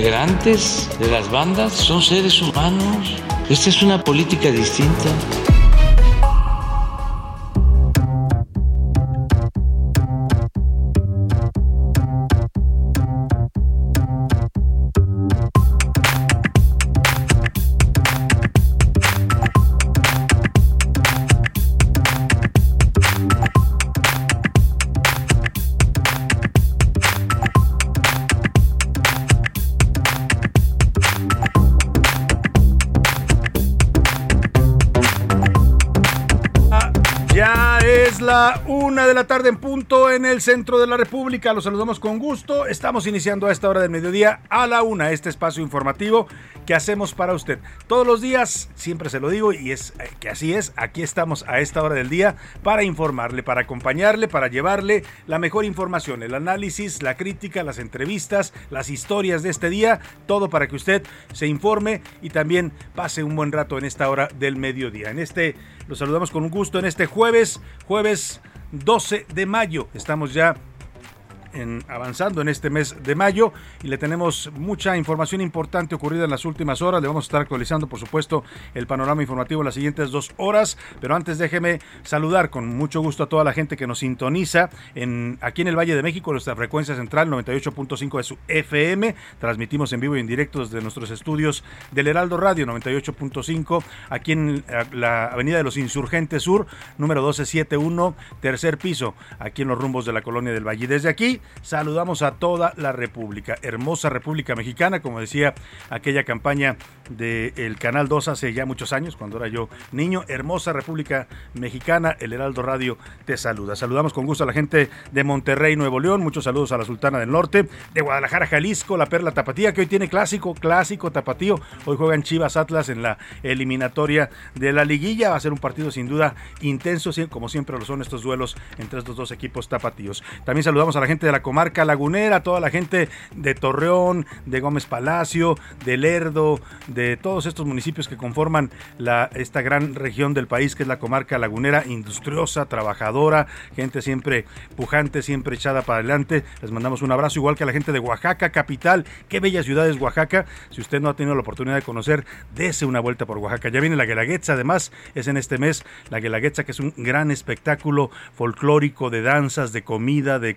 Integrantes de las bandas son seres humanos. Esta es una política distinta. De la tarde en punto en el centro de la República. Los saludamos con gusto. Estamos iniciando a esta hora del mediodía a la una este espacio informativo que hacemos para usted. Todos los días, siempre se lo digo y es eh, que así es. Aquí estamos a esta hora del día para informarle, para acompañarle, para llevarle la mejor información, el análisis, la crítica, las entrevistas, las historias de este día, todo para que usted se informe y también pase un buen rato en esta hora del mediodía. En este los saludamos con gusto en este jueves, jueves 12 de mayo. Estamos ya avanzando en este mes de mayo y le tenemos mucha información importante ocurrida en las últimas horas. Le vamos a estar actualizando, por supuesto, el panorama informativo en las siguientes dos horas. Pero antes déjeme saludar con mucho gusto a toda la gente que nos sintoniza en, aquí en el Valle de México, nuestra frecuencia central 98.5 de su FM. Transmitimos en vivo y en directo desde nuestros estudios del Heraldo Radio 98.5 aquí en la Avenida de los Insurgentes Sur, número 1271, tercer piso, aquí en los rumbos de la colonia del Valle. Desde aquí saludamos a toda la República, hermosa República Mexicana, como decía aquella campaña del Canal 2 hace ya muchos años, cuando era yo niño, hermosa República Mexicana, el Heraldo Radio te saluda. Saludamos con gusto a la gente de Monterrey, Nuevo León, muchos saludos a la Sultana del Norte, de Guadalajara, Jalisco, la Perla Tapatía, que hoy tiene clásico, clásico tapatío, hoy juegan Chivas Atlas en la eliminatoria de la liguilla, va a ser un partido sin duda intenso, como siempre lo son estos duelos entre estos dos equipos tapatíos. También saludamos a la gente de la comarca lagunera, toda la gente de Torreón, de Gómez Palacio, de Lerdo, de todos estos municipios que conforman esta gran región del país que es la comarca lagunera, industriosa, trabajadora, gente siempre pujante, siempre echada para adelante. Les mandamos un abrazo, igual que a la gente de Oaxaca, capital. Qué bella ciudad es Oaxaca. Si usted no ha tenido la oportunidad de conocer, dése una vuelta por Oaxaca. Ya viene la Guelaguetza, además, es en este mes la Guelaguetza, que es un gran espectáculo folclórico de danzas, de comida, de,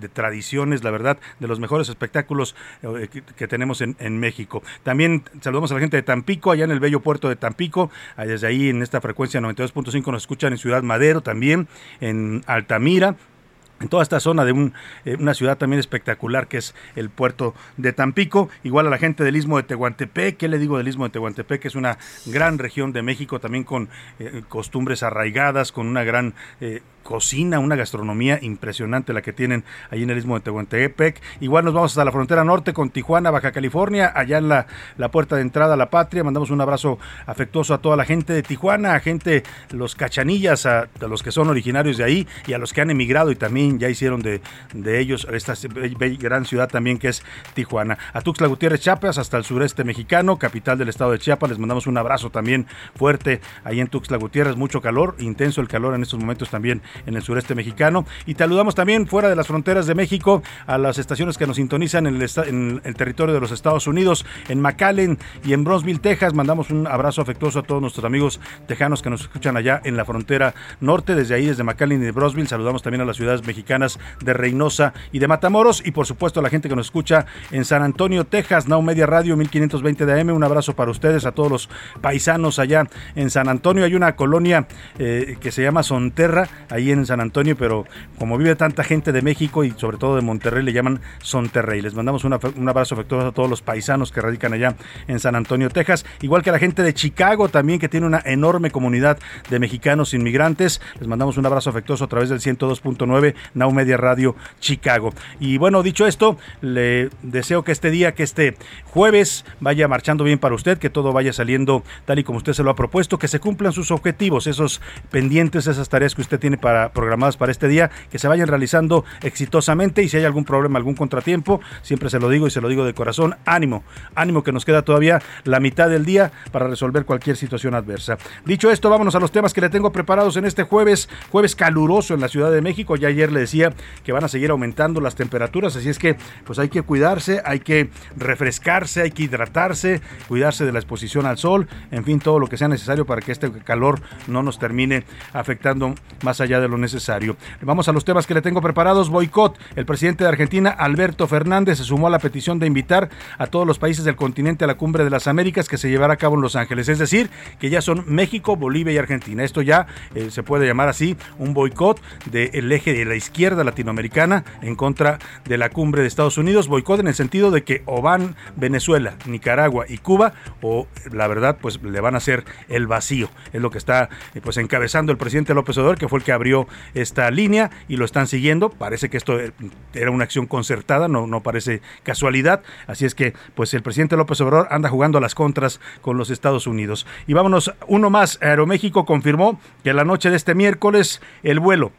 de tradiciones, la verdad, de los mejores espectáculos eh, que, tenemos en, México. También saludamos a la gente de Tampico, allá en el bello puerto de Tampico, desde ahí en esta frecuencia 92.5 nos escuchan en Ciudad Madero también, en Altamira, en toda esta zona de eh, una ciudad también espectacular que es el puerto de Tampico, igual a la gente del Istmo de Tehuantepec, ¿qué le digo del Istmo de Tehuantepec? Que es una gran región de México también con eh, costumbres arraigadas, con una gran cocina, una gastronomía impresionante la que tienen allí en el Istmo de Tehuantepec. Igual nos vamos hasta la frontera norte con Tijuana, Baja California, allá en la, la puerta de entrada a la patria. Mandamos un abrazo afectuoso a toda la gente de Tijuana, a gente, los cachanillas, a, los que son originarios de ahí y a los que han emigrado y también ya hicieron de, de ellos esta gran ciudad también que es Tijuana. A Tuxtla Gutiérrez, Chiapas, hasta el sureste mexicano, capital del estado de Chiapas. Les mandamos un abrazo también fuerte ahí en Tuxtla Gutiérrez. Mucho calor, intenso el calor en estos momentos también en el sureste mexicano. Y saludamos también fuera de las fronteras de México a las estaciones que nos sintonizan en el, territorio de los Estados Unidos, en McAllen y en Brownsville, Texas. Mandamos un abrazo afectuoso a todos nuestros amigos tejanos que nos escuchan allá en la frontera norte. Desde ahí, desde McAllen y de Brownsville, saludamos también a las ciudades mexicanas de Reynosa y de Matamoros. Y por supuesto a la gente que nos escucha en San Antonio, Texas, Now Media Radio 1520 de AM. Un abrazo para ustedes, a todos los paisanos allá en San Antonio. Hay una colonia eh, que se llama Sonterra, ahí ahí en San Antonio, pero como vive tanta gente de México y sobre todo de Monterrey, le llaman Sonterrey. Les mandamos un abrazo afectuoso a todos los paisanos que radican allá en San Antonio, Texas, igual que a la gente de Chicago también, que tiene una enorme comunidad de mexicanos inmigrantes. Les mandamos un abrazo afectuoso a través del 102.9 Now Media Radio Chicago. Y bueno, dicho esto, le deseo que este día, que este jueves vaya marchando bien para usted, que todo vaya saliendo tal y como usted se lo ha propuesto, que se cumplan sus objetivos, esos pendientes, esas tareas que usted tiene para programadas para este día, que se vayan realizando exitosamente y si hay algún problema, algún contratiempo, siempre se lo digo y se lo digo de corazón, ánimo, ánimo que nos queda todavía la mitad del día para resolver cualquier situación adversa. Dicho esto, vámonos a los temas que le tengo preparados en este jueves, jueves caluroso en la Ciudad de México. Ya ayer le decía que van a seguir aumentando las temperaturas, así es que pues hay que cuidarse, hay que refrescarse, hay que hidratarse, cuidarse de la exposición al sol, en fin, todo lo que sea necesario para que este calor no nos termine afectando más allá de lo necesario. Vamos a los temas que le tengo preparados. Boicot. El presidente de Argentina, Alberto Fernández, se sumó a la petición de invitar a todos los países del continente a la cumbre de las Américas que se llevará a cabo en Los Ángeles. Es decir, que ya son México, Bolivia y Argentina. Esto ya eh, se puede llamar así un boicot del eje de la izquierda latinoamericana en contra de la cumbre de Estados Unidos. Boicot en el sentido de que o van Venezuela, Nicaragua y Cuba o la verdad pues le van a hacer el vacío. Es lo que está eh, pues encabezando el presidente López Obrador, que fue el que abrió esta línea y lo están siguiendo. Parece que esto eh, era una acción concertada, no, no parece casualidad. Así es que pues el presidente López Obrador anda jugando a las contras con los Estados Unidos. Y vámonos, uno más. Aeroméxico confirmó que la noche de este miércoles el vuelo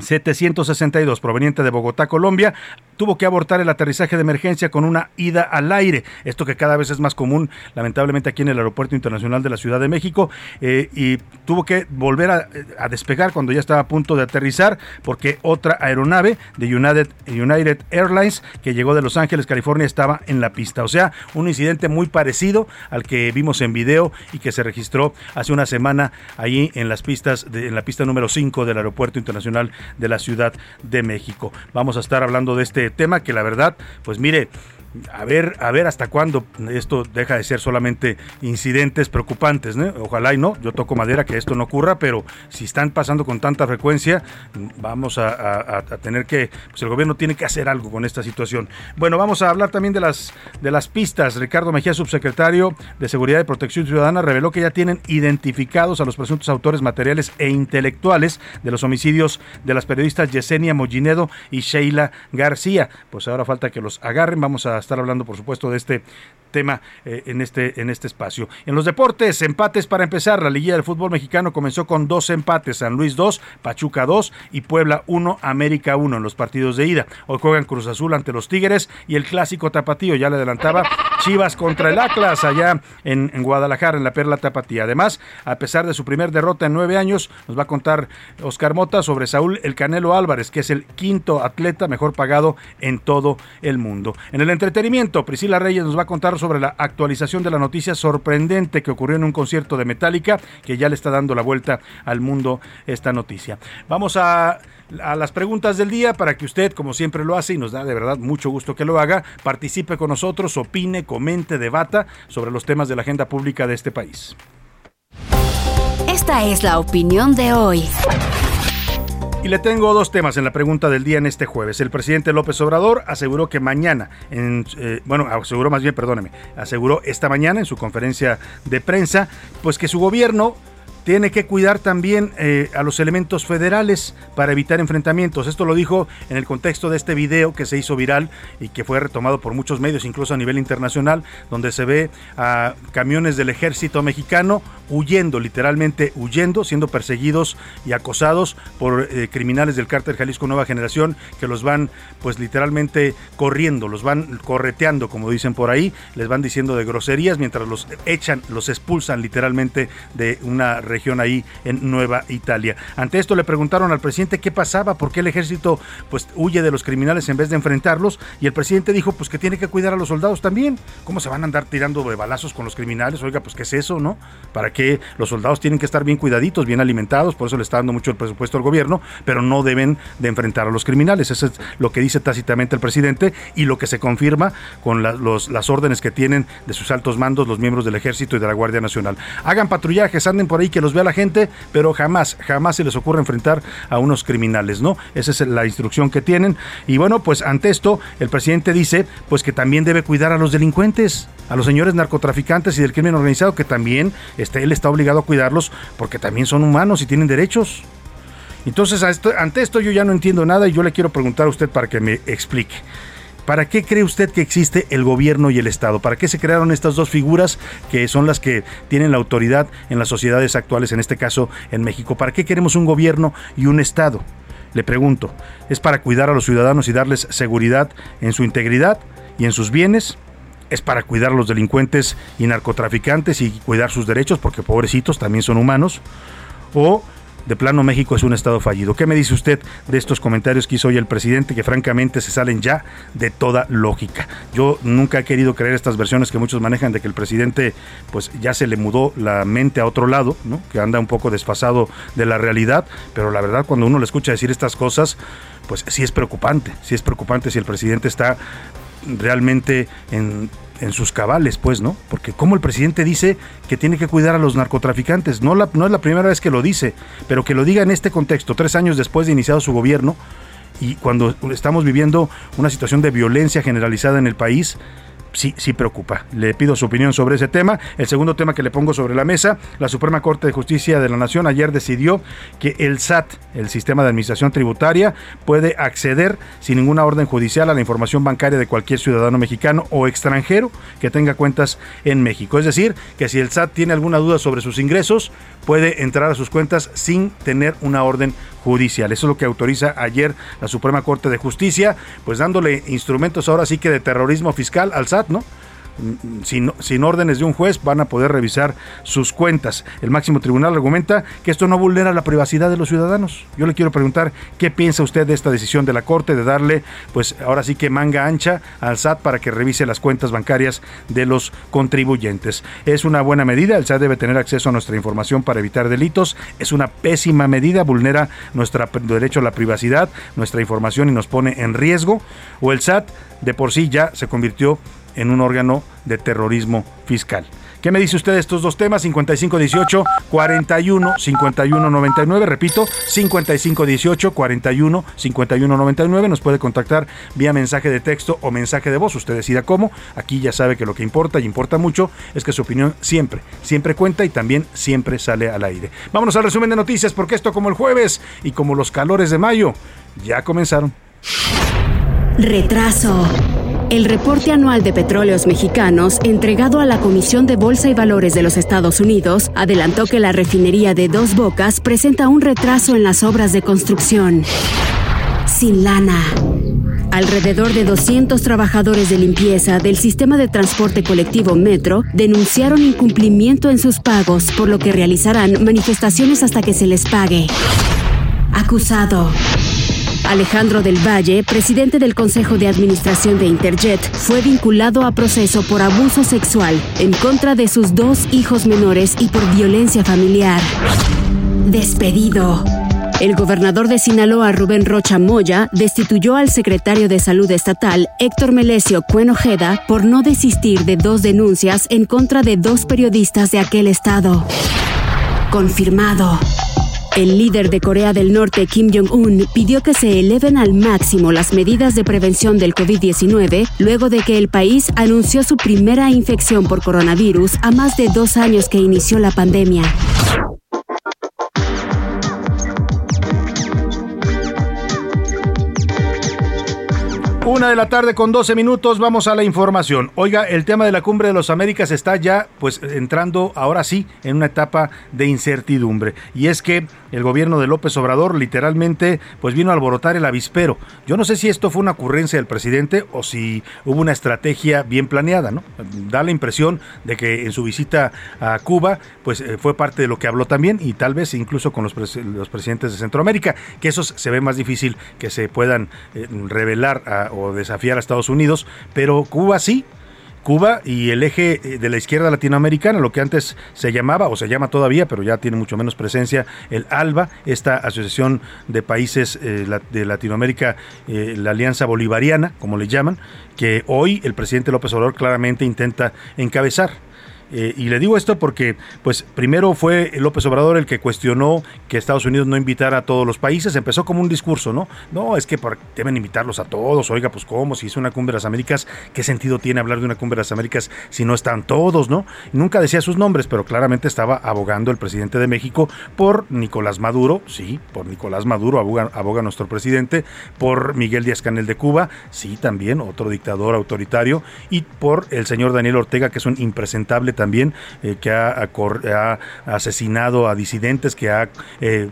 762 proveniente de Bogotá, Colombia, tuvo que abortar el aterrizaje de emergencia con una ida al aire. Esto que cada vez es más común, lamentablemente, aquí en el Aeropuerto Internacional de la Ciudad de México. Eh, y tuvo que volver a, despegar cuando ya estaba a punto de aterrizar, porque otra aeronave de United, United Airlines que llegó de Los Ángeles, California, estaba en la pista. O sea, un incidente muy parecido al que vimos en video y que se registró hace una semana ahí en las pistas, en la pista número 5 del Aeropuerto Internacional de la Ciudad de México. Vamos a estar hablando de este tema que la verdad, pues mire, a ver, a ver hasta cuándo esto deja de ser solamente incidentes preocupantes, ¿no? Ojalá y no, yo toco madera que esto no ocurra, pero si están pasando con tanta frecuencia, vamos a, tener que, pues el gobierno tiene que hacer algo con esta situación. Bueno, vamos a hablar también de las, de las pistas. Ricardo Mejía, subsecretario de Seguridad y Protección Ciudadana, reveló que ya tienen identificados a los presuntos autores materiales e intelectuales de los homicidios de las periodistas Yesenia Mollinedo y Sheila García. Pues ahora falta que los agarren, vamos a estar hablando, por supuesto, de este tema eh, en, este, en este espacio. En los deportes, empates para empezar. La liguilla del fútbol mexicano comenzó con dos empates, San Luis 2, Pachuca 2 y Puebla 1, América 1 en los partidos de ida. Hoy juegan Cruz Azul ante los Tigres y el clásico tapatío, ya le adelantaba, Chivas contra el Atlas allá en, en Guadalajara, en la Perla Tapatía. Además, a pesar de su primer derrota en nueve años, nos va a contar Oscar Mota sobre Saúl El Canelo Álvarez, que es el quinto atleta mejor pagado en todo el mundo. En el entretenimiento, Priscila Reyes nos va a contar sobre la actualización de la noticia sorprendente que ocurrió en un concierto de Metallica, que ya le está dando la vuelta al mundo esta noticia. Vamos a a las preguntas del día para que usted, como siempre lo hace, y nos da de verdad mucho gusto que lo haga, participe con nosotros, opine, comente, debata sobre los temas de la agenda pública de este país. Esta es la opinión de hoy. Y le tengo dos temas en la pregunta del día en este jueves. El presidente López Obrador aseguró que mañana, en, eh, bueno, aseguró más bien, perdóneme, aseguró esta mañana en su conferencia de prensa, pues que su gobierno tiene que cuidar también eh, a los elementos federales para evitar enfrentamientos. Esto lo dijo en el contexto de este video que se hizo viral y que fue retomado por muchos medios, incluso a nivel internacional, donde se ve a camiones del ejército mexicano huyendo, literalmente huyendo, siendo perseguidos y acosados por eh, criminales del cártel Jalisco Nueva Generación que los van pues literalmente corriendo, los van correteando, como dicen por ahí, les van diciendo de groserías mientras los echan, los expulsan literalmente de una región ahí en Nueva Italia. Ante esto le preguntaron al presidente qué pasaba, por qué el ejército pues huye de los criminales en vez de enfrentarlos y el presidente dijo pues que tiene que cuidar a los soldados también. ¿Cómo se van a andar tirando de balazos con los criminales? Oiga, pues qué es eso, ¿no? Para que los soldados tienen que estar bien cuidaditos, bien alimentados, por eso le está dando mucho el presupuesto al gobierno, pero no deben de enfrentar a los criminales. Eso es lo que dice tácitamente el presidente y lo que se confirma con las órdenes que tienen de sus altos mandos los miembros del ejército y de la Guardia Nacional. Hagan patrullajes, anden por ahí que que los vea la gente, pero jamás, jamás se les ocurre enfrentar a unos criminales, ¿no? Esa es la instrucción que tienen. Y bueno, pues ante esto, el presidente dice, pues que también debe cuidar a los delincuentes, a los señores narcotraficantes y del crimen organizado, que también este, él está obligado a cuidarlos porque también son humanos y tienen derechos. Entonces, ante esto yo ya no entiendo nada y yo le quiero preguntar a usted para que me explique. ¿Para qué cree usted que existe el gobierno y el Estado? ¿Para qué se crearon estas dos figuras que son las que tienen la autoridad en las sociedades actuales, en este caso en México? ¿Para qué queremos un gobierno y un Estado? Le pregunto, ¿es para cuidar a los ciudadanos y darles seguridad en su integridad y en sus bienes? ¿Es para cuidar a los delincuentes y narcotraficantes y cuidar sus derechos? Porque pobrecitos también son humanos. ¿O de plano México es un estado fallido. ¿Qué me dice usted de estos comentarios que hizo hoy el presidente que francamente se salen ya de toda lógica? Yo nunca he querido creer estas versiones que muchos manejan de que el presidente pues ya se le mudó la mente a otro lado, ¿no? Que anda un poco desfasado de la realidad, pero la verdad cuando uno le escucha decir estas cosas, pues sí es preocupante, sí es preocupante si el presidente está realmente en en sus cabales, pues, ¿no? Porque como el presidente dice que tiene que cuidar a los narcotraficantes, no, la, no es la primera vez que lo dice, pero que lo diga en este contexto, tres años después de iniciado su gobierno y cuando estamos viviendo una situación de violencia generalizada en el país, sí, sí preocupa. Le pido su opinión sobre ese tema. El segundo tema que le pongo sobre la mesa, la Suprema Corte de Justicia de la Nación ayer decidió que el SAT, el Sistema de Administración Tributaria, puede acceder sin ninguna orden judicial a la información bancaria de cualquier ciudadano mexicano o extranjero que tenga cuentas en México. Es decir, que si el SAT tiene alguna duda sobre sus ingresos, puede entrar a sus cuentas sin tener una orden judicial. Eso es lo que autoriza ayer la Suprema Corte de Justicia, pues dándole instrumentos ahora sí que de terrorismo fiscal al SAT, ¿no? Sin, sin, órdenes de un juez van a poder revisar sus cuentas. El máximo tribunal argumenta que esto no vulnera la privacidad de los ciudadanos. Yo le quiero preguntar qué piensa usted de esta decisión de la Corte de darle, pues ahora sí que manga ancha al SAT para que revise las cuentas bancarias de los contribuyentes. Es una buena medida, el SAT debe tener acceso a nuestra información para evitar delitos. Es una pésima medida, vulnera nuestro derecho a la privacidad, nuestra información y nos pone en riesgo. O el SAT de por sí ya se convirtió en un órgano de terrorismo fiscal. ¿Qué me dice usted de estos dos temas? 5518 41 51 99. Repito, 5518 41 51 99. Nos puede contactar vía mensaje de texto o mensaje de voz. Usted decida cómo. Aquí ya sabe que lo que importa y importa mucho es que su opinión siempre, siempre cuenta y también siempre sale al aire. Vámonos al resumen de noticias porque esto como el jueves y como los calores de mayo ya comenzaron. Retraso. El reporte anual de petróleos mexicanos, entregado a la Comisión de Bolsa y Valores de los Estados Unidos, adelantó que la refinería de Dos Bocas presenta un retraso en las obras de construcción. Sin lana. Alrededor de 200 trabajadores de limpieza del sistema de transporte colectivo Metro denunciaron incumplimiento en sus pagos, por lo que realizarán manifestaciones hasta que se les pague. Acusado. Alejandro del Valle, presidente del Consejo de Administración de Interjet, fue vinculado a proceso por abuso sexual en contra de sus dos hijos menores y por violencia familiar. Despedido. El gobernador de Sinaloa, Rubén Rocha Moya, destituyó al secretario de Salud Estatal, Héctor Melesio Cuenojeda, por no desistir de dos denuncias en contra de dos periodistas de aquel estado. Confirmado. El líder de Corea del Norte, Kim Jong-un, pidió que se eleven al máximo las medidas de prevención del COVID-19 luego de que el país anunció su primera infección por coronavirus a más de dos años que inició la pandemia. Una de la tarde con 12 minutos, vamos a la información. Oiga, el tema de la cumbre de los Américas está ya, pues, entrando ahora sí en una etapa de incertidumbre. Y es que el gobierno de López Obrador literalmente, pues, vino a alborotar el avispero. Yo no sé si esto fue una ocurrencia del presidente o si hubo una estrategia bien planeada, ¿no? Da la impresión de que en su visita a Cuba, pues, eh, fue parte de lo que habló también y tal vez incluso con los, presidentes de Centroamérica, que esos se ve más difícil que se puedan eh, revelar a, desafiar a Estados Unidos, pero Cuba sí. Cuba y el eje eh, de la izquierda latinoamericana, lo que antes se llamaba o se llama todavía, pero ya tiene mucho menos presencia, el ALBA, esta asociación de países eh, de Latinoamérica, eh, la Alianza Bolivariana, como le llaman, que hoy el presidente López Obrador claramente intenta encabezar. Eh, y le digo esto porque, pues, primero fue López Obrador el que cuestionó que Estados Unidos no invitara a todos los países. Empezó como un discurso, ¿no? No, es que deben invitarlos a todos. Oiga, pues, ¿cómo? Si es una cumbre de las Américas, ¿qué sentido tiene hablar de una cumbre de las Américas si no están todos, ¿no? nunca decía sus nombres, pero claramente estaba abogando el presidente de México por Nicolás Maduro, sí, por Nicolás Maduro aboga, aboga nuestro presidente, por Miguel Díaz Canel de Cuba, sí, también, otro dictador autoritario, y por el señor Daniel Ortega, que es un impresentable también, eh, que ha, asesinado a disidentes, que ha eh,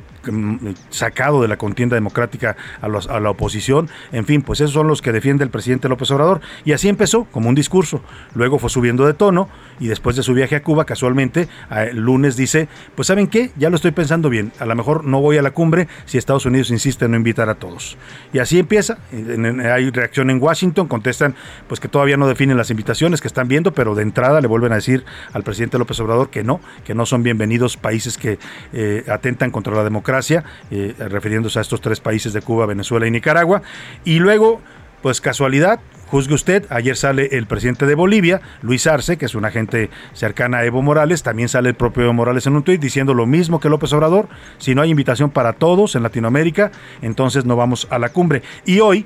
sacado de la contienda democrática a, la oposición. En fin, pues esos son los que defiende el presidente López Obrador. Y así empezó, como un discurso. Luego fue subiendo de tono y después de su viaje a Cuba, casualmente, el lunes dice, pues ¿saben qué? Ya lo estoy pensando bien. A lo mejor no voy a la cumbre si Estados Unidos insiste en no invitar a todos. Y así empieza. Hay reacción en Washington, contestan pues que todavía no definen las invitaciones que están viendo, pero de entrada le vuelven a decir al presidente López Obrador que no, que no son bienvenidos países que eh, atentan contra la democracia, eh, refiriéndose a estos tres países de Cuba, Venezuela y Nicaragua. Y luego, pues casualidad, Juzgue usted, ayer sale el presidente de Bolivia, Luis Arce, que es un agente cercana a Evo Morales, también sale el propio Evo Morales en un tuit diciendo lo mismo que López Obrador, si no hay invitación para todos en Latinoamérica, entonces no vamos a la cumbre. Y hoy,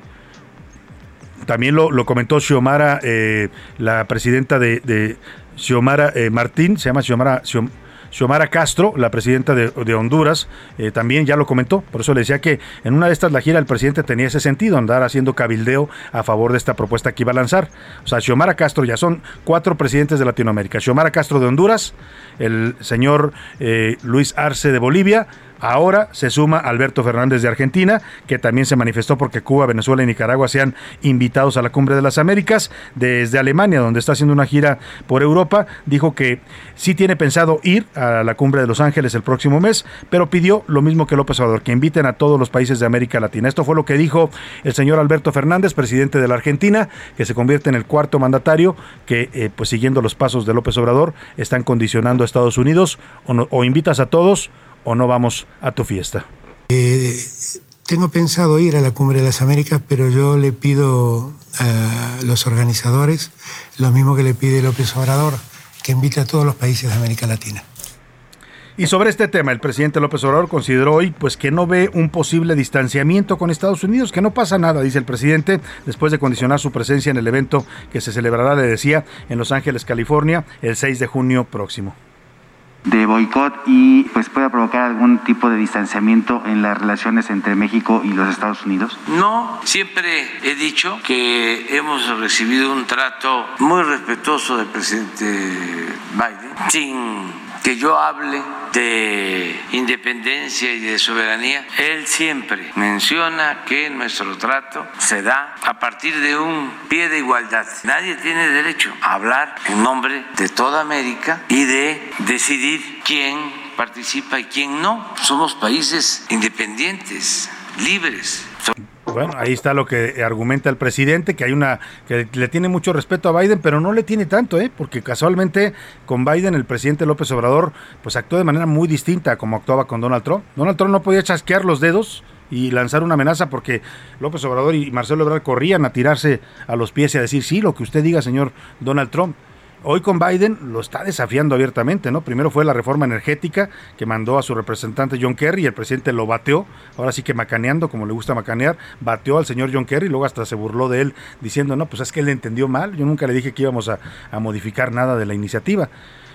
también lo, comentó Xiomara, eh, la presidenta de, Xiomara eh, Martín, se llama Xiomara, Xiomara Castro, la presidenta de, Honduras, eh, también ya lo comentó. Por eso le decía que en una de estas la gira el presidente tenía ese sentido, andar haciendo cabildeo a favor de esta propuesta que iba a lanzar. O sea, Xiomara Castro ya son cuatro presidentes de Latinoamérica. Xiomara Castro de Honduras, el señor Luis Arce de Bolivia, Ahora se suma Alberto Fernández de Argentina, que también se manifestó porque Cuba, Venezuela y Nicaragua sean invitados a la Cumbre de las Américas. Desde Alemania, donde está haciendo una gira por Europa, dijo que sí tiene pensado ir a la Cumbre de Los Ángeles el próximo mes, pero pidió lo mismo que López Obrador, que inviten a todos los países de América Latina. Esto fue lo que dijo el señor Alberto Fernández, presidente de la Argentina, que se convierte en el cuarto mandatario que, eh, pues siguiendo los pasos de López Obrador, están condicionando a Estados Unidos o, o invitas a todos o no vamos a tu fiesta? Eh, tengo pensado ir a la Cumbre de las Américas, pero yo le pido a los organizadores lo mismo que le pide López Obrador, que invite a todos los países de América Latina. Y sobre este tema, el presidente López Obrador consideró hoy pues que no ve un posible distanciamiento con Estados Unidos, que no pasa nada, dice el presidente, después de condicionar su presencia en el evento que se celebrará, le decía, en Los Ángeles, California, el 6 de junio próximo de boicot y pues pueda provocar algún tipo de distanciamiento en las relaciones entre México y los Estados Unidos? No, siempre he dicho que hemos recibido un trato muy respetuoso del presidente Biden, sin que yo hable de independencia y de soberanía, él siempre menciona que nuestro trato se da a partir de un pie de igualdad. Nadie tiene derecho a hablar en nombre de toda América y de decidir quién participa y quién no. Somos países independientes, libres. Bueno, ahí está lo que argumenta el presidente, que hay una que le tiene mucho respeto a Biden, pero no le tiene tanto, ¿eh? porque casualmente con Biden el presidente López Obrador pues actuó de manera muy distinta como actuaba con Donald Trump. Donald Trump no podía chasquear los dedos y lanzar una amenaza porque López Obrador y Marcelo Ebrard corrían a tirarse a los pies y a decir, sí, lo que usted diga, señor Donald Trump. Hoy con Biden lo está desafiando abiertamente, ¿no? Primero fue la reforma energética que mandó a su representante John Kerry y el presidente lo bateó, ahora sí que macaneando, como le gusta macanear, bateó al señor John Kerry y luego hasta se burló de él diciendo, no, pues es que él entendió mal, yo nunca le dije que íbamos a, a modificar nada de la iniciativa.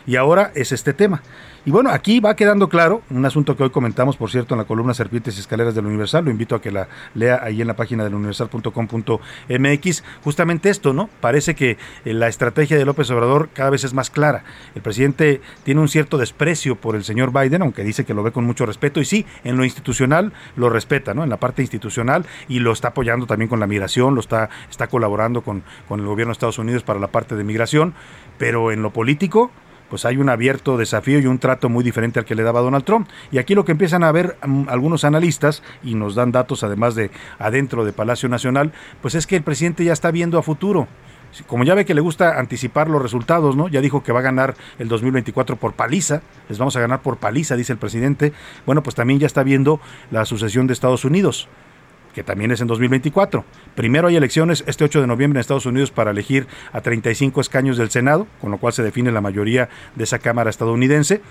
Y ahora es este tema. Y bueno, aquí va quedando claro, un asunto que hoy comentamos, por cierto, en la columna Serpientes y Escaleras del Universal, lo invito a que la lea ahí en la página del universal.com.mx, justamente esto, ¿no? Parece que eh, la estrategia de López Obrador cada vez es más clara. El presidente tiene un cierto desprecio por el señor Biden, aunque dice que lo ve con mucho respeto, y sí, en lo institucional lo respeta, ¿no? En la parte institucional y lo está apoyando también con la migración, lo está, está colaborando con, con el gobierno de Estados Unidos para la parte de migración, pero en lo político, pues hay un abierto desafío y un trato muy diferente al que le daba Donald Trump. Y aquí lo que empiezan a ver mm, algunos analistas, y nos dan datos además de adentro de Palacio Nacional, pues es que el presidente ya está viendo a futuro. Como ya ve que le gusta anticipar los resultados, ¿no? Ya dijo que va a ganar el 2024 por paliza, les vamos a ganar por paliza, dice el presidente. Bueno, pues también ya está viendo la sucesión de Estados Unidos que también es en 2024. Primero hay elecciones este 8 de noviembre en Estados Unidos para elegir a 35 escaños del Senado, con lo cual se define la mayoría de esa Cámara estadounidense.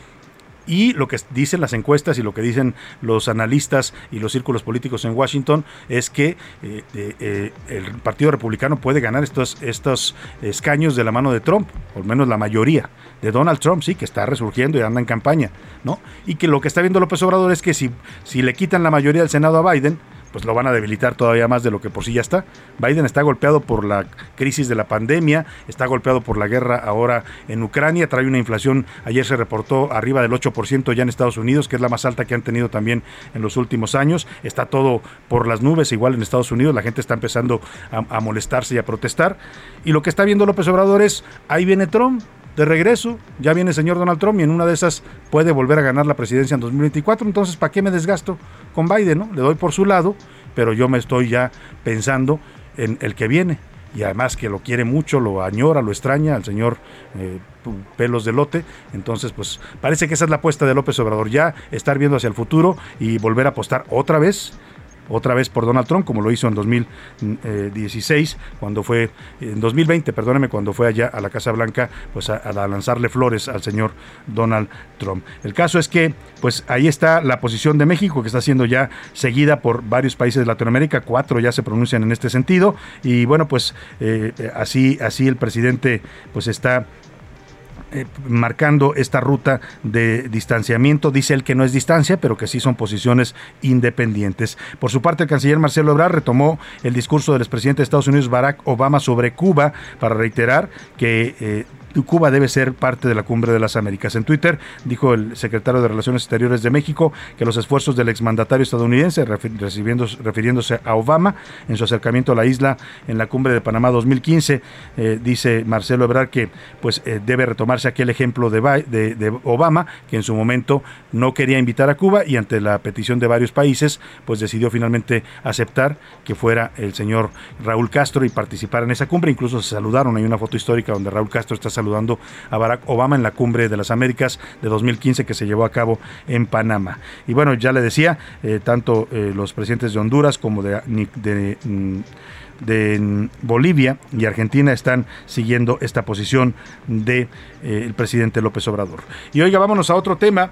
Y lo que dicen las encuestas y lo que dicen los analistas y los círculos políticos en Washington es que eh, eh, el Partido Republicano puede ganar estos, estos escaños de la mano de Trump, por menos la mayoría. De Donald Trump, sí, que está resurgiendo y anda en campaña, ¿no? Y que lo que está viendo López Obrador es que si, si le quitan la mayoría del Senado a Biden, pues lo van a debilitar todavía más de lo que por sí ya está. Biden está golpeado por la crisis de la pandemia, está golpeado por la guerra ahora en Ucrania, trae una inflación, ayer se reportó arriba del 8% ya en Estados Unidos, que es la más alta que han tenido también en los últimos años, está todo por las nubes, igual en Estados Unidos, la gente está empezando a, a molestarse y a protestar, y lo que está viendo López Obrador es, ahí viene Trump, de regreso, ya viene el señor Donald Trump y en una de esas puede volver a ganar la presidencia en 2024, entonces ¿para qué me desgasto con Biden? No? Le doy por su lado, pero yo me estoy ya pensando en el que viene y además que lo quiere mucho, lo añora, lo extraña al señor eh, Pelos de Lote. Entonces, pues parece que esa es la apuesta de López Obrador, ya estar viendo hacia el futuro y volver a apostar otra vez otra vez por Donald Trump, como lo hizo en 2016, cuando fue, en 2020, perdóneme, cuando fue allá a la Casa Blanca, pues a, lanzarle flores al señor Donald Trump. El caso es que, pues ahí está la posición de México, que está siendo ya seguida por varios países de Latinoamérica, cuatro ya se pronuncian en este sentido, y bueno, pues eh, así, así el presidente, pues está eh, marcando esta ruta de distanciamiento. Dice él que no es distancia, pero que sí son posiciones independientes. Por su parte, el canciller Marcelo Ebrard retomó el discurso del expresidente de Estados Unidos, Barack Obama, sobre Cuba para reiterar que eh, Cuba debe ser parte de la Cumbre de las Américas. En Twitter dijo el secretario de Relaciones Exteriores de México que los esfuerzos del exmandatario estadounidense, refiriéndose a Obama en su acercamiento a la isla en la Cumbre de Panamá 2015, eh, dice Marcelo Ebrard que pues eh, debe retomarse aquel ejemplo de, Obama, que en su momento no quería invitar a Cuba y ante la petición de varios países, pues decidió finalmente aceptar que fuera el señor Raúl Castro y participar en esa cumbre. Incluso se saludaron, hay una foto histórica donde Raúl Castro está saludando saludando a Barack Obama en la cumbre de las Américas de 2015 que se llevó a cabo en Panamá. Y bueno, ya le decía, eh, tanto eh, los presidentes de Honduras como mm, de Bolivia y Argentina están siguiendo esta posición del de, eh, presidente López Obrador. Y oiga, vámonos a otro tema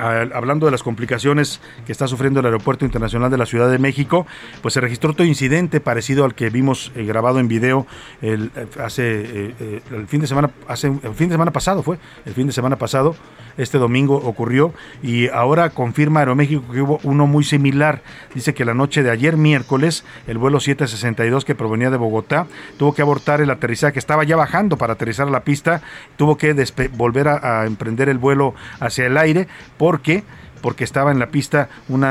hablando de las complicaciones que está sufriendo el Aeropuerto Internacional de la Ciudad de México, pues se registró otro incidente parecido al que vimos eh, grabado en video el, eh, hace eh, el fin de semana hace el fin de semana pasado fue el fin de semana pasado este domingo ocurrió y ahora confirma Aeroméxico que hubo uno muy similar. Dice que la noche de ayer miércoles el vuelo 762 que provenía de Bogotá tuvo que abortar el aterrizaje, estaba ya bajando para aterrizar a la pista, tuvo que volver a, a emprender el vuelo hacia el aire porque porque estaba en la pista un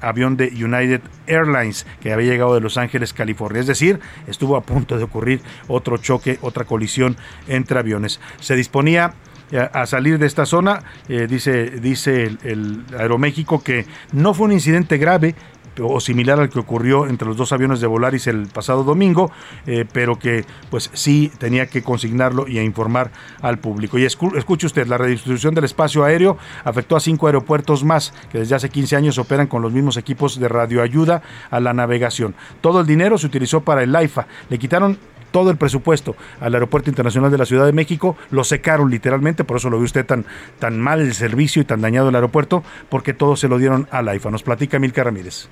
avión de United Airlines que había llegado de Los Ángeles, California. Es decir, estuvo a punto de ocurrir otro choque, otra colisión entre aviones. Se disponía eh, a salir de esta zona, eh, dice, dice el Aeroméxico que no fue un incidente grave, o similar al que ocurrió entre los dos aviones de Volaris el pasado domingo, eh, pero que pues sí tenía que consignarlo y informar al público. Y escuche usted, la redistribución del espacio aéreo afectó a cinco aeropuertos más que desde hace 15 años operan con los mismos equipos de radioayuda a la navegación. Todo el dinero se utilizó para el AIFA. Le quitaron todo el presupuesto al Aeropuerto Internacional de la Ciudad de México, lo secaron literalmente, por eso lo ve usted tan, tan mal el servicio y tan dañado el aeropuerto, porque todo se lo dieron al AIFA. Nos platica Milka Ramírez.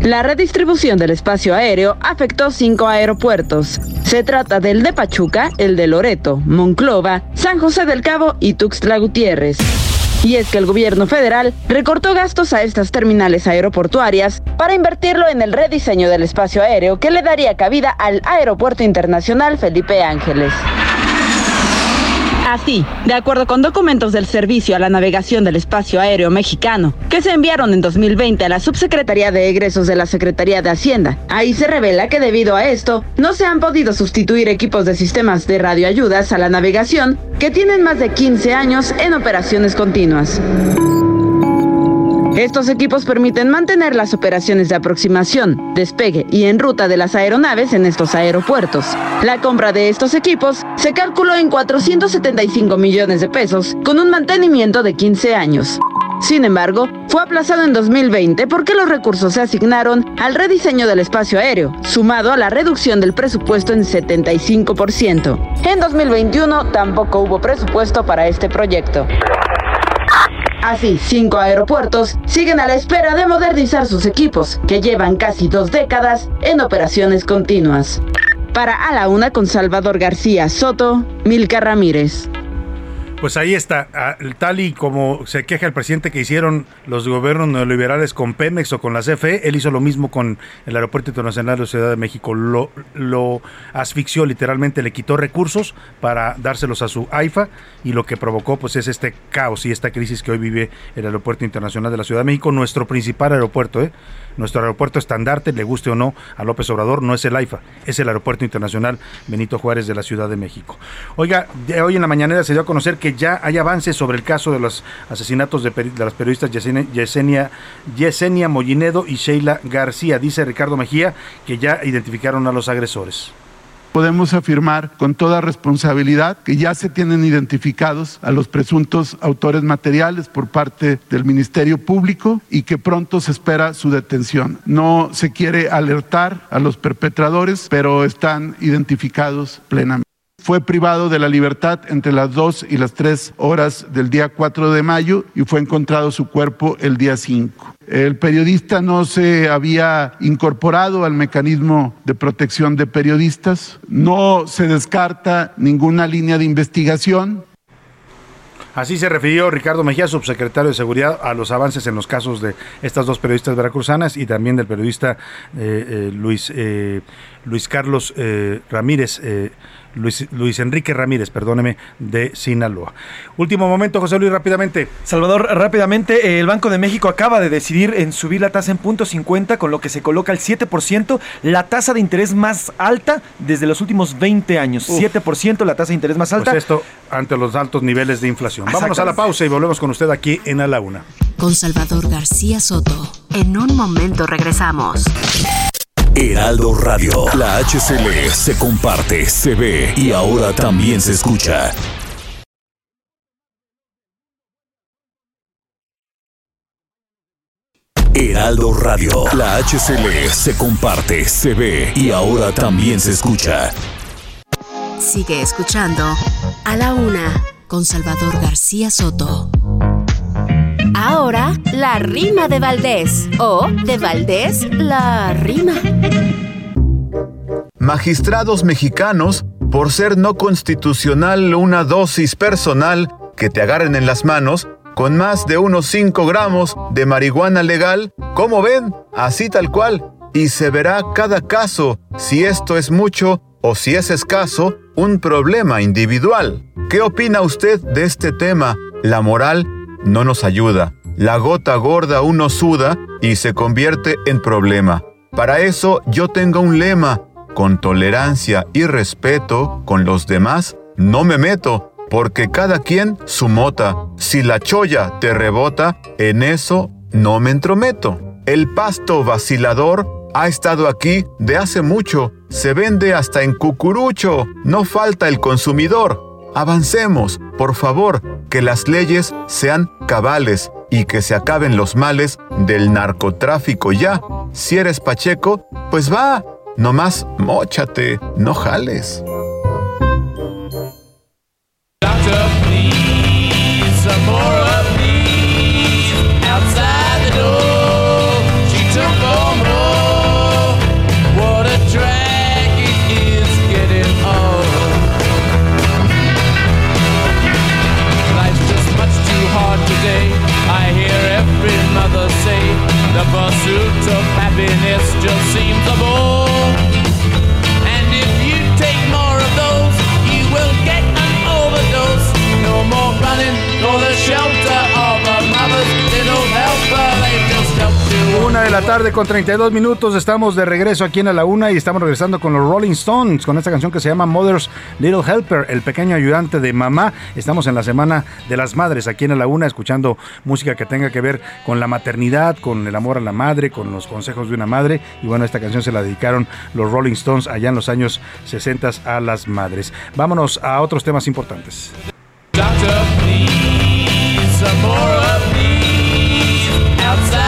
La redistribución del espacio aéreo afectó cinco aeropuertos. Se trata del de Pachuca, el de Loreto, Monclova, San José del Cabo y Tuxtla Gutiérrez. Y es que el gobierno federal recortó gastos a estas terminales aeroportuarias para invertirlo en el rediseño del espacio aéreo que le daría cabida al Aeropuerto Internacional Felipe Ángeles. Así, de acuerdo con documentos del Servicio a la Navegación del Espacio Aéreo Mexicano, que se enviaron en 2020 a la Subsecretaría de Egresos de la Secretaría de Hacienda, ahí se revela que debido a esto, no se han podido sustituir equipos de sistemas de radioayudas a la navegación que tienen más de 15 años en operaciones continuas. Estos equipos permiten mantener las operaciones de aproximación, despegue y en ruta de las aeronaves en estos aeropuertos. La compra de estos equipos se calculó en 475 millones de pesos con un mantenimiento de 15 años. Sin embargo, fue aplazado en 2020 porque los recursos se asignaron al rediseño del espacio aéreo, sumado a la reducción del presupuesto en 75%. En 2021 tampoco hubo presupuesto para este proyecto. Así, cinco aeropuertos siguen a la espera de modernizar sus equipos, que llevan casi dos décadas en operaciones continuas. Para A la Una con Salvador García Soto, Milka Ramírez. Pues ahí está, tal y como se queja el presidente que hicieron los gobiernos neoliberales con Pemex o con la CFE, él hizo lo mismo con el Aeropuerto Internacional de Ciudad de México, lo, lo asfixió literalmente, le quitó recursos para dárselos a su AIFA y lo que provocó pues es este caos y esta crisis que hoy vive el Aeropuerto Internacional de la Ciudad de México, nuestro principal aeropuerto, ¿eh? Nuestro aeropuerto estandarte, le guste o no a López Obrador, no es el AIFA, es el Aeropuerto Internacional Benito Juárez de la Ciudad de México. Oiga, hoy en la mañanera se dio a conocer que ya hay avances sobre el caso de los asesinatos de, las periodistas Yesenia, Yesenia Mollinedo y Sheila García. Dice Ricardo Mejía que ya identificaron a los agresores podemos afirmar con toda responsabilidad que ya se tienen identificados a los presuntos autores materiales por parte del Ministerio Público y que pronto se espera su detención. No se quiere alertar a los perpetradores, pero están identificados plenamente fue privado de la libertad entre las 2 y las 3 horas del día 4 de mayo y fue encontrado su cuerpo el día 5. El periodista no se había incorporado al mecanismo de protección de periodistas, no se descarta ninguna línea de investigación, Así se refirió Ricardo Mejía, subsecretario de Seguridad, a los avances en los casos de estas dos periodistas veracruzanas y también del periodista eh, eh, Luis, eh, Luis Carlos Ramírez. Luis, Enrique Ramírez, perdóneme, de Sinaloa. Último momento, José Luis, rápidamente. Salvador, rápidamente, el Banco de México acaba de decidir en subir la tasa en punto 50, con lo que se coloca al 7%, la tasa de interés más alta desde los últimos 20 años. 7% la tasa de interés más alta. Pues esto ante los altos niveles de inflación. Vámonos a la pausa y volvemos con usted aquí en A la Una. Con Salvador García Soto. En un momento regresamos. Heraldo Radio. La HCL se comparte, se ve y ahora también se escucha. Heraldo Radio. La HCL se comparte, se ve y ahora también se escucha. Sigue escuchando a la una con Salvador García Soto. Ahora, la rima de Valdés. O, de Valdés, la rima. Magistrados mexicanos, por ser no constitucional una dosis personal que te agarren en las manos, con más de unos 5 gramos de marihuana legal, como ven, así tal cual, y se verá cada caso si esto es mucho o si es escaso, un problema individual. ¿Qué opina usted de este tema? La moral no nos ayuda. La gota gorda uno suda y se convierte en problema. Para eso yo tengo un lema. Con tolerancia y respeto con los demás, no me meto, porque cada quien su mota. Si la cholla te rebota, en eso no me entrometo. El pasto vacilador ha estado aquí de hace mucho. Se vende hasta en cucurucho. No falta el consumidor. Avancemos, por favor, que las leyes sean cabales y que se acaben los males del narcotráfico ya. Si eres Pacheco, pues va, nomás mochate, no jales. Happiness just seems a bore. De la tarde con 32 minutos, estamos de regreso aquí en A la Una y estamos regresando con los Rolling Stones, con esta canción que se llama Mother's Little Helper, el pequeño ayudante de mamá. Estamos en la Semana de las Madres aquí en A la Una, escuchando música que tenga que ver con la maternidad, con el amor a la madre, con los consejos de una madre. Y bueno, esta canción se la dedicaron los Rolling Stones allá en los años 60 a las madres. Vámonos a otros temas importantes. Doctor, please, outside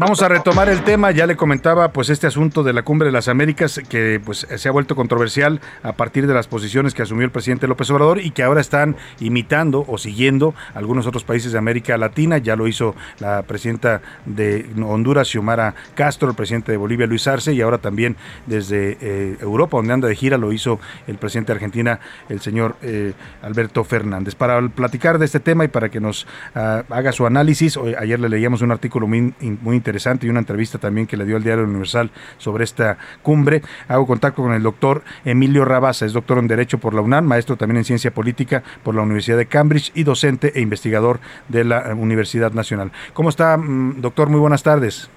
Vamos a retomar el tema, ya le comentaba pues este asunto de la Cumbre de las Américas que pues se ha vuelto controversial a partir de las posiciones que asumió el presidente López Obrador y que ahora están imitando o siguiendo algunos otros países de América Latina, ya lo hizo la presidenta de Honduras Xiomara Castro, el presidente de Bolivia Luis Arce y ahora también desde eh, Europa donde anda de gira lo hizo el presidente de Argentina el señor eh, Alberto Fernández. Para platicar de este tema y para que nos ah, haga su análisis, hoy- ayer le leíamos un artículo muy, muy interesante y una entrevista también que le dio al Diario Universal sobre esta cumbre. Hago contacto con el doctor Emilio Rabasa, es doctor en Derecho por la UNAM, maestro también en Ciencia Política por la Universidad de Cambridge y docente e investigador de la Universidad Nacional. ¿Cómo está, mm, doctor? Muy buenas tardes.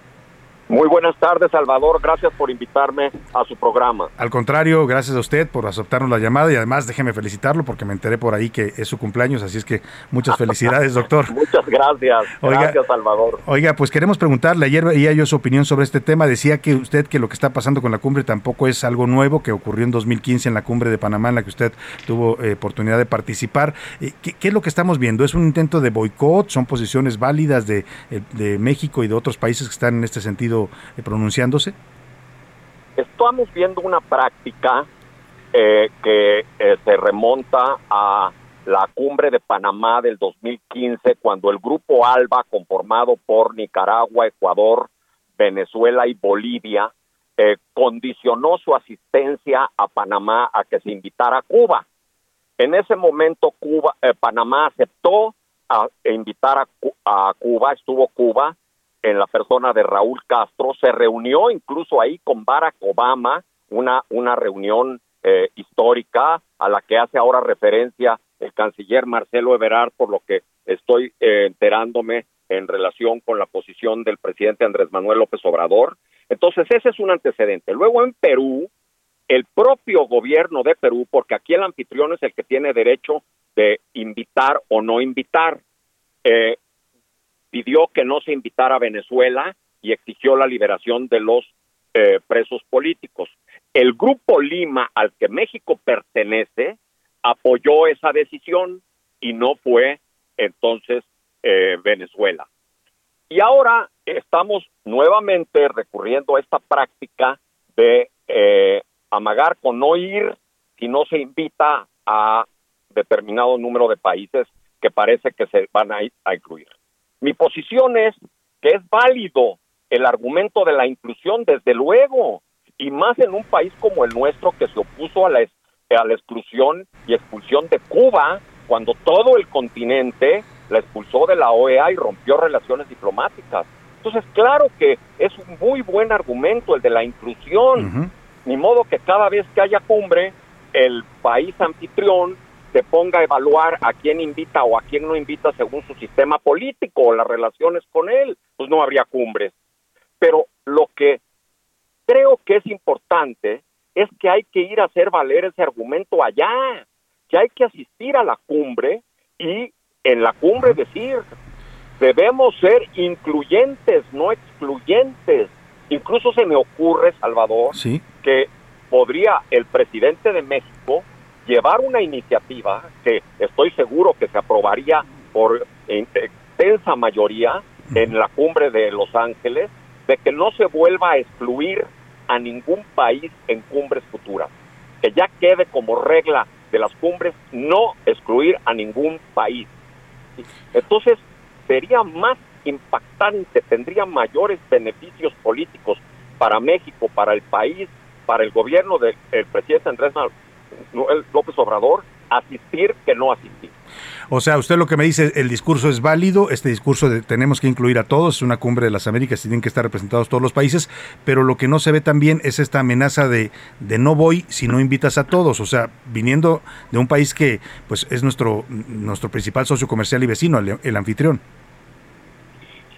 Muy buenas tardes, Salvador. Gracias por invitarme a su programa. Al contrario, gracias a usted por aceptarnos la llamada y además déjeme felicitarlo porque me enteré por ahí que es su cumpleaños, así es que muchas felicidades, doctor. Muchas gracias. Oiga. Gracias, Salvador. Oiga, pues queremos preguntarle, ayer veía yo su opinión sobre este tema, decía que usted que lo que está pasando con la cumbre tampoco es algo nuevo, que ocurrió en 2015 en la cumbre de Panamá en la que usted tuvo eh, oportunidad de participar. Eh, ¿Qué, qué es lo que estamos viendo? ¿Es un intento de boicot? ¿Son posiciones válidas de, eh, de México y de otros países que están en este sentido eh, pronunciándose? Estamos viendo una práctica eh, que eh, se remonta a la cumbre de Panamá del 2015, cuando el grupo ALBA, conformado por Nicaragua, Ecuador, Venezuela y Bolivia, condicionó su asistencia a Panamá a que se invitara a Cuba. En ese momento, Cuba, eh, Panamá aceptó a, invitar a, a Cuba, estuvo Cuba en la persona de Raúl Castro, se reunió incluso ahí con Barack Obama, una, una reunión eh, histórica a la que hace ahora referencia el canciller Marcelo Ebrard, por lo que estoy eh, enterándome en relación con la posición del presidente Andrés Manuel López Obrador. Entonces, ese es un antecedente. Luego en Perú, el propio gobierno de Perú, porque aquí el anfitrión es el que tiene derecho de invitar o no invitar, eh, pidió que no se invitara a Venezuela y exigió la liberación de los eh, presos políticos. El grupo Lima al que México pertenece apoyó esa decisión y no fue entonces eh, Venezuela. Y ahora estamos nuevamente recurriendo a esta práctica de eh, amagar con no ir si no se invita a determinado número de países que parece que se van a, a incluir. Mi posición es que es válido el argumento de la inclusión, desde luego, y más en un país como el nuestro que se opuso a la, a la exclusión y expulsión de Cuba, cuando todo el continente la expulsó de la OEA y rompió relaciones diplomáticas. Entonces, claro que es un muy buen argumento el de la inclusión. Ni modo que cada vez que haya cumbre, el país anfitrión se ponga a evaluar a quién invita o a quién no invita según su sistema político o las relaciones con él. Pues no habría cumbres. Pero lo que creo que es importante es que hay que ir a hacer valer ese argumento allá, que hay que asistir a la cumbre y en la cumbre decir, debemos ser incluyentes, no excluyentes. Incluso se me ocurre, Salvador, Sí. que podría el presidente de México llevar una iniciativa que estoy seguro que se aprobaría por en- extensa mayoría en la cumbre de Los Ángeles, de que no se vuelva a excluir a ningún país en cumbres futuras, que ya quede como regla de las cumbres no excluir a ningún país. Entonces, sería más impactante, tendría mayores beneficios políticos para México, para el país, para el gobierno del el presidente Andrés López Obrador, asistir que no asistir. O sea, usted lo que me dice, el discurso es válido, este discurso de tenemos que incluir a todos, es una cumbre de las Américas y tienen que estar representados todos los países, pero lo que no se ve también es esta amenaza de, de no voy si no invitas a todos, o sea, viniendo de un país que pues es nuestro, nuestro principal socio comercial y vecino, el, el anfitrión.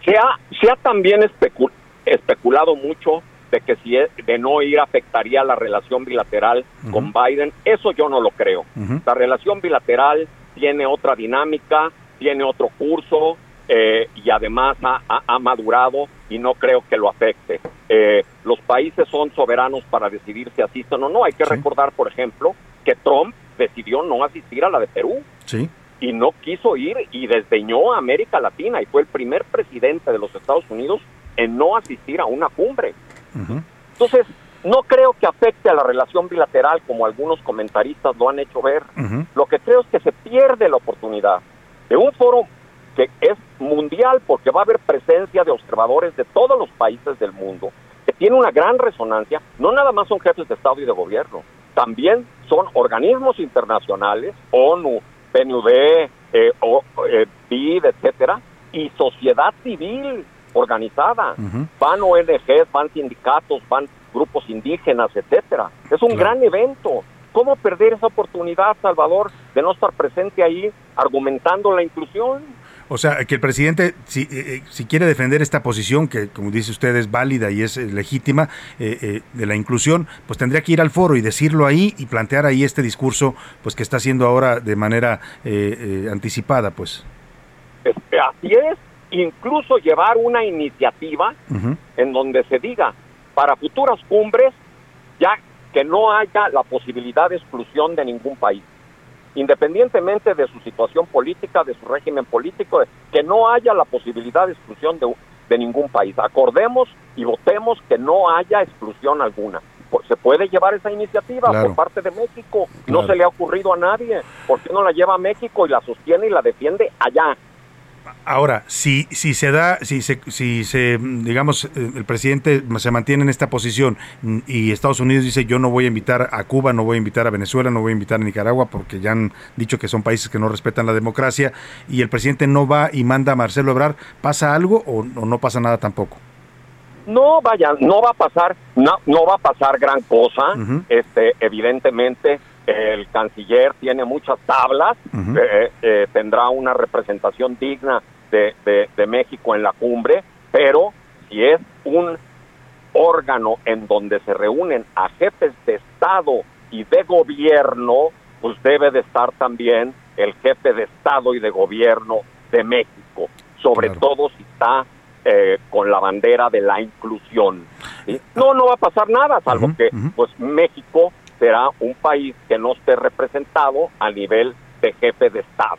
Se ha, se ha también especu- especulado mucho de que si es- de no ir afectaría la relación bilateral con Biden. Eso yo no lo creo. La relación bilateral tiene otra dinámica, tiene otro curso eh, y además ha, ha- madurado y no creo que lo afecte. Eh, los países son soberanos para decidir si asisten o no. Hay que recordar, por ejemplo, que Trump decidió no asistir a la de Perú Sí. y no quiso ir y desdeñó a América Latina y fue el primer presidente de los Estados Unidos en no asistir a una cumbre. Entonces, no creo que afecte a la relación bilateral como algunos comentaristas lo han hecho ver. Lo que creo es que se pierde la oportunidad de un foro que es mundial porque va a haber presencia de observadores de todos los países del mundo, que tiene una gran resonancia, no nada más son jefes de Estado y de gobierno, también son organismos internacionales, ONU, PNUD, eh, o- eh, BID, etcétera, y sociedad civil organizada. Van ONGs, van sindicatos, van grupos indígenas, etcétera. Es un gran evento. ¿Cómo perder esa oportunidad, Salvador, de no estar presente ahí argumentando la inclusión? O sea, que el presidente, si, eh, eh, si quiere defender esta posición, que como dice usted es válida y es eh, legítima, eh, eh, de la inclusión, pues tendría que ir al foro y decirlo ahí y plantear ahí este discurso, pues que está haciendo ahora de manera anticipada, pues. Este, así es, incluso llevar una iniciativa en donde se diga para futuras cumbres ya que no haya la posibilidad de exclusión de ningún país, independientemente de su situación política, de su régimen político, que no haya la posibilidad de exclusión de, de ningún país. Acordemos y votemos que no haya exclusión alguna. Se puede llevar esa iniciativa Claro. por parte de México. No Claro. se le ha ocurrido a nadie. ¿Por qué no la lleva a México y la sostiene y la defiende allá? Ahora, si, si se da, si se, si se, digamos, eh, el presidente se mantiene en esta posición mm, y Estados Unidos dice yo no voy a invitar a Cuba, no voy a invitar a Venezuela, no voy a invitar a Nicaragua porque ya han dicho que son países que no respetan la democracia y el presidente no va y manda a Marcelo Ebrard, ¿pasa algo o, o no pasa nada tampoco? No, vaya, no va a pasar, no, no va a pasar gran cosa. Este, evidentemente, el canciller tiene muchas tablas, eh, eh, tendrá una representación digna de, de- de México en la cumbre, pero si es un órgano en donde se reúnen a jefes de Estado y de gobierno, pues debe de estar también el jefe de Estado y de gobierno de México, sobre todo si está eh, con la bandera de la inclusión. ¿sí? No, no va a pasar nada, salvo que pues México será un país que no esté representado a nivel de jefe de Estado.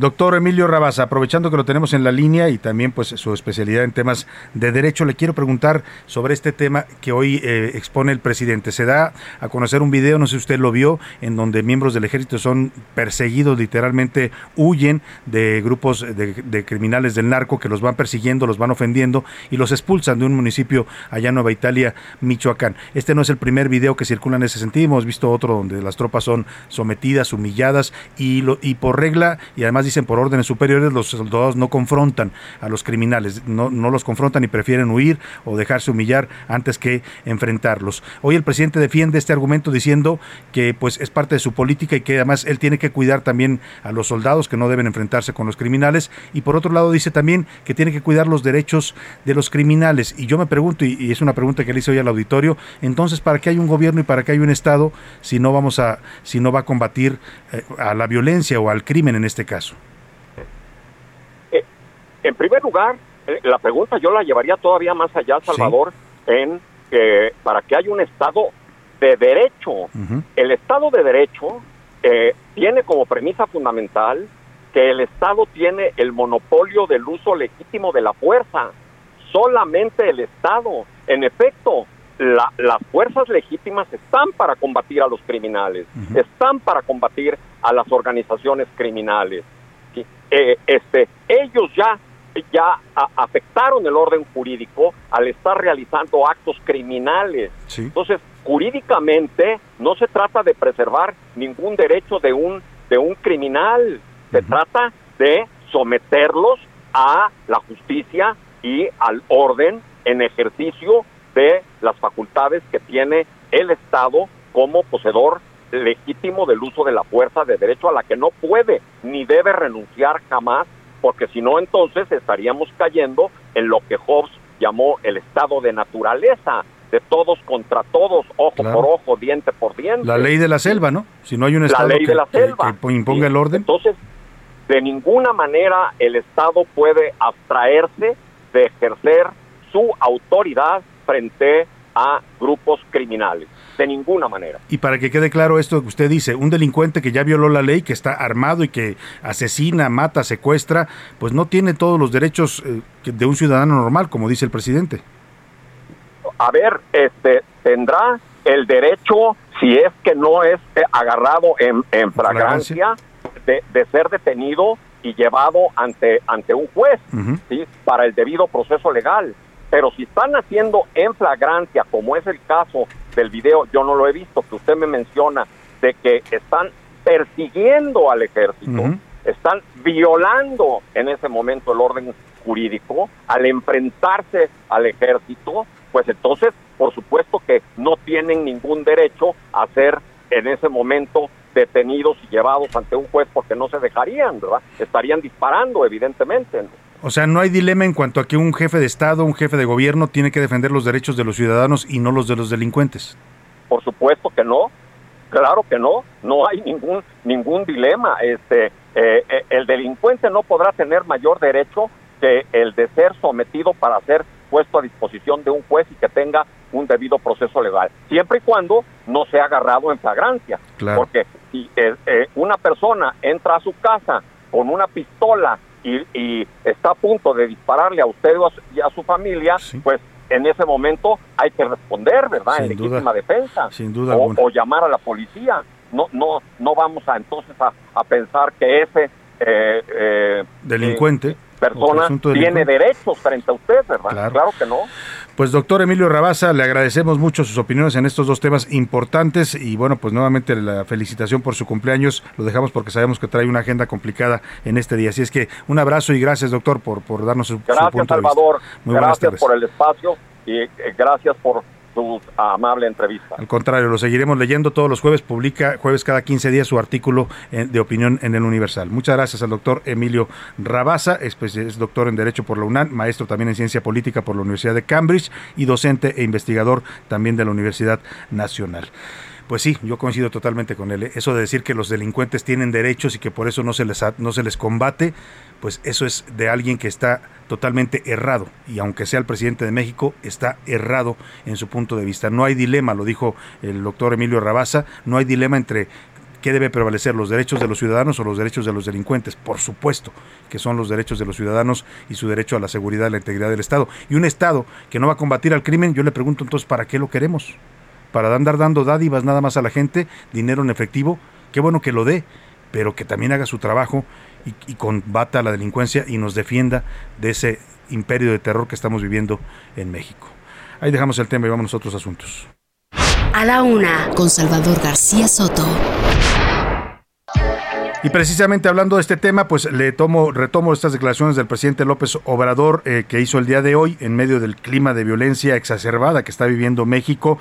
Doctor Emilio Rabasa, aprovechando que lo tenemos en la línea y también pues su especialidad en temas de derecho, le quiero preguntar sobre este tema que hoy eh, expone el presidente. Se da a conocer un video, no sé si usted lo vio, en donde miembros del ejército son perseguidos, literalmente huyen de grupos de, criminales del narco que los van persiguiendo, los van ofendiendo y los expulsan de un municipio allá en Nueva Italia, Michoacán. Este no es el primer video que circula en ese sentido, hemos visto otro donde las tropas son sometidas, humilladas y por regla y además dicen por órdenes superiores los soldados no confrontan a los criminales, no, no los confrontan y prefieren huir o dejarse humillar antes que enfrentarlos. Hoy el presidente defiende este argumento diciendo que pues es parte de su política y que además él tiene que cuidar también a los soldados que no deben enfrentarse con los criminales y por otro lado dice también que tiene que cuidar los derechos de los criminales y yo me pregunto y, es una pregunta que le hice hoy al auditorio, entonces para qué hay un gobierno y para qué hay un estado si no vamos a si no va a combatir eh, a la violencia o al crimen en este caso? En primer lugar, eh, la pregunta yo la llevaría todavía más allá, Salvador, en que para que haya un Estado de derecho. El Estado de derecho eh, tiene como premisa fundamental que el Estado tiene el monopolio del uso legítimo de la fuerza. Solamente el Estado. En efecto, la- las fuerzas legítimas están para combatir a los criminales, están para combatir a las organizaciones criminales. Eh, este, ellos ya, ya afectaron el orden jurídico al estar realizando actos criminales. Entonces, jurídicamente no se trata de preservar ningún derecho de un, de un criminal, se trata de someterlos a la justicia y al orden en ejercicio de las facultades que tiene el Estado como poseedor legítimo del uso de la fuerza de derecho a la que no puede ni debe renunciar jamás, porque si no entonces estaríamos cayendo en lo que Hobbes llamó el estado de naturaleza, de todos contra todos, ojo Claro. por ojo, diente por diente. La ley de la selva, ¿no? Si no hay un estado ley que, de la que- selva. que imponga el orden. Entonces, de ninguna manera el Estado puede abstraerse de ejercer su autoridad frente a grupos criminales. De ninguna manera. Y para que quede claro esto que usted dice, un delincuente que ya violó la ley, que está armado y que asesina, mata, secuestra, pues no tiene todos los derechos eh, de un ciudadano normal, como dice el presidente. a ver, este, tendrá el derecho, si es que no es eh, agarrado en, en fragancia, de, de ser detenido y llevado ante, ante un juez, ¿sí? Para el debido proceso legal. Pero si están haciendo en flagrancia, como es el caso del video, yo no lo he visto, que usted me menciona, de que están persiguiendo al ejército, están violando en ese momento el orden jurídico al enfrentarse al ejército, pues entonces, por supuesto que no tienen ningún derecho a ser en ese momento detenidos y llevados ante un juez porque no se dejarían, ¿verdad? Estarían disparando, evidentemente. ¿no? O sea, no hay dilema en cuanto a que un jefe de Estado, un jefe de gobierno tiene que defender los derechos de los ciudadanos y no los de los delincuentes. Por supuesto que no, claro que no, no hay ningún ningún dilema. Este, eh, eh, el delincuente no podrá tener mayor derecho que el de ser sometido para ser puesto a disposición de un juez y que tenga un debido proceso legal, siempre y cuando no sea agarrado en flagrancia. Claro. Porque si eh, eh, una persona entra a su casa con una pistola y, y está a punto de dispararle a usted o a su- y a su familia, pues en ese momento hay que responder, ¿verdad? en Sin duda. legítima defensa. Sin duda o, o llamar a la policía. No, no, no vamos a entonces a, a pensar que ese eh, eh, Delincuente. eh, persona tiene derechos frente a usted, ¿verdad? Claro. claro que no. Pues doctor Emilio Rabasa, le agradecemos mucho sus opiniones en estos dos temas importantes y bueno, pues nuevamente la felicitación por su cumpleaños. Lo dejamos porque sabemos que trae una agenda complicada en este día. Así es que un abrazo y gracias doctor por, por darnos su, su Gracias, de vista. Salvador. Muy buenas gracias tardes. por el espacio y eh, gracias por amable entrevista. Al contrario, lo seguiremos leyendo todos los jueves. Publica jueves cada 15 días su artículo eh, de opinión en el Universal. Muchas gracias al doctor Emilio Rabasa, es, pues, es doctor en Derecho por la UNAM, maestro también en Ciencia Política por la Universidad de Cambridge y docente e investigador también de la Universidad Nacional. Pues sí, yo coincido totalmente con él. ¿eh? Eso de decir que los delincuentes tienen derechos y que por eso no se les, no se les combate, pues eso es de alguien que está totalmente errado. Y aunque sea el presidente de México, está errado en su punto de vista. No hay dilema, lo dijo el doctor Emilio Rabasa, no hay dilema entre qué debe prevalecer, los derechos de los ciudadanos o los derechos de los delincuentes. Por supuesto que son los derechos de los ciudadanos y su derecho a la seguridad y la integridad del Estado. Y un Estado que no va a combatir al crimen, yo le pregunto entonces, ¿para qué lo queremos? para andar dando dádivas nada más a la gente, dinero en efectivo, qué bueno que lo dé, pero que también haga su trabajo y, y combata la delincuencia y nos defienda de ese imperio de terror que estamos viviendo en México. Ahí dejamos el tema y vamos a otros asuntos. A la una, con Salvador García Soto. Y precisamente hablando de este tema, pues le tomo, retomo estas declaraciones del presidente López Obrador eh, que hizo el día de hoy en medio del clima de violencia exacerbada que está viviendo México.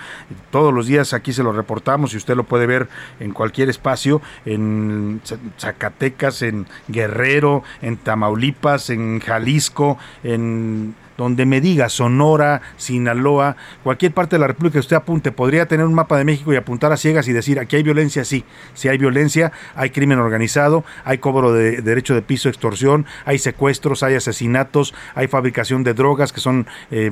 Todos los días aquí se lo reportamos y usted lo puede ver en cualquier espacio, en Zacatecas, en Guerrero, en Tamaulipas, en Jalisco, en donde me diga Sonora, Sinaloa, cualquier parte de la República que usted apunte, podría tener un mapa de México y apuntar a ciegas y decir, aquí hay violencia, sí, si hay violencia, hay crimen organizado, hay cobro de derecho de piso, extorsión, hay secuestros, hay asesinatos, hay fabricación de drogas que son eh,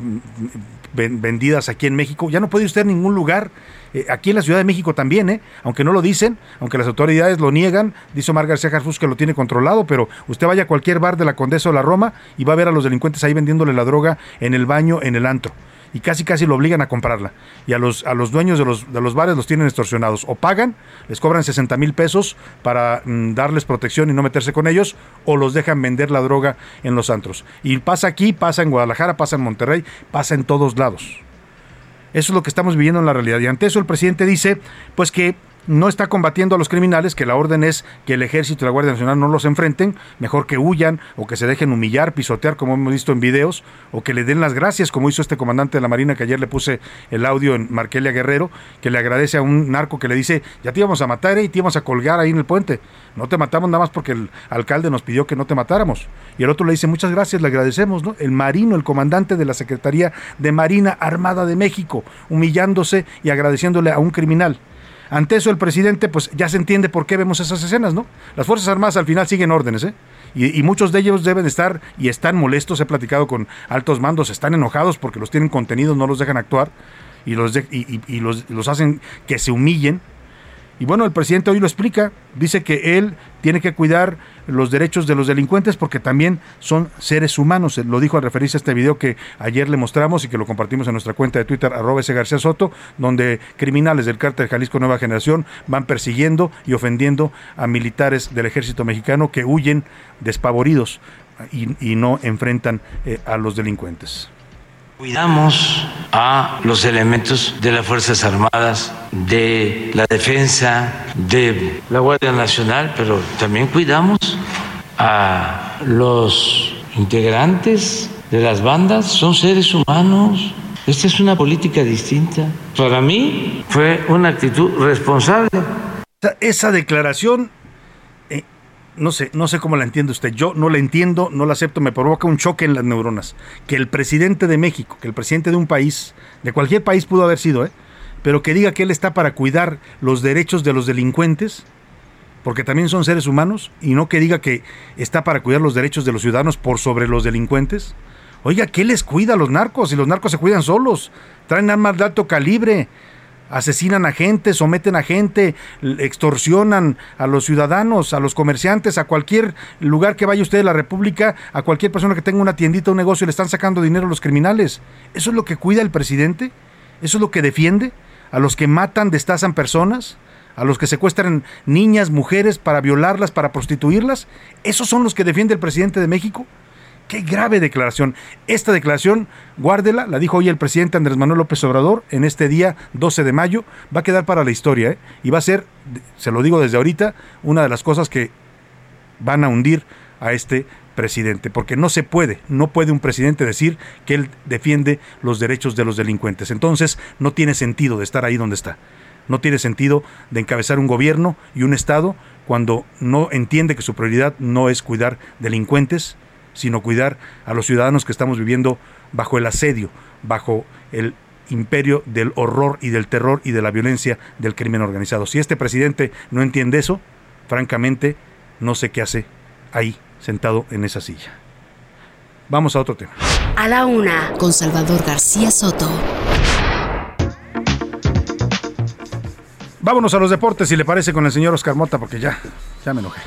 ven- vendidas aquí en México. Ya no puede usted en ningún lugar. Eh, aquí en la Ciudad de México también, ¿eh? aunque no lo dicen, aunque las autoridades lo niegan, dice Omar García Harfus que lo tiene controlado, pero usted vaya a cualquier bar de la Condesa o la Roma y va a ver a los delincuentes ahí vendiéndole la droga en el baño, en el antro. Y casi casi lo obligan a comprarla. Y a los, a los dueños de los, de los bares los tienen extorsionados. O pagan, les cobran 60 mil pesos para mm, darles protección y no meterse con ellos, o los dejan vender la droga en los antros. Y pasa aquí, pasa en Guadalajara, pasa en Monterrey, pasa en todos lados. Eso es lo que estamos viviendo en la realidad. Y ante eso el presidente dice, pues que no está combatiendo a los criminales, que la orden es que el ejército y la Guardia Nacional no los enfrenten, mejor que huyan o que se dejen humillar, pisotear, como hemos visto en videos, o que le den las gracias, como hizo este comandante de la Marina, que ayer le puse el audio en Marquelia Guerrero, que le agradece a un narco que le dice, ya te íbamos a matar eh, y te íbamos a colgar ahí en el puente. No te matamos nada más porque el alcalde nos pidió que no te matáramos. Y el otro le dice, muchas gracias, le agradecemos, ¿no? El marino, el comandante de la Secretaría de Marina Armada de México, humillándose y agradeciéndole a un criminal. Ante eso el presidente, pues ya se entiende por qué vemos esas escenas, ¿no? Las Fuerzas Armadas al final siguen órdenes, ¿eh? Y, muchos de ellos deben estar y están molestos. He platicado con altos mandos, están enojados porque los tienen contenidos, no los dejan actuar y los, y, los hacen que se humillen. Y bueno, el presidente hoy lo explica, dice que él tiene que cuidar los derechos de los delincuentes porque también son seres humanos. Lo dijo al referirse a este video que ayer le mostramos y que lo compartimos en nuestra cuenta de Twitter, arroba ese García Soto, donde criminales del cártel Jalisco Nueva Generación van persiguiendo y ofendiendo a militares del ejército mexicano que huyen despavoridos y, y no enfrentan eh, a los delincuentes. Cuidamos a los elementos de las Fuerzas Armadas, de la defensa, de la Guardia Nacional, pero también cuidamos a los integrantes de las bandas, son seres humanos. Esta es una política distinta. Para mí fue una actitud responsable. Esa, declaración, no sé, no sé cómo la entiende usted. Yo no la entiendo, no la acepto, me provoca un choque en las neuronas. Que el presidente de México, que el presidente de un país, de cualquier país pudo haber sido, ¿eh? pero que diga que él está para cuidar los derechos de los delincuentes, porque también son seres humanos, y no que diga que está para cuidar los derechos de los ciudadanos por sobre los delincuentes. Oiga, ¿qué les cuida a los narcos? Si los narcos se cuidan solos, traen armas de alto calibre, asesinan a gente, someten a gente, extorsionan a los ciudadanos, a los comerciantes, a cualquier lugar que vaya usted de la República, a cualquier persona que tenga una tiendita, un negocio, le están sacando dinero a los criminales. ¿Eso es lo que cuida el presidente? ¿Eso es lo que defiende? ¿A los que matan, destazan personas? ¿A los que secuestran niñas, mujeres para violarlas, para prostituirlas? ¿Esos son los que defiende el presidente de México? Qué grave declaración. Esta declaración, guárdela, la dijo hoy el presidente Andrés Manuel López Obrador en este día 12 de mayo. Va a quedar para la historia ¿eh? y va a ser, se lo digo desde ahorita, una de las cosas que van a hundir a este presidente, porque no se puede, no puede un presidente decir que él defiende los derechos de los delincuentes. Entonces, no tiene sentido de estar ahí donde está. No tiene sentido de encabezar un gobierno y un Estado cuando no entiende que su prioridad no es cuidar delincuentes, sino cuidar a los ciudadanos que estamos viviendo bajo el asedio, bajo el imperio del horror y del terror y de la violencia del crimen organizado. Si este presidente no entiende eso, francamente, no sé qué hace ahí, sentado en esa silla. Vamos a otro tema. A la una, con Salvador García Soto. Vámonos a los deportes, si le parece, con el señor Oscar Mota, porque ya, ya me enojé.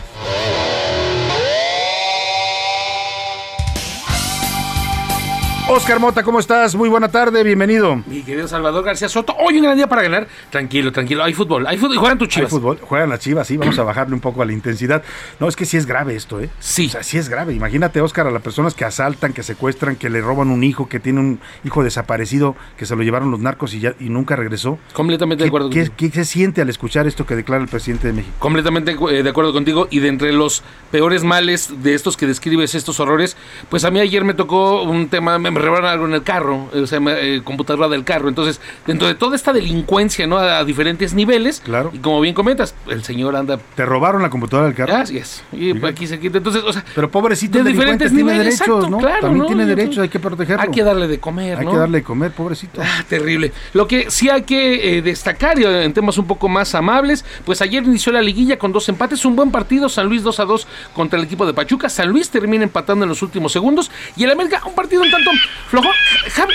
Oscar Mota, ¿cómo estás? Muy buena tarde, bienvenido. Mi querido Salvador García Soto, hoy un gran día para ganar. Tranquilo, tranquilo. Hay fútbol, hay fútbol. Juegan tus Hay chivas. fútbol, juegan las chivas, sí, vamos a bajarle un poco a la intensidad. No, es que sí es grave esto, ¿eh? Sí. O sea, sí es grave. Imagínate, Oscar, a las personas que asaltan, que secuestran, que le roban un hijo, que tiene un hijo desaparecido, que se lo llevaron los narcos y, ya, y nunca regresó. Completamente de ¿Qué, acuerdo qué, contigo. qué se siente al escuchar esto que declara el presidente de México? Completamente eh, de acuerdo contigo. Y de entre los peores males de estos que describes, estos horrores, pues a mí ayer me tocó un tema, me, me robaron algo en el carro, o sea, me- eh, computadora del carro. Entonces, dentro de toda esta delincuencia, ¿no? A, a diferentes niveles. Claro. Y como bien comentas, el señor anda. ¿Te robaron la computadora del carro? Así es. Y aquí se quita. Entonces, o sea. Pero pobrecito, de el diferentes tiene niveles, derechos, exacto, ¿no? claro, También ¿no? tiene derechos, entonces, hay que protegerlo. Hay que darle de comer, Hay ¿no? que darle de comer, pobrecito. Ah, terrible. Lo que sí hay que eh, destacar y eh, en temas un poco más amables, pues ayer inició la liguilla con dos empates, un buen partido, San Luis 2 a 2 contra el equipo de Pachuca, San Luis termina empatando en los últimos segundos y el América un partido un tanto flojo.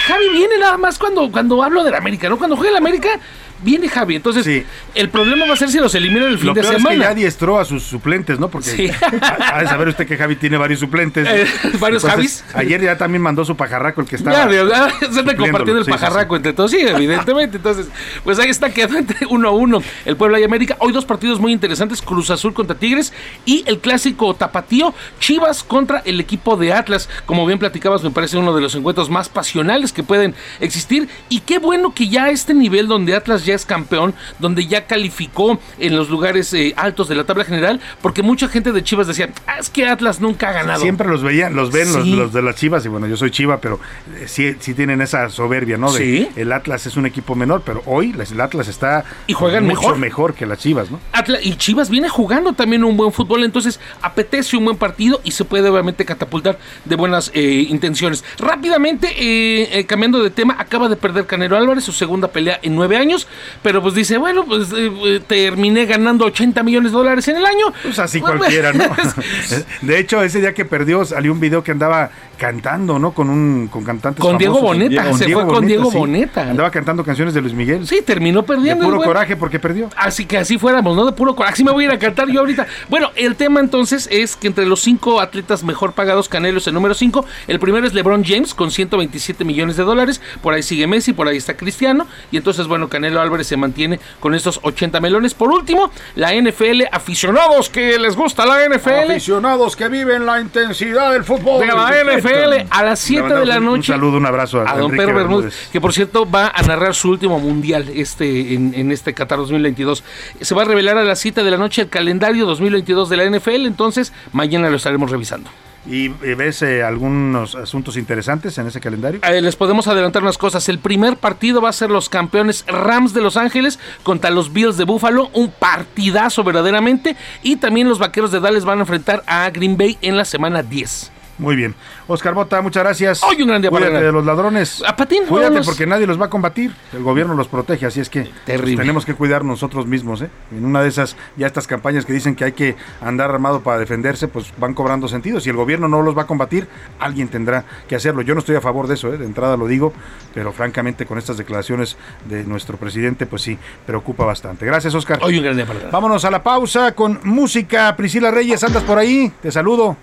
Javi, viene nada más cuando, cuando hablo del América, ¿no? Cuando juega el América, viene Javi. Entonces, el problema va a ser si los eliminan el fin Lo de peor es que semana. ya adiestró a sus suplentes, ¿no? Porque Sí. ha ha de saber usted que Javi tiene varios suplentes. Eh, varios Javis. Ayer ya también mandó su pajarraco el que estaba. Ya, se anda compartiendo el Sí, pajarraco entre todos, sí, evidentemente. Entonces, pues ahí está quedando entre uno a uno el Puebla y América. Hoy dos partidos muy interesantes, Cruz Azul contra Tigres y el clásico tapatío, Chivas contra el equipo de Atlas. Como bien platicabas, me parece uno de los encuentros más pasionales que pueden existir. Y qué bueno que ya a este nivel donde Atlas ya es campeón, donde ya calificó en los lugares eh, altos de la tabla general, porque mucha gente de Chivas decía, "Ah, es que Atlas nunca ha ganado. Siempre los veían, los ven los, Sí. los de las Chivas, y bueno, yo soy Chiva, pero eh, sí, sí tienen esa soberbia, ¿no? De Sí. El Atlas es un equipo menor, pero hoy el Atlas está Y juegan mucho mejor. mejor que las Chivas, ¿no? Atla- y Chivas viene jugando también un buen fútbol, entonces apetece un buen partido y se puede obviamente catapultar de buenas eh, intenciones. rápidamente, eh, eh, cambiando de tema, acaba de perder Canelo Álvarez su segunda pelea en nueve años, pero pues dice, bueno, pues eh, eh, terminé ganando 80 millones de dólares en el año. Pues así cualquiera, ¿no? De hecho, ese día que perdió salió un video que andaba cantando, ¿no? Con un con cantantes Con Diego famosos. Boneta, se fue con Diego Boneta. Andaba cantando canciones de Luis Miguel. Sí, terminó De perdiendo. puro el güey. coraje porque perdió. Así que así fuéramos, ¿no? De puro coraje. Así me voy a ir a cantar yo ahorita. Bueno, el tema entonces es que entre los cinco atletas mejor pagados, Canelo es el número 5. El primero es LeBron James con 127 millones de dólares. Por ahí sigue Messi, por ahí está Cristiano. Y entonces, bueno, Canelo Álvarez se mantiene con estos 80 melones. Por último, la NFL, aficionados que les gusta la NFL. Aficionados que viven la intensidad del fútbol. De la NFL a las 7 de la Un- noche. Un saludo, un abrazo a, a don Pedro Bermúdez, Bermúdez. que por cierto va a narrar su último mundial este en, en este Qatar 2022. Se va a revelar a las 7 de la noche el calendario 2022 de la NFL, entonces mañana lo estaremos revisando. ¿Y eh, ves eh, algunos asuntos interesantes en ese calendario? Eh, les podemos adelantar unas cosas. El primer partido va a ser los campeones Rams de Los Ángeles contra los Bills de Buffalo. Un partidazo verdaderamente. Y también los Vaqueros de Dallas van a enfrentar a Green Bay en la semana 10. Muy bien. Oscar Bota, muchas gracias. Hoy un gran día Cuídate de los ladrones. A patín, Cuídate vámonos. porque nadie los va a combatir. El gobierno los protege, así es que pues, tenemos que cuidar nosotros mismos. ¿eh? En una de esas, ya estas campañas que dicen que hay que andar armado para defenderse, pues van cobrando sentido. Si el gobierno no los va a combatir, alguien tendrá que hacerlo. Yo no estoy a favor de eso, ¿eh? de entrada lo digo, pero francamente con estas declaraciones de nuestro presidente, pues sí, preocupa bastante. Gracias, Oscar. Hoy un gran día para. Vámonos a la pausa con música. Priscila Reyes, ¿andas por ahí? Te saludo.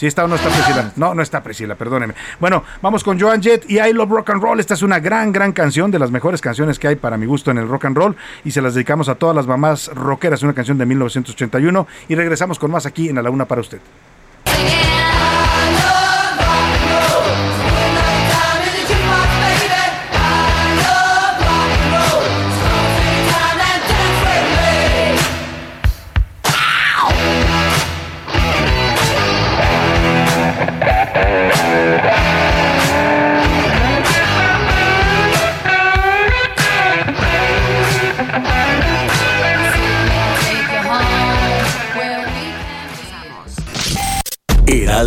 ¿Sí está o no está Priscila? No, no está Priscila, perdóneme. Bueno, vamos con Joan Jett y I Love Rock and Roll. Esta es una gran, gran canción, de las mejores canciones que hay para mi gusto en el rock and roll. Y se las dedicamos a todas las mamás rockeras. Una canción de 1981. Y regresamos con más aquí en la Una para usted.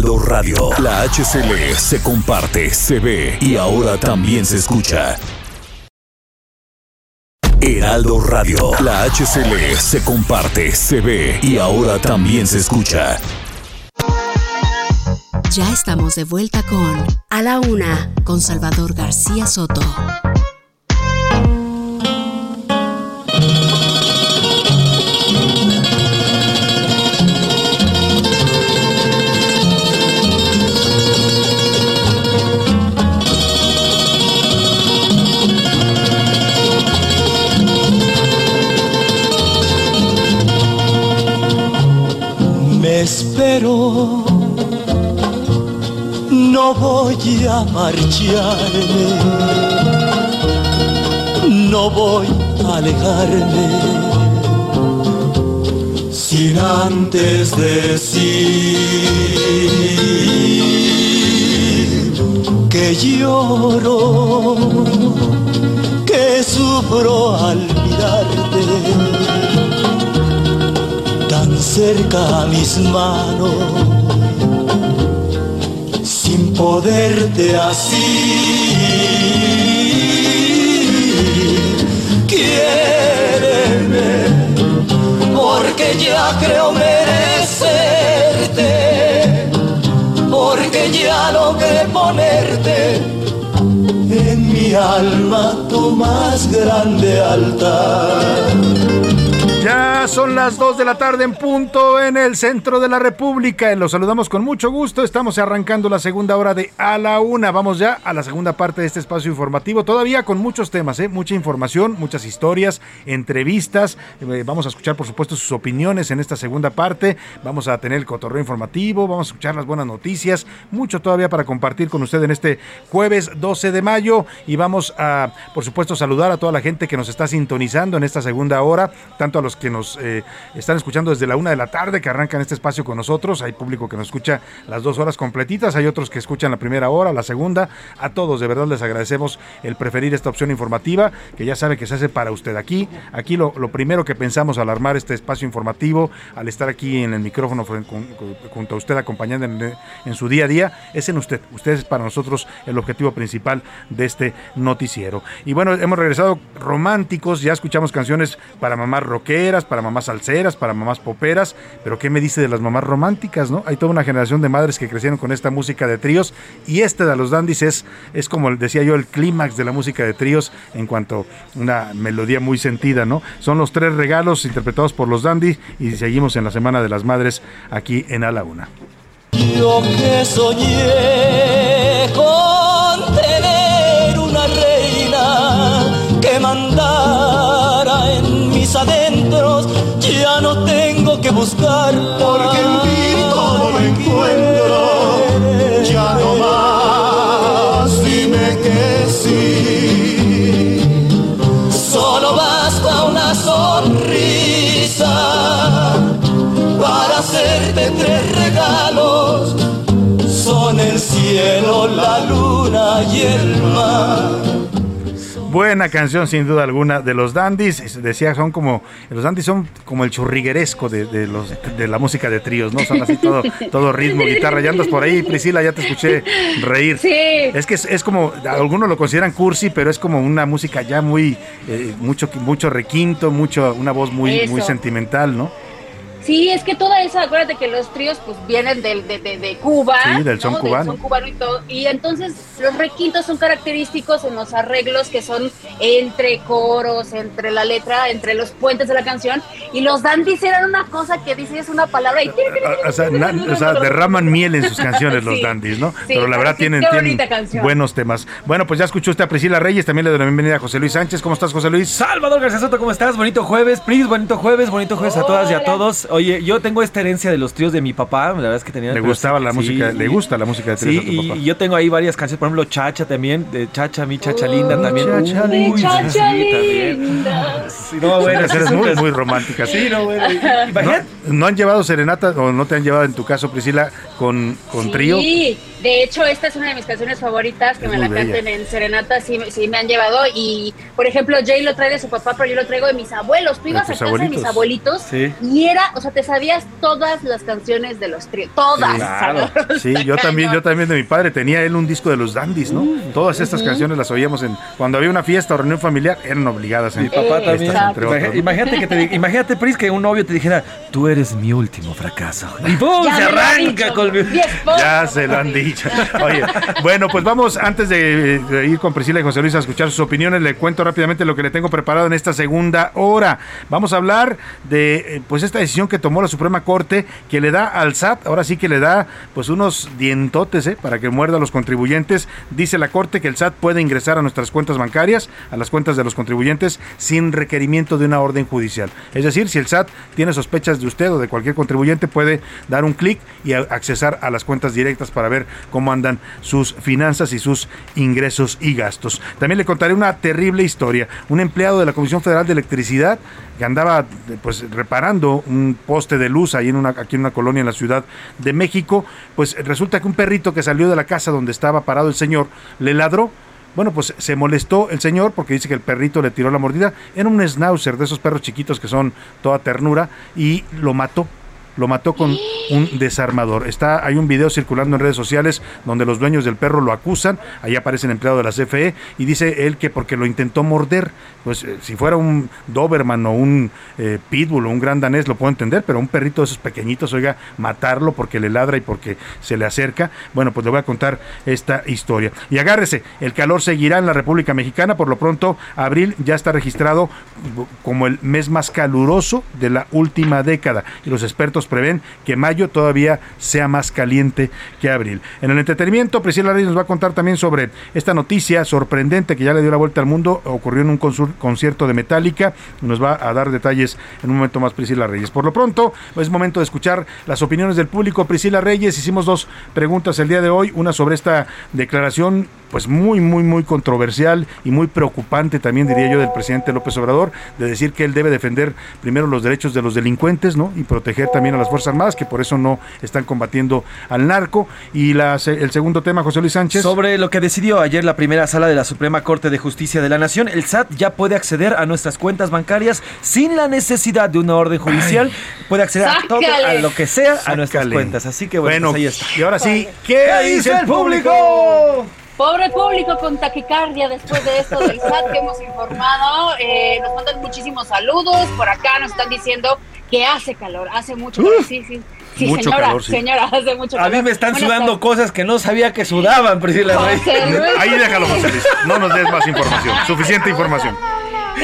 Heraldo Radio. La HCL se comparte, se ve y ahora también se escucha. Heraldo Radio. La HCL se comparte, se ve y ahora también se escucha. Ya estamos de vuelta con A la Una, con Salvador García Soto. Espero, no voy a marcharme, no voy a alejarme, sin antes decir que lloro, que sufro al mirarte tan cerca a mis manos, sin poderte así. Quiéreme, porque ya creo merecerte, porque ya logré ponerte en mi alma tu más grande altar. Son las 2 de la tarde en punto en el centro de la República. Los saludamos con mucho gusto. Estamos arrancando la segunda hora de A la Una. Vamos ya a la segunda parte de este espacio informativo. Todavía con muchos temas, ¿eh? mucha información, muchas historias, entrevistas. Eh, vamos a escuchar, por supuesto, sus opiniones en esta segunda parte. Vamos a tener el cotorreo informativo. Vamos a escuchar las buenas noticias. Mucho todavía para compartir con usted en este jueves 12 de mayo. Y vamos a, por supuesto, saludar a toda la gente que nos está sintonizando en esta segunda hora, tanto a los que nos eh, están escuchando desde la una de la tarde, que arrancan este espacio con nosotros. Hay público que nos escucha las dos horas completitas, hay otros que escuchan la primera hora, la segunda. A todos, de verdad, les agradecemos el preferir esta opción informativa, que ya sabe que se hace para usted aquí. Aquí lo, lo primero que pensamos al armar este espacio informativo, al estar aquí en el micrófono junto a usted, acompañando en, en su día a día, es en usted. Usted es para nosotros el objetivo principal de este noticiero. Y bueno, hemos regresado románticos, ya escuchamos canciones para mamás rockeras, para mamás salseras, para mamás poperas, pero ¿qué me dice de las mamás románticas, no? Hay toda una generación de madres que crecieron con esta música de tríos y este de los dandies es, es como decía yo, el clímax de la música de tríos en cuanto a una melodía muy sentida, ¿no? Son los tres regalos interpretados por los dandies y seguimos en la Semana de las Madres aquí en A la Una. Yo que soñé con tener una reina que mandara en mis ya no tengo que buscarla. Porque en mí todo lo encuentro, ya no más, dime que sí. Solo basta una sonrisa para hacerte tres regalos. Son el cielo, la luna y el mar. Buena canción, sin duda alguna, de los dandies. Decía, son como. Los dandies son como el churrigueresco de, de los, de la música de tríos, ¿no? Son así todo, todo ritmo, guitarra. Ya andas por ahí, Priscila, ya te escuché reír. Sí. Es que es, es como. Algunos lo consideran cursi, pero es como una música ya muy. eh, mucho, mucho requinto, mucho, una voz muy, muy sentimental, ¿no? Sí, es que toda esa, acuérdate que los tríos pues vienen del, de, de- de Cuba. Sí, del son cubano. son cubano y todo. Y entonces los requintos son característicos en los arreglos que son entre coros, entre la letra, entre los puentes de la canción. Y los dandies eran una cosa que dices una palabra y... O sea, na- o sea, derraman miel en sus canciones los Sí, dandies, ¿no? sí, pero la verdad sí, tienen, buenos temas. Bueno, pues ya escuchó usted a Priscila Reyes, también le doy la bienvenida a José Luis Sánchez. ¿Cómo estás, José Luis? Salvador García Soto, ¿cómo estás? Bonito jueves, Pris, bonito jueves, bonito jueves a todas y a todos. Oye, yo tengo esta herencia de los tríos de mi papá, la verdad es que tenía... Le gustaba la música, le gusta la música de Sí, tríos a tu y, papá. y yo tengo ahí varias canciones, por ejemplo, Chacha también, de Chacha, mi Chacha linda también. Chacha Uy, linda. sí, también. Sí, no, bueno, Eres, eres muy, muy romántica. Sí, no, bueno. ¿No, no han llevado serenata o no te han llevado en tu caso, Priscila, con, con trío? Sí, de hecho esta es una de mis canciones favoritas, que Es me la bella. canten en serenata, sí, me- sí me han llevado. Y, por ejemplo, Jay lo trae de su papá, pero yo lo traigo de mis abuelos. Tú ibas a casa de mis abuelitos. Sí. y era, o sea, te sabías todas las canciones de los tríos, todas. Claro. ¿sabes? Sí, yo también, yo también de mi padre tenía él un disco de los dandies, ¿no? Todas estas canciones las oíamos en cuando había una fiesta o reunión familiar, eran obligadas. Mi papá también. entre Imagi- otros, ¿no? Imagínate que te imagínate, Pris, que un novio te dijera, tú eres mi último fracaso. Y ¡pum! Ya se arranca con mi... Ya se lo han dicho. Oye, bueno, pues vamos, antes de, de ir con Priscila y José Luis a escuchar sus opiniones, le cuento rápidamente lo que le tengo preparado en esta segunda hora. Vamos a hablar de eh, pues esta decisión que tomó la Suprema Corte que le da al SAT, ahora sí que le da pues unos dientotes ¿eh? para que muerda a los contribuyentes. Dice la Corte que el SAT puede ingresar a nuestras cuentas bancarias, a las cuentas de los contribuyentes, sin requerimiento de una orden judicial. Es decir, si el SAT tiene sospechas de usted o de cualquier contribuyente, puede dar un clic y accesar a las cuentas directas para ver cómo andan sus finanzas y sus ingresos y gastos. También le contaré una terrible historia. Un empleado de la Comisión Federal de Electricidad que andaba pues reparando un poste de luz ahí en una, aquí en una colonia en la Ciudad de México, pues resulta que un perrito que salió de la casa donde estaba parado el señor le ladró. Bueno, pues se molestó el señor porque dice que el perrito le tiró la mordida. Era un schnauzer de esos perros chiquitos que son toda ternura y lo mató. Lo mató con un desarmador. Está, hay un video circulando en redes sociales donde los dueños del perro lo acusan. Ahí aparece el empleado de la CFE y dice él que porque lo intentó morder. Pues eh, si fuera un Doberman o un eh, Pitbull o un Gran Danés lo puedo entender, pero un perrito de esos pequeñitos, oiga, matarlo porque le ladra y porque se le acerca. Bueno, pues le voy a contar esta historia. Y agárrese, el calor seguirá en la República Mexicana. Por lo pronto, abril ya está registrado como el mes más caluroso de la última década. Y los expertos expertos prevén que mayo todavía sea más caliente que abril. En el entretenimiento, Priscila Reyes nos va a contar también sobre esta noticia sorprendente que ya le dio la vuelta al mundo. Ocurrió en un concierto de Metallica. Nos va a dar detalles en un momento más Priscila Reyes. Por lo pronto, es momento de escuchar las opiniones del público. Priscila Reyes, hicimos dos preguntas el día de hoy. Una sobre esta declaración, pues muy, muy, muy controversial y muy preocupante también, diría yo, del presidente López Obrador, de decir que él debe defender primero los derechos de los delincuentes, ¿no? Y proteger también a las Fuerzas Armadas, que por eso no están combatiendo al narco. Y la, el segundo tema, José Luis Sánchez. Sobre lo que decidió ayer la primera sala de la Suprema Corte de Justicia de la Nación, el SAT ya puede acceder a nuestras cuentas bancarias sin la necesidad de una orden judicial. Puede acceder a, todo, a lo que sea a nuestras cuentas. Así que bueno, Bueno, pues ahí está. y ahora sí, ¿qué, dice el público? Pobre público con taquicardia después de esto del SAT que hemos informado. Eh, nos mandan muchísimos saludos. Por acá nos están diciendo que hace calor, hace mucho calor. Sí, sí. Sí, Mucho señora, calor, sí. señora, hace mucho A calor. mí me están Buenas sudando tardes. cosas que no sabía que sudaban, Priscila. José Luis. Ahí déjalo, José Luis. No nos des más información. Suficiente información.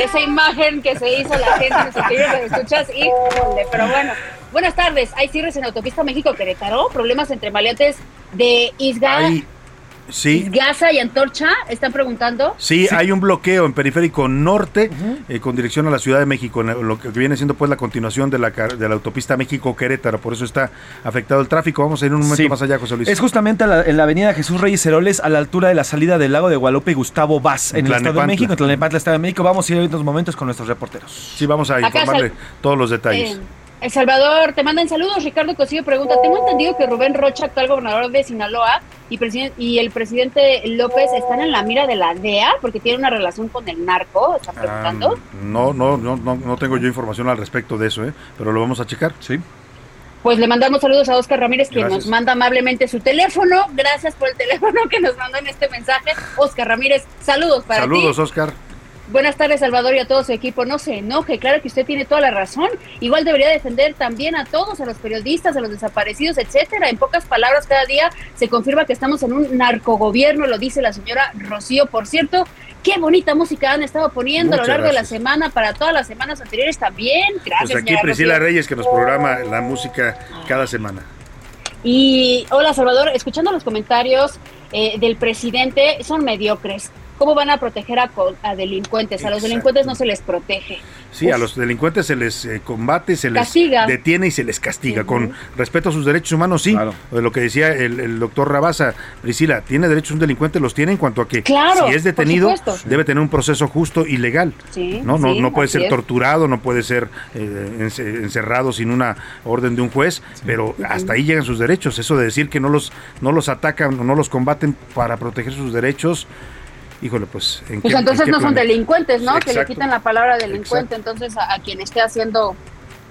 Esa imagen que se hizo la gente anteriores de escuchas, híjole, pero bueno. Buenas tardes, hay cierres en Autopista México-Querétaro, problemas entre maleantes de Isga, Ahí, sí. Isgaza y Antorcha, están preguntando. Sí, hay un bloqueo en periférico norte eh, con dirección a la Ciudad de México, en lo que viene siendo pues la continuación de la, de la autopista México-Querétaro, por eso está afectado el tráfico. Vamos a ir un momento Sí. más allá, José Luis. Es justamente la- en la avenida Jesús Reyes Heroles, a la altura de la salida del lago de Guadalupe y Gustavo Vaz, en el Estado de. México, en Tlalnepantla, Estado de México. Vamos a ir en estos momentos con nuestros reporteros. Sí, vamos a Acá informarle sal- todos los detalles. Eh, El Salvador, te mandan saludos. Ricardo Cosillo pregunta: Tengo entendido que Rubén Rocha, actual gobernador de Sinaloa, y, presiden- y el presidente López están en la mira de la DEA porque tiene una relación con el narco. Están preguntando. Ah, no, no, no, no, no tengo yo información al respecto de eso, ¿eh? pero lo vamos a checar. Sí. Pues le mandamos saludos a Oscar Ramírez, quien Gracias. nos manda amablemente su teléfono. Gracias por el teléfono que nos mandó en este mensaje. Oscar Ramírez, saludos para Saludos, ti. Oscar. Buenas tardes, Salvador, y a todo su equipo. No se enoje, claro que usted tiene toda la razón. Igual debería defender también a todos, a los periodistas, a los desaparecidos, etcétera. En pocas palabras, cada día se confirma que estamos en un narcogobierno, lo dice la señora Rocío. Por cierto, qué bonita música han estado poniendo a lo largo de la semana, para todas las semanas anteriores también. Gracias, Pues aquí Priscila Rocío. Reyes que nos programa la música cada semana. Y hola Salvador, escuchando los comentarios eh, del presidente, son mediocres. ¿Cómo van a proteger a, co- a delincuentes? A los Exacto. delincuentes no se les protege. Sí, a los delincuentes se les eh, combate, se les Castiga. detiene y se les castiga. Con respeto a sus derechos humanos, sí. De Lo que decía el, el doctor Rabasa, Priscila, ¿tiene derechos un delincuente? Los tiene en cuanto a que Claro, si es detenido, debe tener un proceso justo y legal. Sí, no, no, sí, no puede ser es. torturado, no puede ser eh, ence- encerrado sin una orden de un juez, pero hasta ahí llegan sus derechos. Eso de decir que no los, no los atacan o no los combaten para proteger sus derechos, híjole, pues... ¿en Pues qué- entonces en no son delincuentes, ¿no? Que le quitan la palabra delincuente, entonces a, a quien esté haciendo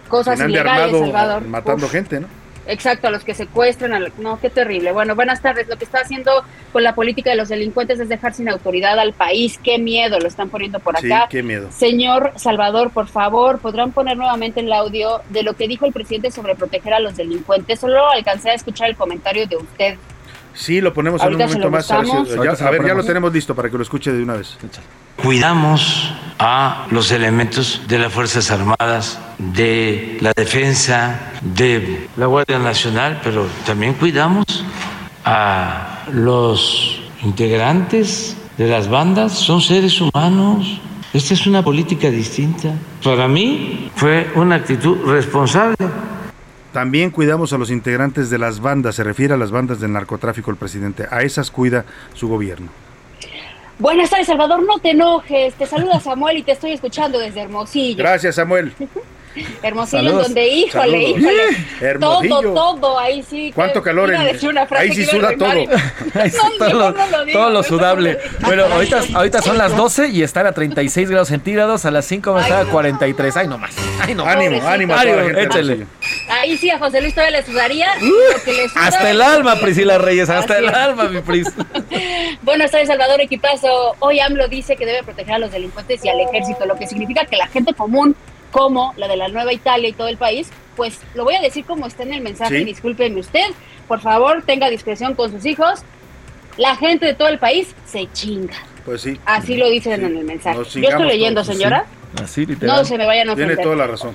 cosas ilegales, armado, Salvador. matando Uf. gente, ¿no? Exacto, a los que secuestran, a no, qué terrible. Bueno, buenas tardes. Lo que está haciendo con la política de los delincuentes es dejar sin autoridad al país. Qué miedo, lo están poniendo por Sí, acá. qué miedo. Señor Salvador, por favor, ¿podrán poner nuevamente el audio de lo que dijo el presidente sobre proteger a los delincuentes? Solo alcancé a escuchar el comentario de usted. Sí, lo ponemos en un Ahorita momento más. A ver, si- ya, Ahorita a lo ver, ya lo tenemos listo para que lo escuche de una vez. Cuidamos a los elementos de las Fuerzas Armadas, de la defensa, de la Guardia Nacional, pero también cuidamos a los integrantes de las bandas, son seres humanos. Esta es una política distinta. Para mí fue una actitud responsable. También cuidamos a los integrantes de las bandas, se refiere a las bandas del narcotráfico el presidente. A esas cuida su gobierno. Buenas tardes, Salvador, no te enojes. Te saluda Samuel y te estoy escuchando desde Hermosillo. Gracias, Samuel. Hermosillo, Saludos. donde, híjole, Saludos. híjole. Hermosillo. Todo, todo, ahí sí. ¿Cuánto calor en- una frase ahí sí suda todo. Ahí sí, todo, lo, no lo digo, todo lo sudable. no. Bueno, ahorita, ahorita son las 12 y están a 36 grados centígrados. A las 5 va a estar a 43. Ay, no más. Ay, no Ánimo, Pobrecito. ánimo a toda la gente de échale. Ahí sí, a José Luis todavía le sudaría. lo que le suda Hasta el alma, Priscila Reyes. Hasta Así el es. alma, mi Pris. Buenas tardes, Salvador Equipazo. Hoy AMLO dice que debe proteger a los delincuentes y al ejército, lo que significa que la gente común, como la de la Nueva Italia y todo el país, pues lo voy a decir como está en el mensaje, Sí. discúlpeme usted, por favor, tenga discreción con sus hijos. La gente de todo el país se chinga. Pues sí. Así lo dicen en el mensaje. Nos Yo estoy leyendo, todos, señora. Así, No se me vayan a Tiene ofender. toda la razón.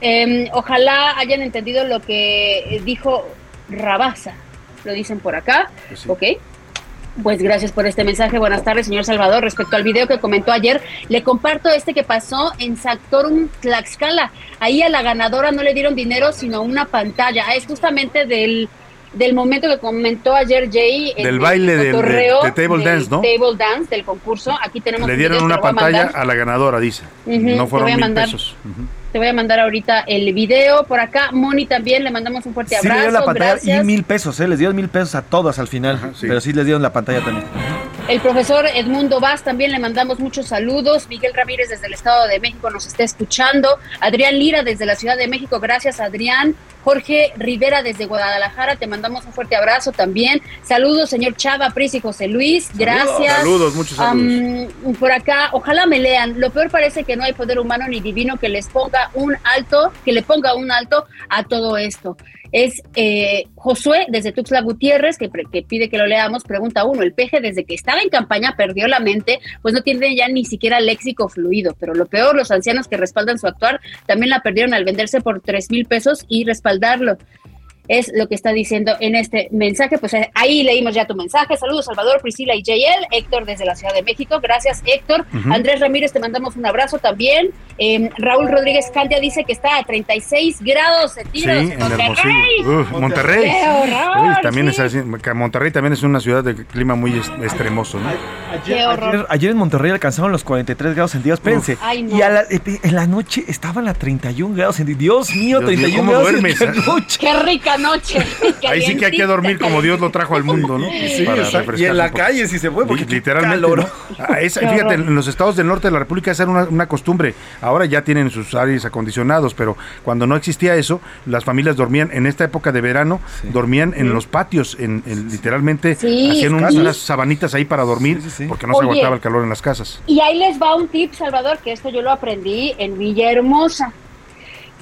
eh, ojalá hayan entendido lo que dijo Rabasa. Lo dicen por acá. Ok. Pues gracias por este mensaje. Buenas tardes, señor Salvador. Respecto al video que comentó ayer, le comparto este que pasó en Sactorum Tlaxcala. Ahí a la ganadora no le dieron dinero, sino una pantalla. Ah, Es justamente del, del momento que comentó ayer Jay. Del el baile del- de- table del dance, ¿no? Table dance del concurso. Aquí tenemos Le un dieron video, una a pantalla a la ganadora, dice. No fueron mil mandar. pesos. Te voy a mandar ahorita el video por acá. Moni también le mandamos un fuerte Sí le abrazo. dieron la pantalla gracias. y mil pesos, ¿eh? Les dieron mil pesos a todas al final. Pero sí les dieron la pantalla también. El profesor Edmundo Vaz también le mandamos muchos saludos. Miguel Ramírez desde el Estado de México nos está escuchando. Adrián Lira desde la Ciudad de México, gracias Adrián. Jorge Rivera desde Guadalajara, te mandamos un fuerte abrazo también. Saludos, señor Chava, Pris y José Luis, gracias. Saludos, muchos saludos. Por acá, ojalá me lean. Lo peor parece que no hay poder humano ni divino que les ponga un alto, que le ponga un alto a todo esto. Es eh, Josué desde Tuxtla Gutiérrez que, que pide que lo leamos. Pregunta uno: el peje desde que estaba en campaña perdió la mente, pues no tiene ya ni siquiera léxico fluido. Pero lo peor, los ancianos que respaldan su actuar también la perdieron al venderse por tres mil pesos y respaldarlo es lo que está diciendo en este mensaje. Pues eh, ahí leímos ya tu mensaje. Saludos, Salvador, Priscila y JL. Héctor desde la Ciudad de México. Gracias, Héctor. Andrés Ramírez, te mandamos un abrazo también. Eh, Raúl Rodríguez Candia dice que está a 36 grados Sí, centígrados en en Monterrey. Uf, Monterrey. ¡Qué horror! Uy, también sí. es así. Monterrey también es una ciudad de clima muy extremoso, ¿no? Qué horror. Ayer, ayer en Monterrey alcanzaron los 43 grados centígrados, espérense. Ay, no. Y a la- en la noche estaban a 31 grados centígrados. Dios mío, Dios mío, 31 ¿cómo grados duermes, en la eh? noche. Qué rica noche. Ahí sí que hay que dormir como Dios lo trajo al mundo, ¿no? Sí, Para Y en la calle si se puede, porque literalmente. calor. ¿no? Ah, fíjate, en los estados del norte de la República esa era una, una costumbre. Ahora ya tienen sus aires acondicionados, pero cuando no existía eso, las familias dormían en esta época de verano, dormían en los patios, en, en- literalmente Sí, hacían un- sí. unas sabanitas ahí para dormir, porque no se aguantaba el calor en las casas. Y ahí les va un tip, Salvador, que esto yo lo aprendí en Villahermosa.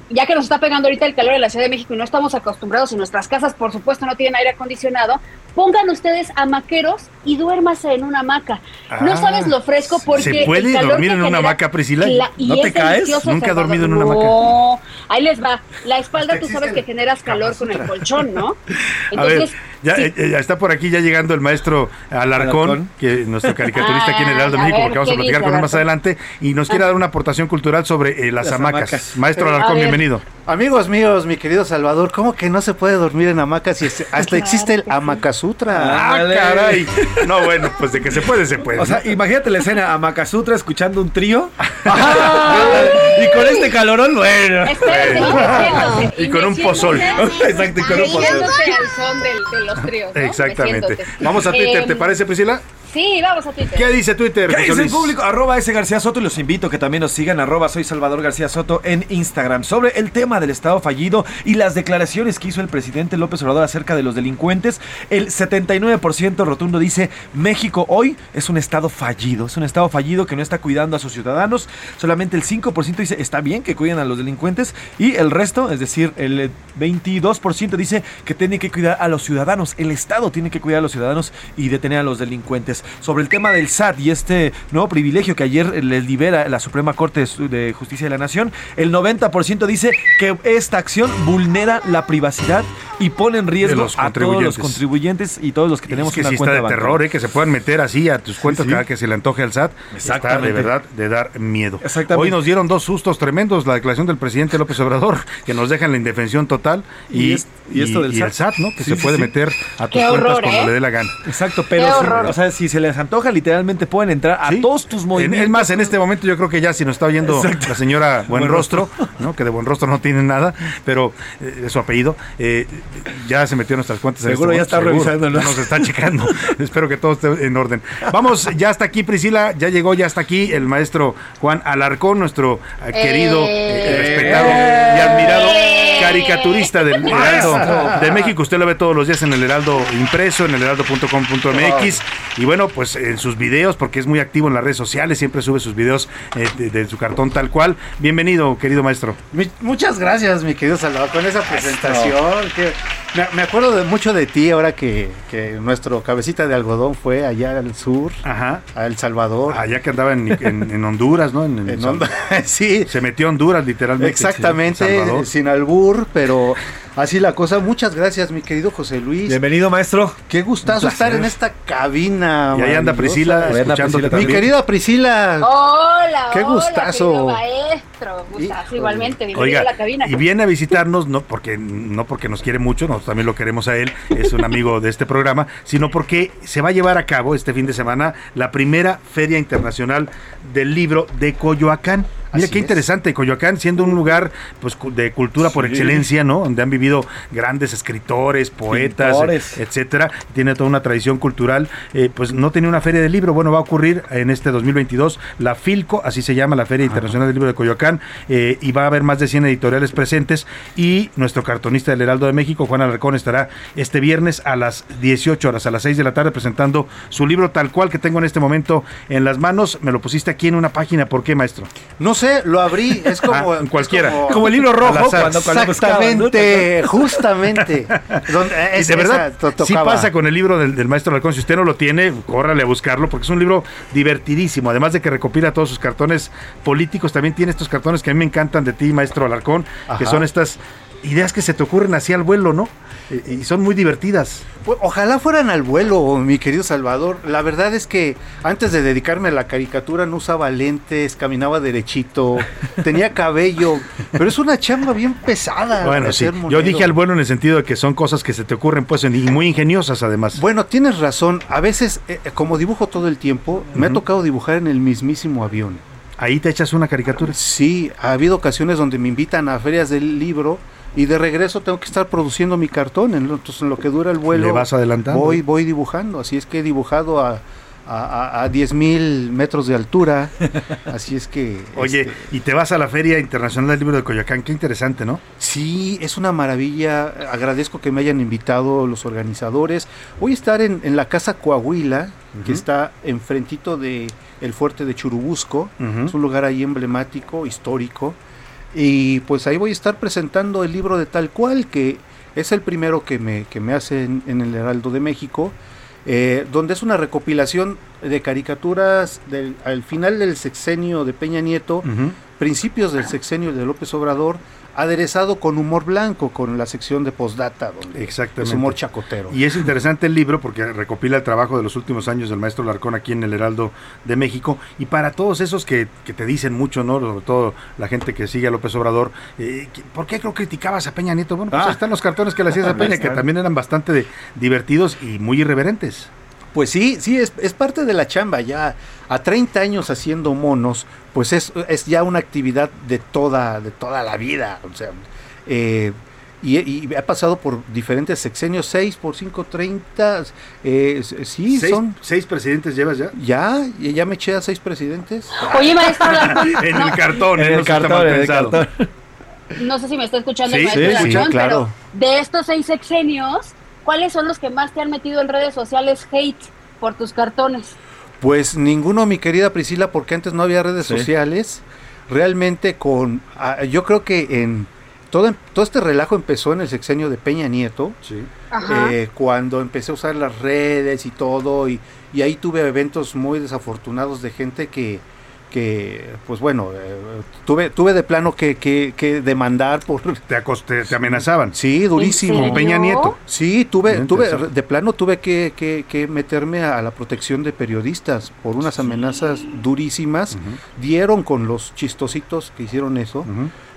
Ya que nos está pegando ahorita el calor en la Ciudad de México y no estamos acostumbrados y nuestras casas, por supuesto, no tienen aire acondicionado, pongan ustedes hamaqueros y duérmase en una hamaca. no Ah, sabes lo fresco porque ¿se puede el calor dormir en una hamaca, Priscila? Y ¿No te caes? Nunca he dormido en una hamaca. No, ahí les va. La espalda tú sabes que generas calor con el colchón, ¿no? A ver, Entonces, ya, sí. eh, eh, ya está por aquí ya llegando el maestro Alarcón, Alarcón. que nuestro caricaturista aquí en el Heraldo de Ah, México, ver, porque vamos a ¿qué platicar dice con él más adelante, y nos quiere dar una aportación cultural sobre eh, las, Las hamacas. hamacas. Maestro Alarcón, bienvenido. Amigos míos, mi querido Salvador, ¿cómo que no se puede dormir en hamacas? Y es- hasta existe el Amakasutra. Ah, caray. No, bueno, pues de que se puede, se puede. O sea, imagínate la escena a Makasutra escuchando un trío. y con este calorón, bueno. Espérate, Y con un pozol. Exacto, y con un pozol. al son del- de los tríos. ¿no? Exactamente. Vamos a Twitter, ¿te parece, Priscila? Sí, vamos a Twitter. ¿Qué dice Twitter? ¿Qué José dice el Luis? público? Arroba ese García Soto y los invito a que también nos sigan. Arroba soy Salvador García Soto en Instagram. Sobre el tema del Estado fallido y las declaraciones que hizo el presidente López Obrador acerca de los delincuentes, el 79% rotundo dice México hoy es un Estado fallido. Es un Estado fallido que no está cuidando a sus ciudadanos. Solamente el 5% dice está bien que cuiden a los delincuentes y el resto, es decir, el 22% dice que tiene que cuidar a los ciudadanos. El Estado tiene que cuidar a los ciudadanos y detener a los delincuentes. Sobre el tema del SAT y este nuevo privilegio que ayer les libera la Suprema Corte de Justicia de la Nación, el 90% dice que esta acción vulnera la privacidad y pone en riesgo a todos los contribuyentes. y todos los que tenemos es que una sí está de bancaria. terror, ¿eh? que se puedan meter así a tus cuentas sí. cada que se le antoje al SAT. Está de verdad de dar miedo. Hoy nos dieron dos sustos tremendos, la declaración del presidente López Obrador, que nos deja en la indefensión total, y, Y es- y esto del y el SAT. ¿no? Que Sí, se sí, puede sí. meter a tus Qué cuentas horror, cuando ¿eh? le dé la gana. Exacto, pero si, o sea, si se les antoja, literalmente pueden entrar a Sí. todos tus En- movimientos. Es más, en este momento yo creo que ya si nos está oyendo Exacto. la señora Buen, Buen Rostro, ¿no? que de Buen Rostro no tiene nada, pero eh, es su apellido, eh, ya se metió en nuestras cuentas. en Seguro este ya está revisando, Nos está checando. Espero que todo esté en orden. Vamos, ya está aquí Priscila, ya llegó, ya está aquí el maestro Juan Alarcón, nuestro eh, querido, eh, respetado y admirado caricaturista del Heraldo de México. Usted lo ve todos los días en el Heraldo impreso, en el heraldo.com.mx Y bueno, pues en sus videos, porque es muy activo en las redes sociales, siempre sube sus videos eh, de, de su cartón tal cual. Bienvenido, querido maestro. Mi- muchas gracias, mi querido Salvador, con esa presentación. que me, me acuerdo de mucho de ti ahora que, que nuestro cabecita de algodón fue allá al sur, Ajá. a El Salvador. Allá que andaba en, en- en Honduras, ¿no? En, en En Sal- Hond- sí. Se metió a Honduras, literalmente. Exactamente, sin albur, pero así la cosa. Muchas gracias, mi querido José Luis. Bienvenido, maestro. Qué gustazo estar en esta cabina. Y ahí anda. Priscila, Priscila Mi querida Priscila. Hola, Qué hola, gustazo. maestro. Gustazo, igualmente. Bienvenido Oiga, a la cabina. y viene a visitarnos, no porque, no porque nos quiere mucho, nosotros también lo queremos a él, es un amigo de este programa, sino porque se va a llevar a cabo este fin de semana la primera Feria Internacional del Libro de Coyoacán. Mira Así qué es. interesante, Coyoacán siendo un lugar pues de cultura por excelencia, ¿no? Donde han vivido grandes escritores, poetas, Pintores. etcétera. Tiene toda una tradición cultural. eh, pues no tenía una feria de libro. Bueno, va a ocurrir en este 2022 la Filco, así se llama la Feria Internacional del Libro de Coyoacán, eh, y va a haber más de 100 editoriales presentes. Y nuestro cartonista del Heraldo de México, Juan Alarcón, estará este viernes a las 18 horas, a las 6 de la tarde, presentando su libro tal cual que tengo en este momento en las manos. Me lo pusiste aquí en una página. ¿Por qué, maestro? No sé, lo abrí, es como Ah, en cualquiera. es Como el libro rojo cuando, cuando buscaban, ¿no? Exactamente, justamente. Donde, Y es- de verdad, sí pasa con el libro del, del maestro Alarcón. Si usted no lo tiene, córrale a buscarlo, porque es un libro divertidísimo. Además de que recopila todos sus cartones políticos, también tiene estos cartones que a mí me encantan de ti, maestro Alarcón, que son estas ideas que se te ocurren así al vuelo, ¿no? Y, y son muy divertidas. Pues, Ojalá fueran al vuelo, mi querido Salvador. La verdad es que antes de dedicarme a la caricatura no usaba lentes, caminaba derechito, tenía cabello, pero es una chamba bien pesada. Bueno, sí. Yo dije al vuelo en el sentido de que son cosas que se te ocurren, pues, y muy ingeniosas además. Bueno, tienes razón. A veces, eh, eh, como dibujo todo el tiempo, me ha tocado dibujar en el mismísimo avión. Ahí te echas una caricatura. Sí, ha habido ocasiones donde me invitan a ferias del libro y de regreso tengo que estar produciendo mi cartón. en lo- Entonces, en lo que dura el vuelo, Le vas adelantando. voy, voy dibujando. Así es que he dibujado a, a, a, a 10 mil metros de altura. Así es que. Oye, este, y te vas a la Feria Internacional del Libro de Coyoacán. Qué interesante, ¿no? Sí, es una maravilla. Agradezco que me hayan invitado los organizadores. Voy a estar en, en la Casa Coahuila, que está enfrentito de el fuerte de Churubusco. Es un lugar ahí emblemático, histórico. Y pues ahí voy a estar presentando el libro de tal cual, que es el primero que me, que me hacen en el Heraldo de México, eh, donde es una recopilación de caricaturas del, al final del sexenio de Peña Nieto, principios del sexenio de López Obrador, aderezado con humor blanco, con la sección de postdata, donde Exactamente. es humor chacotero. Y es interesante el libro porque recopila el trabajo de los últimos años del maestro Larcón aquí en el Heraldo de México. Y para todos esos que, que te dicen mucho, ¿no? Sobre todo la gente que sigue a López Obrador, eh, ¿por qué creo criticabas a Peña Nieto? Bueno, pues Ah. ahí están los cartones que le hacías a Peña, que también eran bastante de- divertidos y muy irreverentes. Pues sí, sí, es, es parte de la chamba. Ya a 30 años haciendo monos, pues es, es ya una actividad de toda, de toda la vida. O sea, eh, y, y ha pasado por diferentes sexenios, 6 por 5, 30. Eh, sí, ¿Seis, son. ¿Seis presidentes llevas ya? Ya, ya ya me eché a seis presidentes. Oye, maestro en el cartón, En ¿eh? el cartón, en el cartón. no sé si me está escuchando Sí, el maestro sí, sí, claro. pero de estos seis sexenios, ¿cuáles son los que más te han metido en redes sociales hate por tus cartones? Pues ninguno, mi querida Priscila, porque antes no había redes Sí. sociales. Realmente con, ah, yo creo que en todo, todo este relajo empezó en el sexenio de Peña Nieto, Sí. Ajá. eh, cuando empecé a usar las redes y todo, y, y ahí tuve eventos muy desafortunados de gente que, que pues bueno, eh, tuve, tuve de plano que, que, que demandar por... Te, acoste, te amenazaban. Sí, durísimo. ¿En Con Peña? Nieto. Sí, tuve, tuve, de plano tuve que, que- que meterme a la protección de periodistas por unas amenazas durísimas. Dieron con los chistositos que hicieron eso.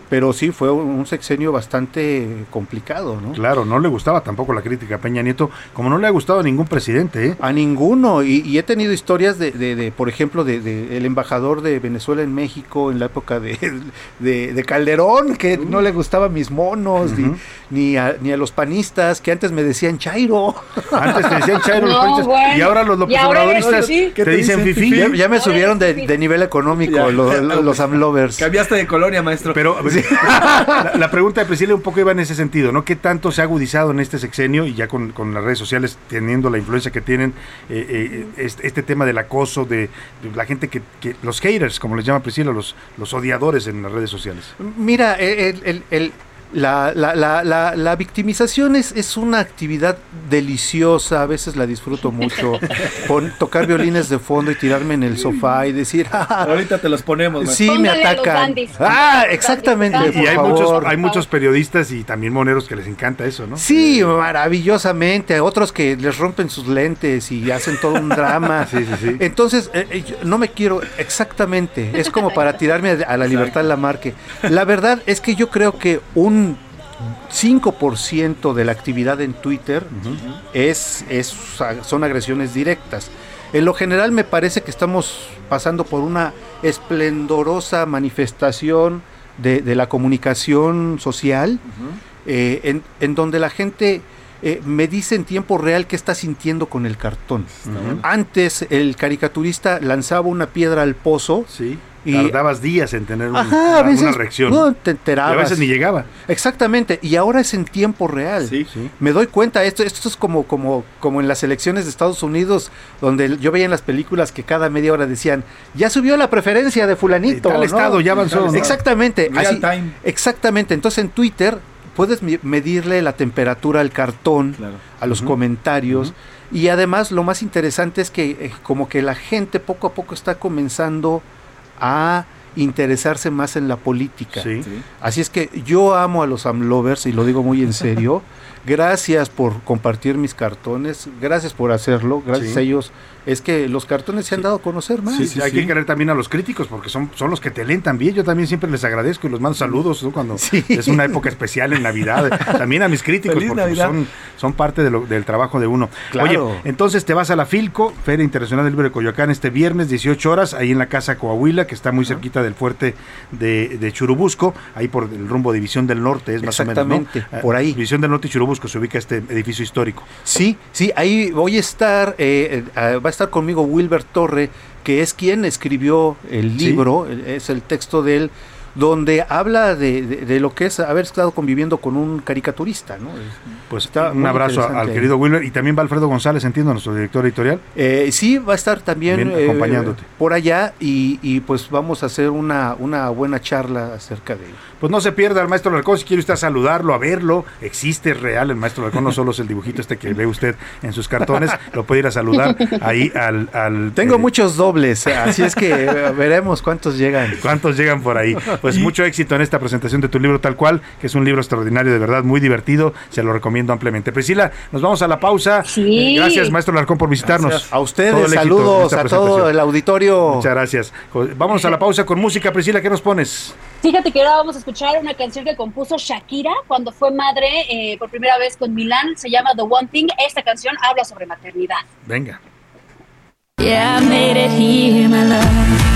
Pero sí fue un sexenio bastante complicado, ¿no? Claro, no le gustaba tampoco la crítica a Peña Nieto, como no le ha gustado a ningún presidente, ¿eh? A ninguno, y, y he tenido historias de, de- de, por ejemplo, de, de el embajador de Venezuela en México en la época de, de- de Calderón, que no le gustaban mis monos, ni- ni, a, ni a los panistas, que antes me decían Chairo. Antes te decían Chairo los No, panistas, bueno. y ahora los López Obradoristas te, ¿Qué te dicen fifí. Ya, ya me subieron de, nivel económico Ya. lo- lo- los AMLovers. Cambiaste de colonia, maestro. Pero Sí, La, la pregunta de Priscila un poco iba en ese sentido, ¿no? ¿Qué tanto se ha agudizado en este sexenio y ya con, con las redes sociales teniendo la influencia que tienen eh, eh, este, este tema del acoso, de, de la gente que, que- los haters, como les llama Priscila, los, los odiadores en las redes sociales? Mira, el, el- el- la, la- la- la- la victimización es, es una actividad deliciosa, a veces la disfruto mucho. Pon- tocar violines de fondo y tirarme en el sofá y decir, "Ah, Ahorita te los ponemos. Sí, me Póngale atacan. Ah, exactamente. Y hay favor. muchos, hay muchos periodistas y también moneros que les encanta eso, ¿no? Sí, maravillosamente. Otros que les rompen sus lentes y hacen todo un drama. Sí, sí, sí. Entonces, eh, eh, yo no me quiero exactamente. Es como para tirarme a, a la libertad la marque. La verdad es que yo creo que un 5% de la actividad en Twitter es, es, son agresiones directas. En lo general me parece que estamos pasando por una esplendorosa manifestación de, de la comunicación social, eh, en, en donde la gente eh, me dice en tiempo real qué está sintiendo con el cartón. Antes el caricaturista lanzaba una piedra al pozo Sí. Y Tardabas días en tener un- Ajá, a una, veces una reacción. no, te Y enterabas. a veces ni llegaba. Exactamente, y ahora es en tiempo real. Sí, sí. Me doy cuenta, esto, esto es como, como, como en las elecciones de Estados Unidos, donde yo veía en las películas que cada media hora decían, ya subió la preferencia de fulanito. Y tal ¿no? estado ya avanzó. Exactamente. Real así- time. Exactamente. Entonces en Twitter puedes medirle la temperatura al cartón, Claro. a los comentarios. Y además lo más interesante es que eh, como que la gente poco a poco está comenzando a interesarse más en la política. Sí. Así es que yo amo a los AMLovers y lo digo muy en serio. Gracias por compartir mis cartones, gracias por hacerlo, gracias Sí. a ellos. Es que los cartones se han dado a conocer más. Sí, hay que querer también a los críticos porque son, son los que te leen también. Yo también siempre les agradezco y los mando saludos ¿no? cuando es una época especial en Navidad. También a mis críticos Feliz porque Navidad. son, son parte de lo- del trabajo de uno. Claro. Oye, entonces te vas a la Filco, Feria Internacional del Libro de Coyoacán, este viernes, 18 horas, ahí en la Casa Coahuila, que está muy cerquita del fuerte de, de Churubusco, ahí por el rumbo de División del Norte, es más o menos. ¿no? Exactamente, por ahí. División del Norte y Churubusco se ubica este edificio histórico. Sí, sí, ahí voy a estar, eh, eh, ah, va a estar conmigo Wilber Torre, que es quien escribió el libro, es el texto de él, donde habla de, de- de lo que es haber estado conviviendo con un caricaturista, ¿no? Pues Está un abrazo al querido Wilmer y también va Alfredo González, entiendo, nuestro director editorial. Eh, sí, va a estar también Bien, eh, acompañándote. por allá y, y, pues vamos a hacer una, una buena charla acerca de Pues no se pierda al maestro Larcón, si quiere usted saludarlo, a verlo, existe es real el maestro Larcón, no solo es el dibujito este que ve usted en sus cartones, lo puede ir a saludar ahí al... al Tengo eh, muchos dobles, así es que eh, veremos cuántos llegan. ¿Cuántos llegan por ahí? Pues mucho éxito en esta presentación de tu libro tal cual, que es un libro extraordinario, de verdad, muy divertido, se lo recomiendo ampliamente. Priscila, nos vamos a la pausa. Sí. Eh, Gracias, maestro Larcón, por visitarnos. A ustedes, saludos a todo el auditorio. Muchas gracias. Vamos a la pausa con música. Priscila, ¿qué nos pones? Fíjate que ahora vamos a escuchar una canción que compuso Shakira cuando fue madre eh, por primera vez con Milán. Se llama The One Thing. Esta canción habla sobre maternidad. Venga. Yeah, I made it here, my love.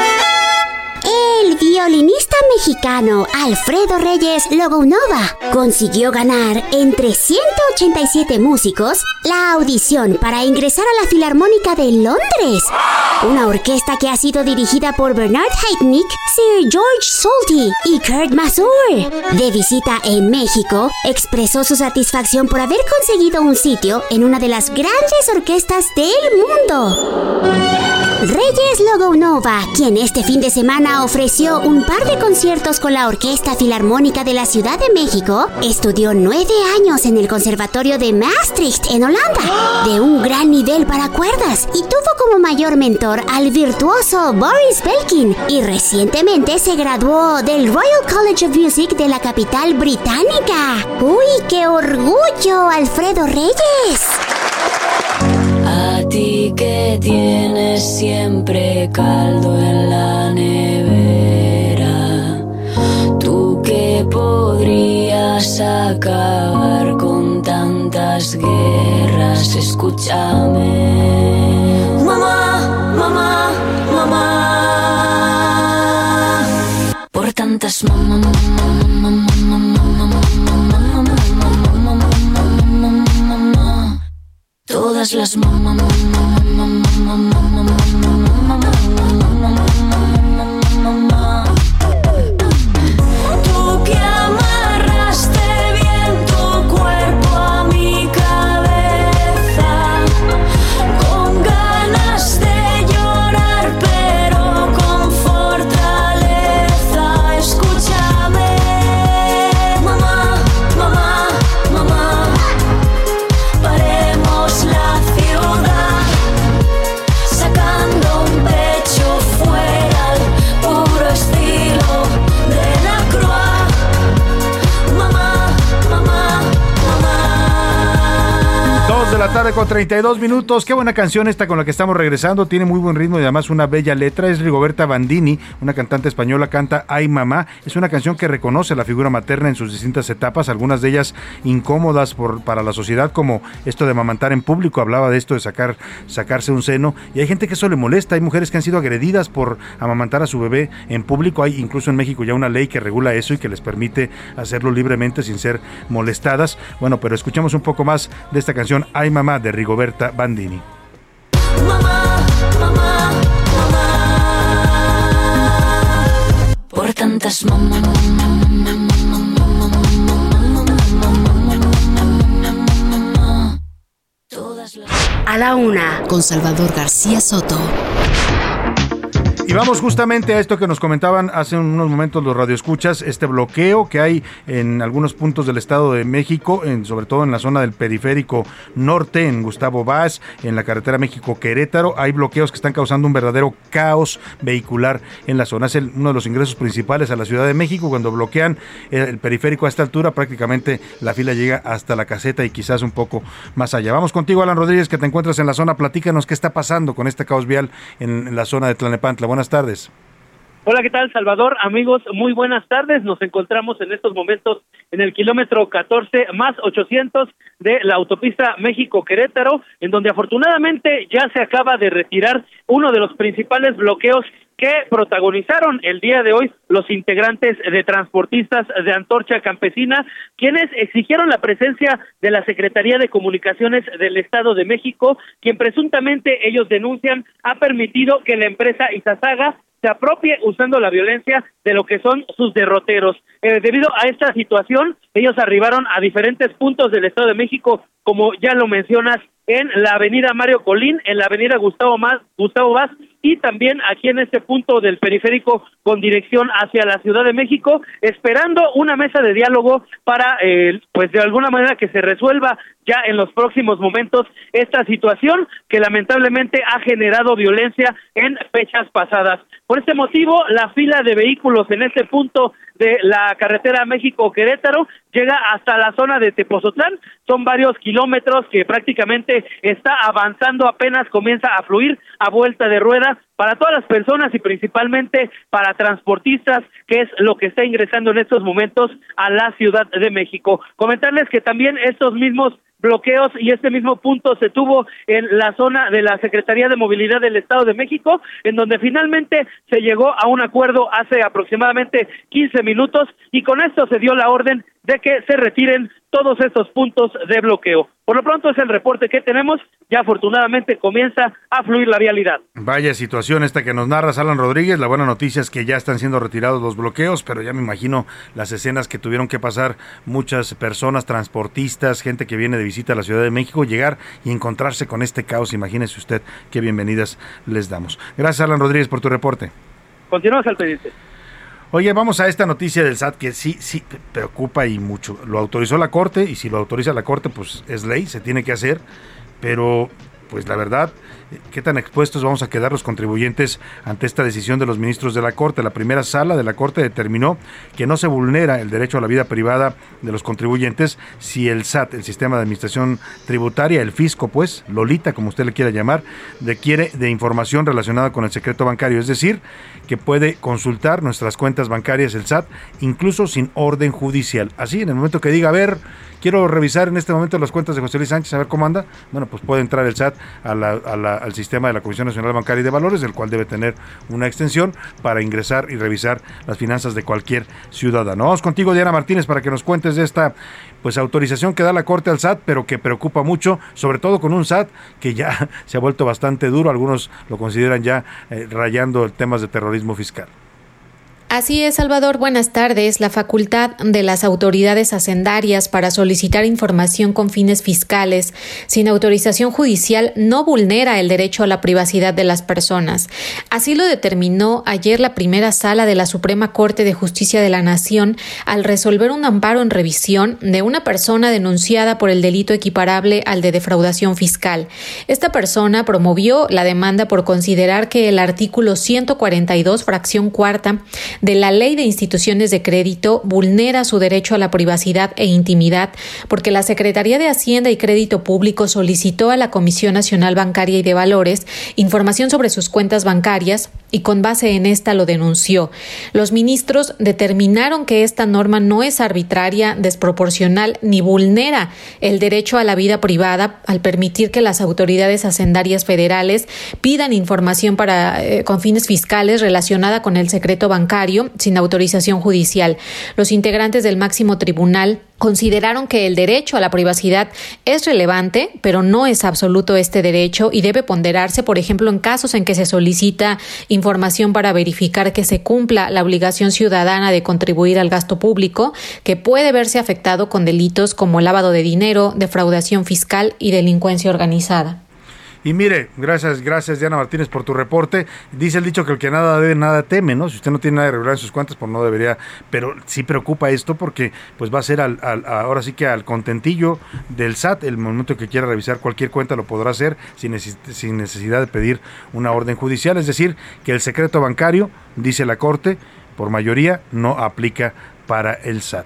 Violinista mexicano Alfredo Reyes Logunova consiguió ganar entre 187 músicos la audición para ingresar a la Filarmónica de Londres, una orquesta que ha sido dirigida por Bernard Haitnik, Sir George Solti y Kurt Masur. De visita en México, expresó su satisfacción por haber conseguido un sitio en una de las grandes orquestas del mundo. Reyes Logonova, quien este fin de semana ofreció un par de conciertos con la Orquesta Filarmónica de la Ciudad de México, estudió nueve años en el Conservatorio de Maastricht, en Holanda, de un gran nivel para cuerdas, y tuvo como mayor mentor al virtuoso Boris Belkin, y recientemente se graduó del Royal College of Music de la capital británica. ¡Uy, qué orgullo, Alfredo Reyes! A ti que tienes siempre caldo en la nevera, podrías acabar con tantas guerras, escúchame. Mamá, mamá, mamá, por tantas mamá, mamá, mamá, mamá, mamá, mamá, mamá, mamá. Todas las mamá, mamá, mamá, mamá, tarde con 32 minutos. Qué buena canción esta con la que estamos regresando. Tiene muy buen ritmo y además una bella letra. Es Rigoberta Bandini, una cantante española, canta Ay Mamá. Es una canción que reconoce la figura materna en sus distintas etapas, algunas de ellas incómodas para la sociedad, como esto de amamantar en público. Hablaba de esto de sacar, sacarse un seno. Y hay gente que eso le molesta. Hay mujeres que han sido agredidas por amamantar a su bebé en público. Hay incluso en México ya una ley que regula eso y que les permite hacerlo libremente sin ser molestadas. Bueno, pero escuchamos un poco más de esta canción Ay Mamá de Rigoberta Bandini. Por tantas A la una, con Salvador García Soto. Y vamos justamente a esto que nos comentaban hace unos momentos los radioescuchas, este bloqueo que hay en algunos puntos del Estado de México, en, sobre todo en la zona del periférico norte, en Gustavo Vaz, en la carretera México-Querétaro. Hay bloqueos que están causando un verdadero caos vehicular en la zona. Es uno de los ingresos principales a la Ciudad de México. Cuando bloquean el, el periférico a esta altura, prácticamente la fila llega hasta la caseta y quizás un poco más allá. Vamos contigo, Alan Rodríguez, que te encuentras en la zona. Platícanos qué está pasando con este caos vial en, la zona de Tlanepantla. Tardes. Hola, ¿qué tal, Salvador? Amigos, muy buenas tardes. Nos encontramos en estos momentos en el kilómetro 14 más 800 de la autopista México-Querétaro, en donde afortunadamente ya se acaba de retirar uno de los principales bloqueos que protagonizaron el día de hoy los integrantes de transportistas de Antorcha Campesina, quienes exigieron la presencia de la Secretaría de Comunicaciones del Estado de México, quien presuntamente ellos denuncian ha permitido que la empresa Izazaga se apropie usando la violencia de lo que son sus derroteros. Eh, debido a esta situación, ellos arribaron a diferentes puntos del Estado de México, como ya lo mencionas, en la avenida Mario Colín, en la avenida Gustavo, Más, Gustavo Vaz y también aquí en este punto del periférico con dirección hacia la Ciudad de México, esperando una mesa de diálogo para, eh, pues de alguna manera que se resuelva ya en los próximos momentos esta situación que lamentablemente ha generado violencia en fechas pasadas. Por este motivo, la fila de vehículos en este punto de la carretera México-Querétaro llega hasta la zona de Tepozotlán. Son varios kilómetros que prácticamente está avanzando, apenas comienza a fluir a vuelta de rueda para todas las personas y principalmente para transportistas, que es lo que está ingresando en estos momentos a la Ciudad de México. Comentarles que también estos mismos bloqueos y este mismo punto se tuvo en la zona de la Secretaría de Movilidad del Estado de México, en donde finalmente se llegó a un acuerdo hace aproximadamente 15 minutos y con esto se dio la orden de que se retiren todos estos puntos de bloqueo. Por lo pronto es el reporte que tenemos, ya afortunadamente comienza a fluir la vialidad. Vaya situación esta que nos narra Alan Rodríguez. La buena noticia es que ya están siendo retirados los bloqueos, pero ya me imagino las escenas que tuvieron que pasar muchas personas, transportistas, gente que viene de visita a la Ciudad de México, llegar y encontrarse con este caos. Imagínese usted qué bienvenidas les damos. Gracias, Alan Rodríguez, por tu reporte. Continuamos al pendiente. Oye, vamos a esta noticia del SAT que sí, sí preocupa y mucho. Lo autorizó la Corte y si lo autoriza la Corte, pues es ley, se tiene que hacer. Pero, pues la verdad, ¿qué tan expuestos vamos a quedar los contribuyentes ante esta decisión de los ministros de la Corte? La primera sala de la Corte determinó que no se vulnera el derecho a la vida privada de los contribuyentes si el SAT, el Sistema de Administración Tributaria, el fisco, pues, Lolita, como usted le quiera llamar, requiere de información relacionada con el secreto bancario. Es decir, que puede consultar nuestras cuentas bancarias, el SAT, incluso sin orden judicial. Así, en el momento que diga, a ver, quiero revisar en este momento las cuentas de José Luis Sánchez, a ver cómo anda, bueno, pues puede entrar el SAT a la- al sistema de la Comisión Nacional Bancaria y de Valores, el cual debe tener una extensión para ingresar y revisar las finanzas de cualquier ciudadano. Vamos contigo, Diana Martínez, para que nos cuentes de esta pues autorización que da la Corte al SAT, pero que preocupa mucho, sobre todo con un SAT que ya se ha vuelto bastante duro, algunos lo consideran ya eh, rayando temas de terrorismo fiscal. Así es, Salvador. Buenas tardes. La facultad de las autoridades hacendarias para solicitar información con fines fiscales sin autorización judicial no vulnera el derecho a la privacidad de las personas. Así lo determinó ayer la primera sala de la Suprema Corte de Justicia de la Nación al resolver un amparo en revisión de una persona denunciada por el delito equiparable al de defraudación fiscal. Esta persona promovió la demanda por considerar que el artículo 142, fracción cuarta, de la Ley de Instituciones de Crédito vulnera su derecho a la privacidad e intimidad porque la Secretaría de Hacienda y Crédito Público solicitó a la Comisión Nacional Bancaria y de Valores información sobre sus cuentas bancarias y con base en esta lo denunció. Los ministros determinaron que esta norma no es arbitraria, desproporcional ni vulnera el derecho a la vida privada al permitir que las autoridades hacendarias federales pidan información para eh, con fines fiscales relacionada con el secreto bancario sin autorización judicial. Los integrantes del máximo tribunal consideraron que el derecho a la privacidad es relevante, pero no es absoluto este derecho y debe ponderarse, por ejemplo, en casos en que se solicita información para verificar que se cumpla la obligación ciudadana de contribuir al gasto público, que puede verse afectado con delitos como lavado de dinero, defraudación fiscal y delincuencia organizada. Y mire, gracias, gracias Diana Martínez por tu reporte. Dice el dicho que el que nada debe, nada teme, ¿no? Si usted no tiene nada irregular en sus cuentas, pues no debería, pero sí preocupa esto porque pues va a ser al, ahora sí que al contentillo del SAT, el momento que quiera revisar cualquier cuenta lo podrá hacer sin necesidad de pedir una orden judicial, es decir, que el secreto bancario, dice la Corte, por mayoría no aplica para el SAT.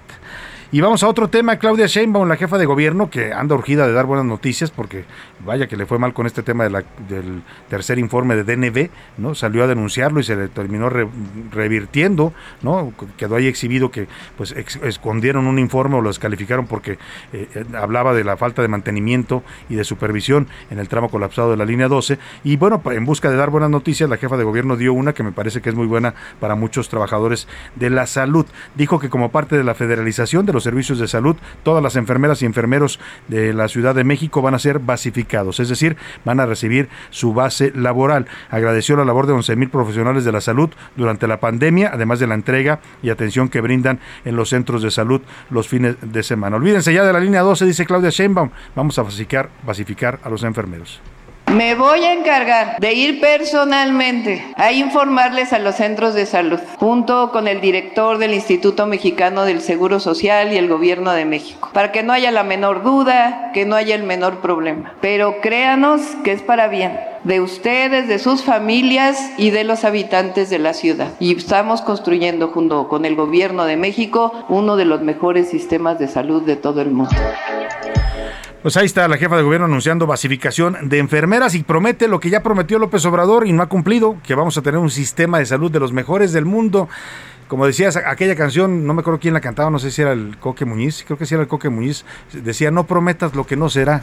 Y vamos a otro tema, Claudia Sheinbaum, la jefa de gobierno, que anda urgida de dar buenas noticias porque vaya que le fue mal con este tema del tercer informe de DNB, ¿no? Salió a denunciarlo y se le terminó re- revirtiendo, ¿no? Quedó ahí exhibido que pues escondieron un informe o lo descalificaron porque eh, eh, hablaba de la falta de mantenimiento y de supervisión en el tramo colapsado de la línea 12 y bueno, en busca de dar buenas noticias, la jefa de gobierno dio una que me parece que es muy buena para muchos trabajadores de la salud. Dijo que como parte de la federalización de los servicios de salud, todas las enfermeras y enfermeros de la Ciudad de México van a ser basificados, es decir, van a recibir su base laboral. Agradeció la labor de 11 mil profesionales de la salud durante la pandemia, además de la entrega y atención que brindan en los centros de salud los fines de semana. Olvídense ya de la línea 12, dice Claudia Sheinbaum, vamos a basificar, basificar a los enfermeros. Me voy a encargar de ir personalmente a informarles a los centros de salud, junto con el director del Instituto Mexicano del Seguro Social y el Gobierno de México, para que no haya la menor duda, que no haya el menor problema. Pero créanos que es para bien de ustedes, de sus familias y de los habitantes de la ciudad. Y estamos construyendo junto con el Gobierno de México uno de los mejores sistemas de salud de todo el mundo. Pues ahí está la jefa de gobierno anunciando basificación de enfermeras y promete lo que ya prometió López Obrador y no ha cumplido, que vamos a tener un sistema de salud de los mejores del mundo. como decías, aquella canción, no me acuerdo quién la cantaba, no sé si era el Coque Muñiz, creo que sí era el Coque Muñiz, decía, no prometas lo que no será.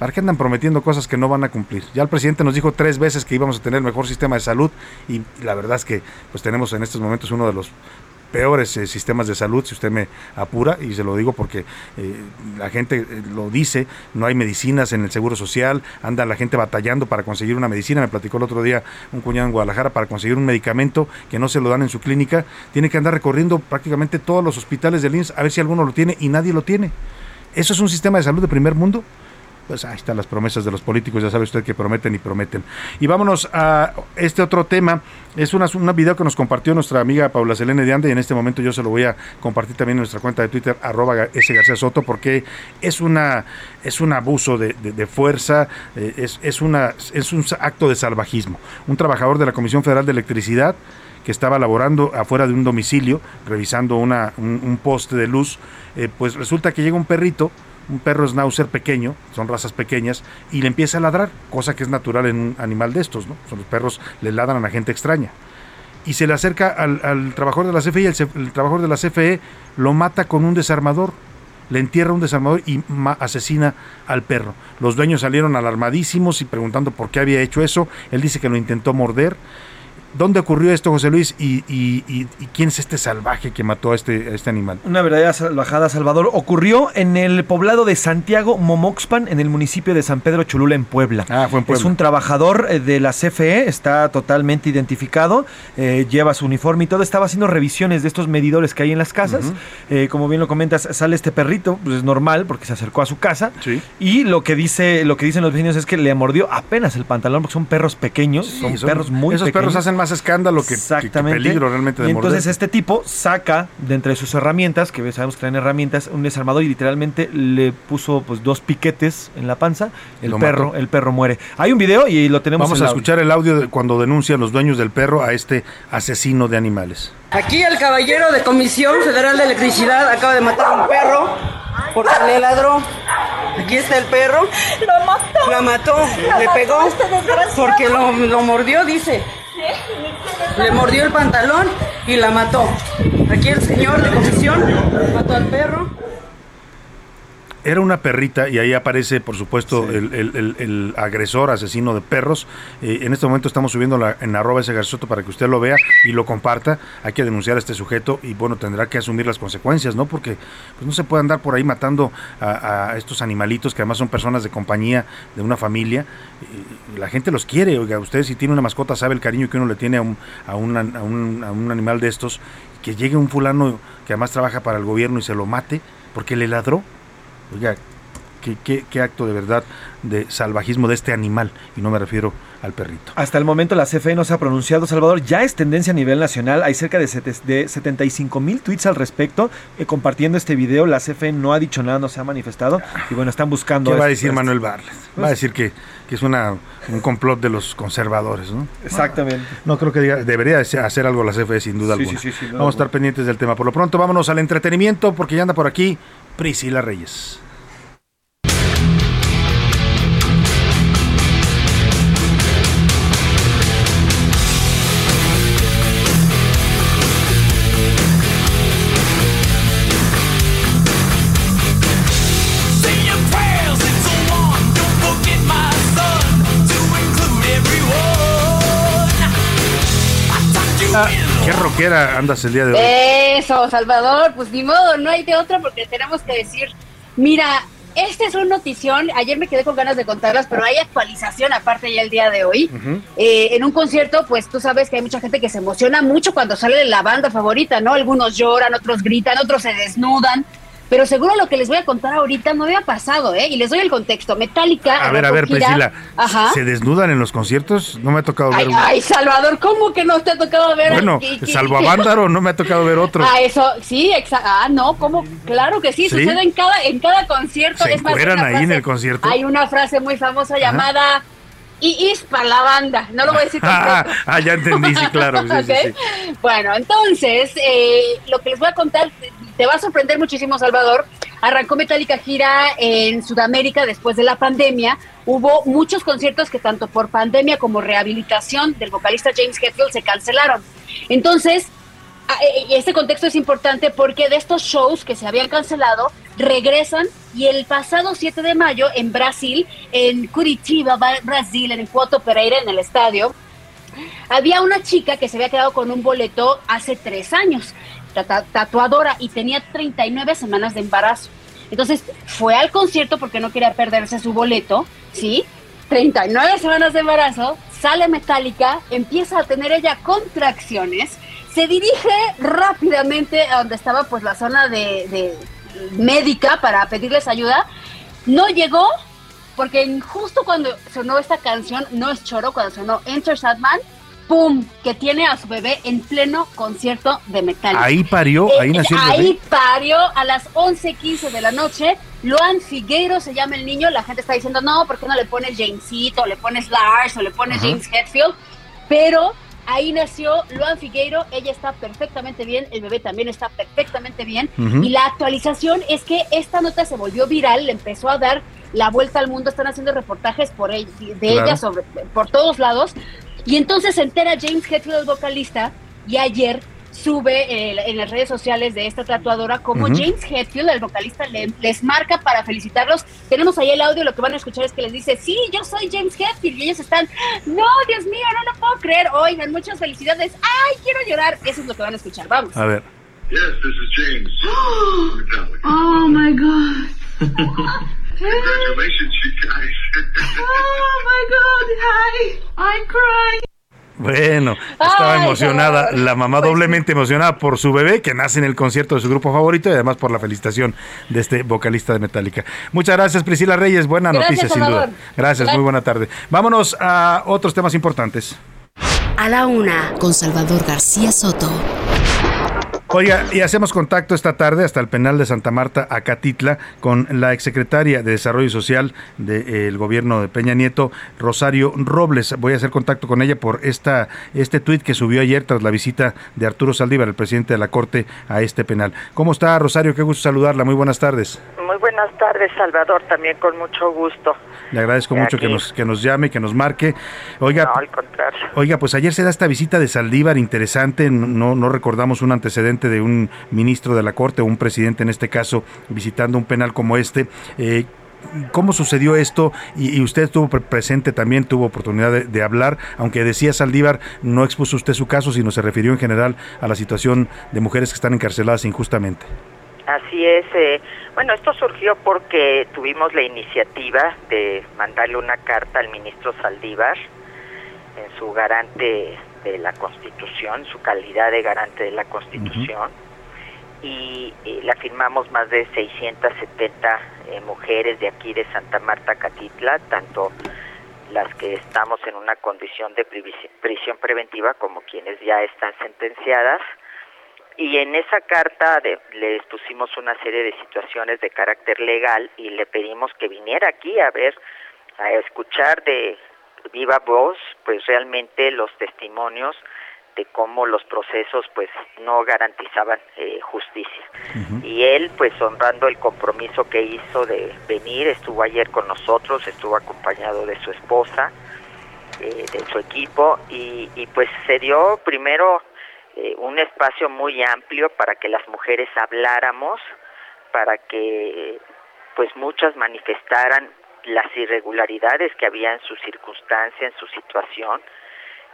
¿Para qué andan prometiendo cosas que no van a cumplir? Ya el presidente nos dijo tres veces que íbamos a tener mejor sistema de salud y la verdad es que pues tenemos en estos momentos uno de los peores eh, sistemas de salud, si usted me apura, y se lo digo porque eh, la gente eh, lo dice, no hay medicinas en el Seguro Social, anda la gente batallando para conseguir una medicina, me platicó el otro día un cuñado en Guadalajara, para conseguir un medicamento que no se lo dan en su clínica, tiene que andar recorriendo prácticamente todos los hospitales del INSS a ver si alguno lo tiene y nadie lo tiene. ¿Eso es un sistema de salud de primer mundo? Pues ahí están las promesas de los políticos, ya sabe usted que prometen y prometen. Y vámonos a este otro tema, es una, un video que nos compartió nuestra amiga Paula Selene de Ande y en este momento yo se lo voy a compartir también en nuestra cuenta de Twitter, arroba S. García Soto, porque es una es un abuso de, de- fuerza, eh, es, es, una, es un acto de salvajismo. Un trabajador de la Comisión Federal de Electricidad que estaba laborando afuera de un domicilio, revisando una, un, un poste de luz, eh, pues resulta que llega un perrito, un perro schnauzer pequeño, son razas pequeñas, y le empieza a ladrar, cosa que es natural en un animal de estos, ¿no? Son los perros le ladran a la gente extraña. Y se le acerca al, al trabajador de la CFE y el, el trabajador de la CFE lo mata con un desarmador, le entierra un desarmador y asesina al perro. Los dueños salieron alarmadísimos y preguntando por qué había hecho eso. Él dice que lo intentó morder. ¿Dónde ocurrió esto, José Luis? ¿Y, y- y- y quién es este salvaje que mató a este, a este animal? Una verdadera salvajada, Salvador. Ocurrió en el poblado de Santiago Momoxpan, en el municipio de San Pedro Cholula, en Puebla. Ah, fue en Puebla. Es un trabajador eh, de la CFE, está totalmente identificado, eh, lleva su uniforme y todo. Estaba haciendo revisiones de estos medidores que hay en las casas. Eh, como bien lo comentas, sale este perrito, pues es normal porque se acercó a su casa. Sí. Y lo que dice, lo que dicen los vecinos es que le mordió apenas el pantalón, porque son perros pequeños, son, son- perros muy Esos pequeños. perros hacen más escándalo que, que- que Exactamente. peligro realmente de y entonces morder. este tipo saca de entre sus herramientas, que sabemos que traen herramientas, un desarmador y literalmente le puso pues dos piquetes en la panza. El Lo perro, mató. el perro muere. Hay un video y lo tenemos Vamos en a audio. escuchar el audio de cuando denuncian los dueños del perro a este asesino de animales. Aquí el caballero de Comisión Federal de Electricidad acaba de matar a un perro porque le ladró. Aquí está el perro. Lo mató. La mató. Le pegó porque lo, lo mordió, dice. Le mordió el pantalón y la mató. Aquí el señor de comisión mató al perro. Era una perrita y ahí aparece, por supuesto, el, el- el- el agresor, asesino de perros. Eh, en este momento estamos subiendo la, en arroba ese garzoto para que usted lo vea y lo comparta. Hay que denunciar a este sujeto y bueno, tendrá que asumir las consecuencias, ¿no? Porque pues, no se puede andar por ahí matando a, a estos animalitos que además son personas de compañía de una familia. La gente los quiere, oiga, usted si tiene una mascota sabe el cariño que uno le tiene a un, a un, a un, a un animal de estos. Que llegue un fulano que además trabaja para el gobierno y se lo mate porque le ladró. Oiga, qué, qué- qué acto de verdad de salvajismo de este animal, y no me refiero al perrito. Hasta el momento la CFE no se ha pronunciado, Salvador. Ya es tendencia a nivel nacional. Hay cerca de, sete- de 75 mil tweets al respecto. eh, compartiendo este video, la CFE no ha dicho nada, no se ha manifestado. Y bueno, están buscando. ¿Qué va a esto- decir Manuel Barlet? Va a decir que, que es una, un complot de los conservadores, ¿no? Exactamente. No creo que diga, debería hacer algo la CFE sin duda Sí, alguna. sí, sí, Vamos a estar pendientes del tema. Por lo pronto, vámonos al entretenimiento porque ya anda por aquí Priscila Reyes. Qué rockera andas el día de hoy. Eso, Salvador, pues ni modo, no hay de otra porque tenemos que decir, mira, esta es una notición, ayer me quedé con ganas de contarlas, pero hay actualización aparte ya el día de hoy. Eh, en un concierto, pues tú sabes que hay mucha gente que se emociona mucho cuando sale la banda favorita, ¿no? Algunos lloran, otros gritan, otros se desnudan. Pero seguro lo que les voy a contar ahorita no había pasado, ¿eh? Y les doy el contexto. Metallica. A ver, a ver, gira- Priscila. Ajá. ¿Se desnudan en los conciertos? No me ha tocado ver Ay, uno. ay, Salvador, ¿cómo que no te ha tocado ver? Bueno, qué- salvo a Vándaro, no me ha tocado ver otro. Ah, eso, sí, exacto. Ah, no, ¿cómo? Claro que sí, ¿Sí? sucede en cada, en cada concierto. ¿Se Es más, ahí en el concierto? Hay una frase muy famosa llamada y is para la banda. No lo voy a decir Ah, completo. ah, ya entendí, sí, claro. Bueno, entonces, eh, lo que les voy a contar te- va a sorprender muchísimo, Salvador. Arrancó Metallica gira en Sudamérica después de la pandemia. Hubo muchos conciertos que tanto por pandemia como rehabilitación del vocalista James Hetfield se cancelaron. Entonces, este contexto es importante porque de estos shows que se habían cancelado, regresan y el pasado 7 de mayo en Brasil, en Curitiba, Ba- Brasil, en Puerto Pereira, en el estadio, había una chica que se había quedado con un boleto hace tres años, tatuadora, y tenía 39 semanas de embarazo. Entonces fue al concierto porque no quería perderse su boleto, ¿sí? 39 semanas de embarazo, sale metálica, empieza a tener ella contracciones, se dirige rápidamente a donde estaba pues la zona de, de médica para pedirles ayuda, no llegó porque justo cuando sonó esta canción, no es choro, cuando sonó Enter Sadman, ¡pum! Que tiene a su bebé en pleno concierto de Metallica. Ahí parió, ahí nació el Ahí bebé. parió a las 11.15 de la noche. Loan Figueiro se llama el niño. La gente está diciendo, no, ¿por qué no le pones Jamesito, le pones Lars, o le pones Ajá. James Hetfield? Pero ahí nació Loan Figueiro. Ella está perfectamente bien. El bebé también está perfectamente bien. Y la actualización es que esta nota se volvió viral, le empezó a dar la vuelta al mundo. Están haciendo reportajes por ell- de Claro. ella sobre, por todos lados. Y entonces se entera James Hetfield, el vocalista, y ayer sube eh, en las redes sociales de esta tatuadora como. James Hetfield, el vocalista, le- les marca para felicitarlos. Tenemos ahí el audio, lo que van a escuchar es que les dice, sí, yo soy James Hetfield, y ellos están, no, Dios mío, no lo puedo creer, oigan, muchas felicidades, ay, quiero llorar, eso es lo que van a escuchar, vamos. A ver. Yes, this is James. Oh my god. Congratulations, you guys. Oh my god. Hi. I'm crying. Bueno, estaba Ay, emocionada, la mamá doblemente emocionada por su bebé que nace en el concierto de su grupo favorito y además por la felicitación de este vocalista de Metallica. Muchas gracias Priscila Reyes, buena Gracias, noticia sin duda. Salvador. Gracias, muy buena tarde. Vámonos a otros temas importantes. A la una, con Salvador García Soto. Oiga, y hacemos contacto esta tarde hasta el penal de Santa Marta, Acatitla, con la exsecretaria de Desarrollo Social del gobierno de Peña Nieto, Rosario Robles. Voy a hacer contacto con ella por esta este tuit que subió ayer tras la visita de Arturo Saldívar, el presidente de la Corte, a este penal. ¿Cómo está, Rosario? Qué gusto saludarla. Muy buenas tardes. Muy buenas tardes, Salvador, también con mucho gusto. Le agradezco mucho que nos, que nos llame, que nos marque. Oiga, No, al contrario. Oiga, pues ayer se da esta visita de Saldívar interesante, no, no recordamos un antecedente de un ministro de la Corte o un presidente en este caso visitando un penal como este. Eh, ¿Cómo sucedió esto? Y, usted estuvo pre- presente también, tuvo oportunidad de, de hablar, aunque decía Saldívar, no expuso usted su caso, sino se refirió en general a la situación de mujeres que están encarceladas injustamente. Así es. eh, bueno, esto surgió porque tuvimos la iniciativa de mandarle una carta al ministro Saldívar en su garante de la Constitución, su calidad de garante de la Constitución. Y eh, la firmamos más de 670 eh, mujeres de aquí de Santa Marta, Catitla, tanto las que estamos en una condición de prisión preventiva como quienes ya están sentenciadas. Y en esa carta de- le expusimos una serie de situaciones de carácter legal y le pedimos que viniera aquí a ver, a escuchar de viva voz, pues realmente los testimonios de cómo los procesos pues no garantizaban eh, justicia. Y él pues honrando el compromiso que hizo de venir, estuvo ayer con nosotros, estuvo acompañado de su esposa, eh, de su equipo y, y pues se dio primero eh, un espacio muy amplio para que las mujeres habláramos, para que pues muchas manifestaran las irregularidades que había en su circunstancia, en su situación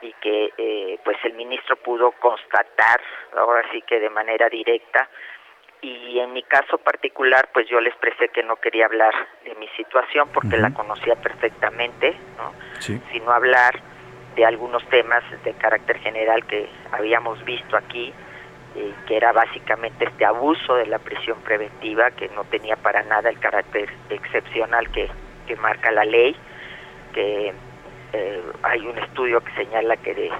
y que eh, pues el ministro pudo constatar ahora sí que de manera directa y en mi caso particular pues yo le expresé que no quería hablar de mi situación porque la conocía perfectamente ¿no? Sí. sino hablar de algunos temas de carácter general que habíamos visto aquí, eh, que era básicamente este abuso de la prisión preventiva, que no tenía para nada el carácter excepcional que, que marca la ley, que eh, hay un estudio que señala que de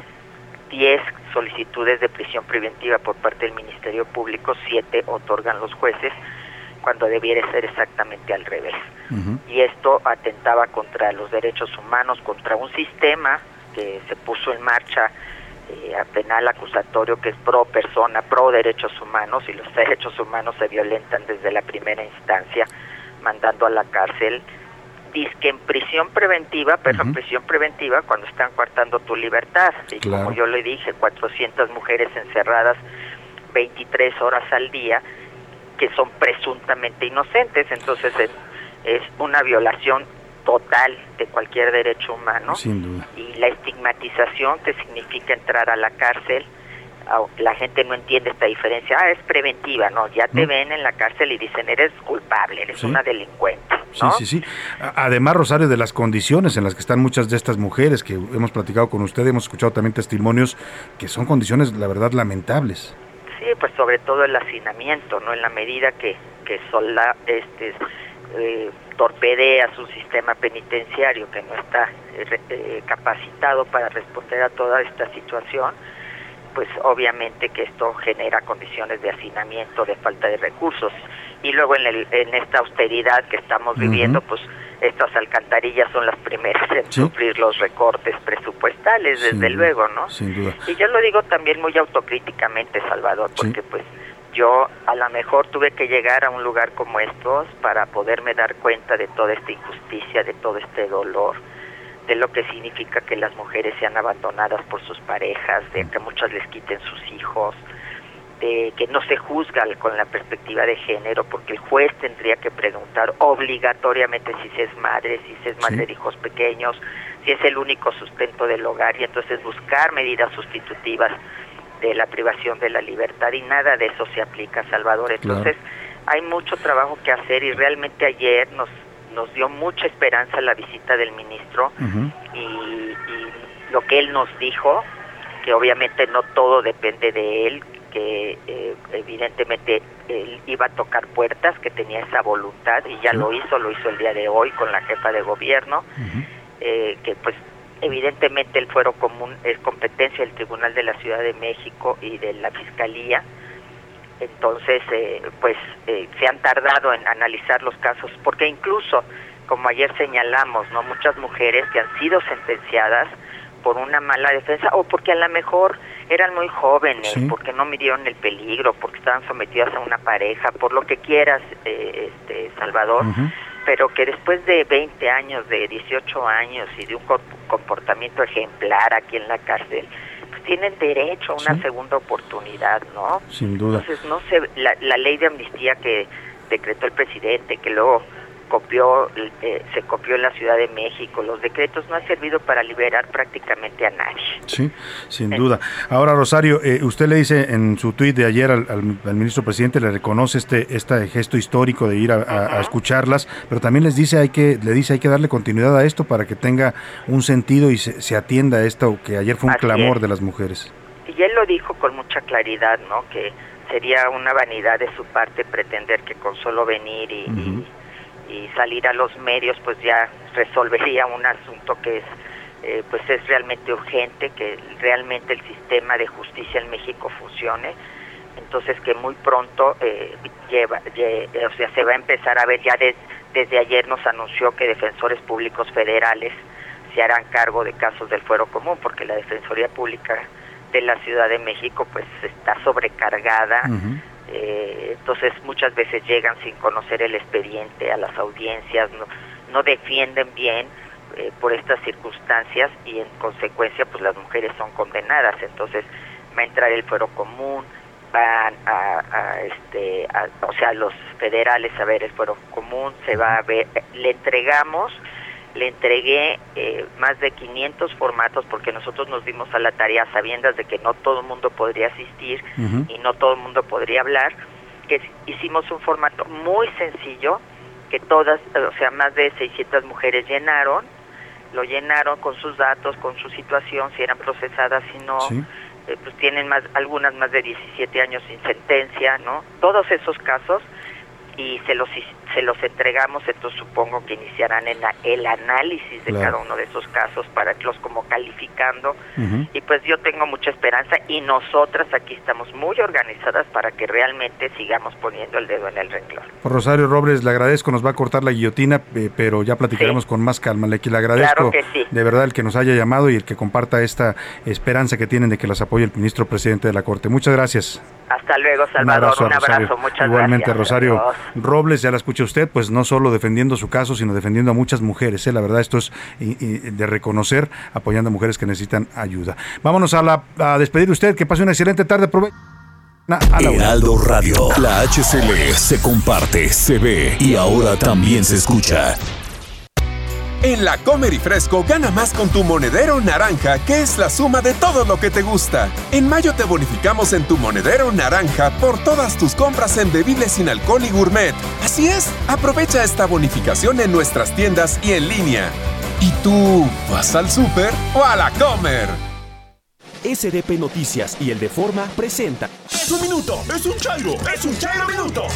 10 solicitudes de prisión preventiva por parte del Ministerio Público, 7 otorgan los jueces, cuando debiera ser exactamente al revés. Y esto atentaba contra los derechos humanos, contra un sistema que se puso en marcha eh, a penal acusatorio que es pro persona, pro derechos humanos y los derechos humanos se violentan desde la primera instancia, mandando a la cárcel, que en prisión preventiva, pero en prisión preventiva cuando están coartando tu libertad. Y Claro. como yo le dije, 400 mujeres encerradas 23 horas al día que son presuntamente inocentes. Entonces es, es una violación total de cualquier derecho humano Sin duda. y la estigmatización que significa entrar a la cárcel. La gente no entiende esta diferencia. Ah, es preventiva, no. Ya te ven en la cárcel y dicen, eres culpable, eres Sí. una delincuente. Sí, ¿no? sí, sí. Además, Rosario, de las condiciones en las que están muchas de estas mujeres que hemos platicado con usted, hemos escuchado también testimonios que son condiciones, la verdad, lamentables. Sí, pues sobre todo el hacinamiento, ¿no? En la medida que, que sola, este, eh, torpedea su sistema penitenciario, que no está eh, eh, capacitado para responder a toda esta situación, pues obviamente que esto genera condiciones de hacinamiento, de falta de recursos. Y luego en, el, en esta austeridad que estamos viviendo, pues estas alcantarillas son las primeras en Sí. sufrir los recortes presupuestales, Sin desde duda, luego, ¿no? Sin duda. Y yo lo digo también muy autocríticamente, Salvador, Sí. porque pues yo a lo mejor tuve que llegar a un lugar como estos para poderme dar cuenta de toda esta injusticia, de todo este dolor, de lo que significa que las mujeres sean abandonadas por sus parejas, de que muchas les quiten sus hijos, de que no se juzga con la perspectiva de género, porque el juez tendría que preguntar obligatoriamente si se es madre, si se es madre Sí. de hijos pequeños, si es el único sustento del hogar, y entonces buscar medidas sustitutivas de la privación de la libertad, y nada de eso se aplica, Salvador. Claro. Entonces, hay mucho trabajo que hacer, y realmente ayer nos, nos dio mucha esperanza la visita del ministro, y, y lo que él nos dijo, que obviamente no todo depende de él, que eh, evidentemente él iba a tocar puertas, que tenía esa voluntad y ya lo hizo, lo hizo el día de hoy con la jefa de gobierno, eh, que pues evidentemente el fuero común es competencia del Tribunal de la Ciudad de México y de la Fiscalía, entonces eh, pues eh, se han tardado en analizar los casos, porque incluso, como ayer señalamos, no muchas mujeres que han sido sentenciadas por una mala defensa o porque a lo mejor eran muy jóvenes, Sí. porque no midieron el peligro, porque estaban sometidas a una pareja, por lo que quieras, eh, este Salvador, pero que después de 20 años, de 18 años y de un co- comportamiento ejemplar aquí en la cárcel, tienen derecho a una Sí. segunda oportunidad, ¿no? Sin duda. Entonces, no sé, la, la ley de amnistía que decretó el presidente, que luego copió, eh, se copió en la Ciudad de México, los decretos no han servido para liberar prácticamente a nadie. Sí, sin duda. Ahora, Rosario, eh, usted le dice en su tuit de ayer al, al- al ministro presidente, le reconoce este, este gesto histórico de ir a, a- a escucharlas, pero también les dice hay que, le dice hay que darle continuidad a esto para que tenga un sentido y se, se atienda a esto que ayer fue un Así clamor es. de las mujeres. Y él lo dijo con mucha claridad, ¿no? Que sería una vanidad de su parte pretender que con solo venir y, y- y salir a los medios, pues ya resolvería un asunto que es, eh, pues es realmente urgente, que realmente el sistema de justicia en México funcione. Entonces que muy pronto eh, lleva, lle- o sea, se va a empezar a ver ya des- desde ayer nos anunció que defensores públicos federales se harán cargo de casos del fuero común, porque la Defensoría Pública de la Ciudad de México pues está sobrecargada. Eh, entonces muchas veces llegan sin conocer el expediente a las audiencias, no, no defienden bien eh, por estas circunstancias y en consecuencia pues las mujeres son condenadas. Entonces va a entrar el fuero común, van a, a, este, a- o sea, los federales a ver el fuero común, se va a ver, le entregamos le entregué eh, más de 500 formatos porque nosotros nos dimos a la tarea sabiendas de que no todo el mundo podría asistir y no todo el mundo podría hablar, que hicimos un formato muy sencillo que todas, o sea, más de 600 mujeres llenaron, lo llenaron con sus datos, con su situación, si eran procesadas, si no, Sí. eh, pues tienen más, algunas más de 17 años sin sentencia, ¿no? Todos esos casos y se los se los entregamos, entonces supongo que iniciarán en la- el análisis de Claro. cada uno de esos casos para irlos como calificando y pues yo tengo mucha esperanza y nosotras aquí estamos muy organizadas para que realmente sigamos poniendo el dedo en el renglón. Rosario Robles, le agradezco, nos va a cortar la guillotina, eh, pero ya platicaremos con más calma. Le, le agradezco Claro que sí. de verdad el que nos haya llamado y el que comparta esta esperanza que tienen de que las apoye el ministro presidente de la Corte. Muchas gracias. Hasta luego, Salvador, un abrazo, Rosario. muchas Igualmente, gracias. Rosario Adiós. Robles, ya la escucha usted, pues no solo defendiendo su caso, sino defendiendo a muchas mujeres. ¿eh? La verdad, esto es de reconocer, apoyando a mujeres que necesitan ayuda. Vámonos a, la, a despedir usted, que pase una excelente tarde. Prove a la una. Heraldo Radio. La HCL se comparte, se ve y ahora también se escucha. En la Comer y Fresco gana más con tu monedero naranja, que es la suma de todo lo que te gusta. En mayo te bonificamos en tu monedero naranja por todas tus compras en bebibles sin alcohol y gourmet. Así es, aprovecha esta bonificación en nuestras tiendas y en línea. ¿Y tú vas al súper o a la Comer? SDP Noticias y el de Forma presenta. ¡Es un minuto! ¡Es un chairo! ¡Es un chairo minuto!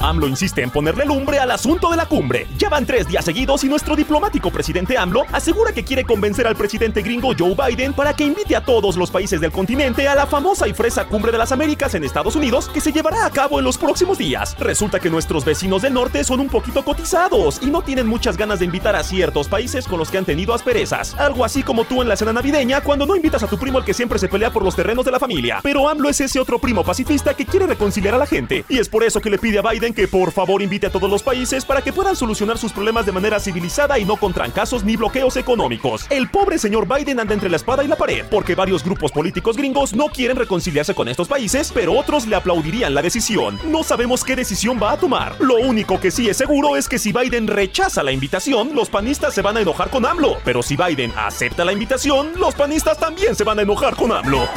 AMLO insiste en ponerle lumbre al asunto de la cumbre. Ya van tres días seguidos y nuestro diplomático presidente AMLO asegura que quiere convencer al presidente gringo Joe Biden para que invite a todos los países del continente a la famosa y fresa cumbre de las Américas en Estados Unidos que se llevará a cabo en los próximos días. Resulta que nuestros vecinos del norte son un poquito cotizados y no tienen muchas ganas de invitar a ciertos países con los que han tenido asperezas. Algo así como tú en la cena navideña cuando no invitas a tu primo al que siempre se pelea por los terrenos de la familia. Pero AMLO es ese otro primo pacifista que quiere reconciliar a la gente y es por eso que le pide a Biden que por favor invite a todos los países para que puedan solucionar sus problemas de manera civilizada y no con trancazos ni bloqueos económicos. El pobre señor Biden anda entre la espada y la pared porque varios grupos políticos gringos no quieren reconciliarse con estos países, pero otros le aplaudirían la decisión. No sabemos qué decisión va a tomar. Lo único que sí es seguro es que si Biden rechaza la invitación, los panistas se van a enojar con AMLO. Pero si Biden acepta la invitación, los panistas también se van a enojar con AMLO.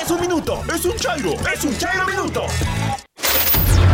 ¡Es un minuto! ¡Es un chairo! ¡Es un chairo minuto!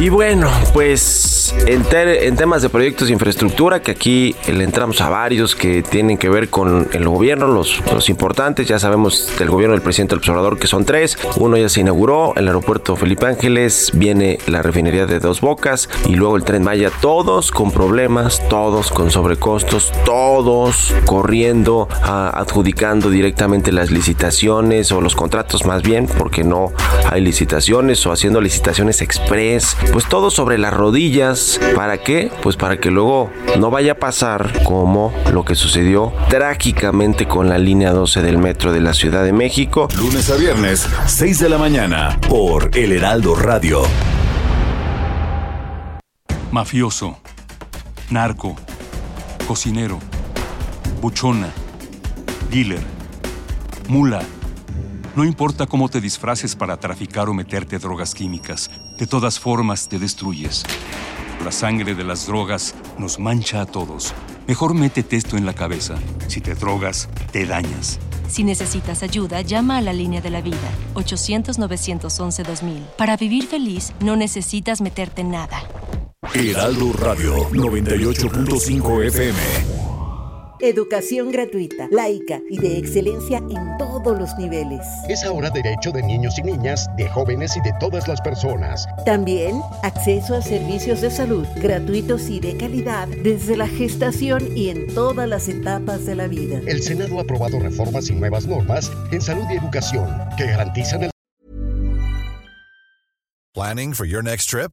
Y bueno, pues en, te- en temas de proyectos de infraestructura, que aquí le entramos a varios que tienen que ver con el gobierno, los, los importantes, ya sabemos del gobierno del presidente del observador que son tres, uno ya se inauguró, el aeropuerto Felipe Ángeles, viene la refinería de Dos Bocas y luego el tren Maya, todos con problemas, todos con sobrecostos, todos corriendo, a- adjudicando directamente las licitaciones o los contratos más bien, porque no hay licitaciones o haciendo licitaciones express, pues todo sobre las rodillas. ¿Para qué? Pues para que luego no vaya a pasar como lo que sucedió trágicamente con la línea 12 del metro de la Ciudad de México. Lunes a viernes, 6 de la mañana, por El Heraldo Radio. Mafioso, narco, cocinero, buchona, dealer, mula. No importa cómo te disfraces para traficar o meterte drogas químicas, de todas formas te destruyes. La sangre de las drogas nos mancha a todos. Mejor métete esto en la cabeza. Si te drogas, te dañas. Si necesitas ayuda, llama a la línea de la vida, 800-911-2000. Para vivir feliz, no necesitas meterte en nada. Heraldo Radio 98.5 FM. Educación gratuita, laica y de excelencia en todos los niveles. Es ahora derecho de niños y niñas, de jóvenes y de todas las personas. También acceso a servicios de salud gratuitos y de calidad desde la gestación y en todas las etapas de la vida. El Senado ha aprobado reformas y nuevas normas en salud y educación que garantizan el Planning for your next trip?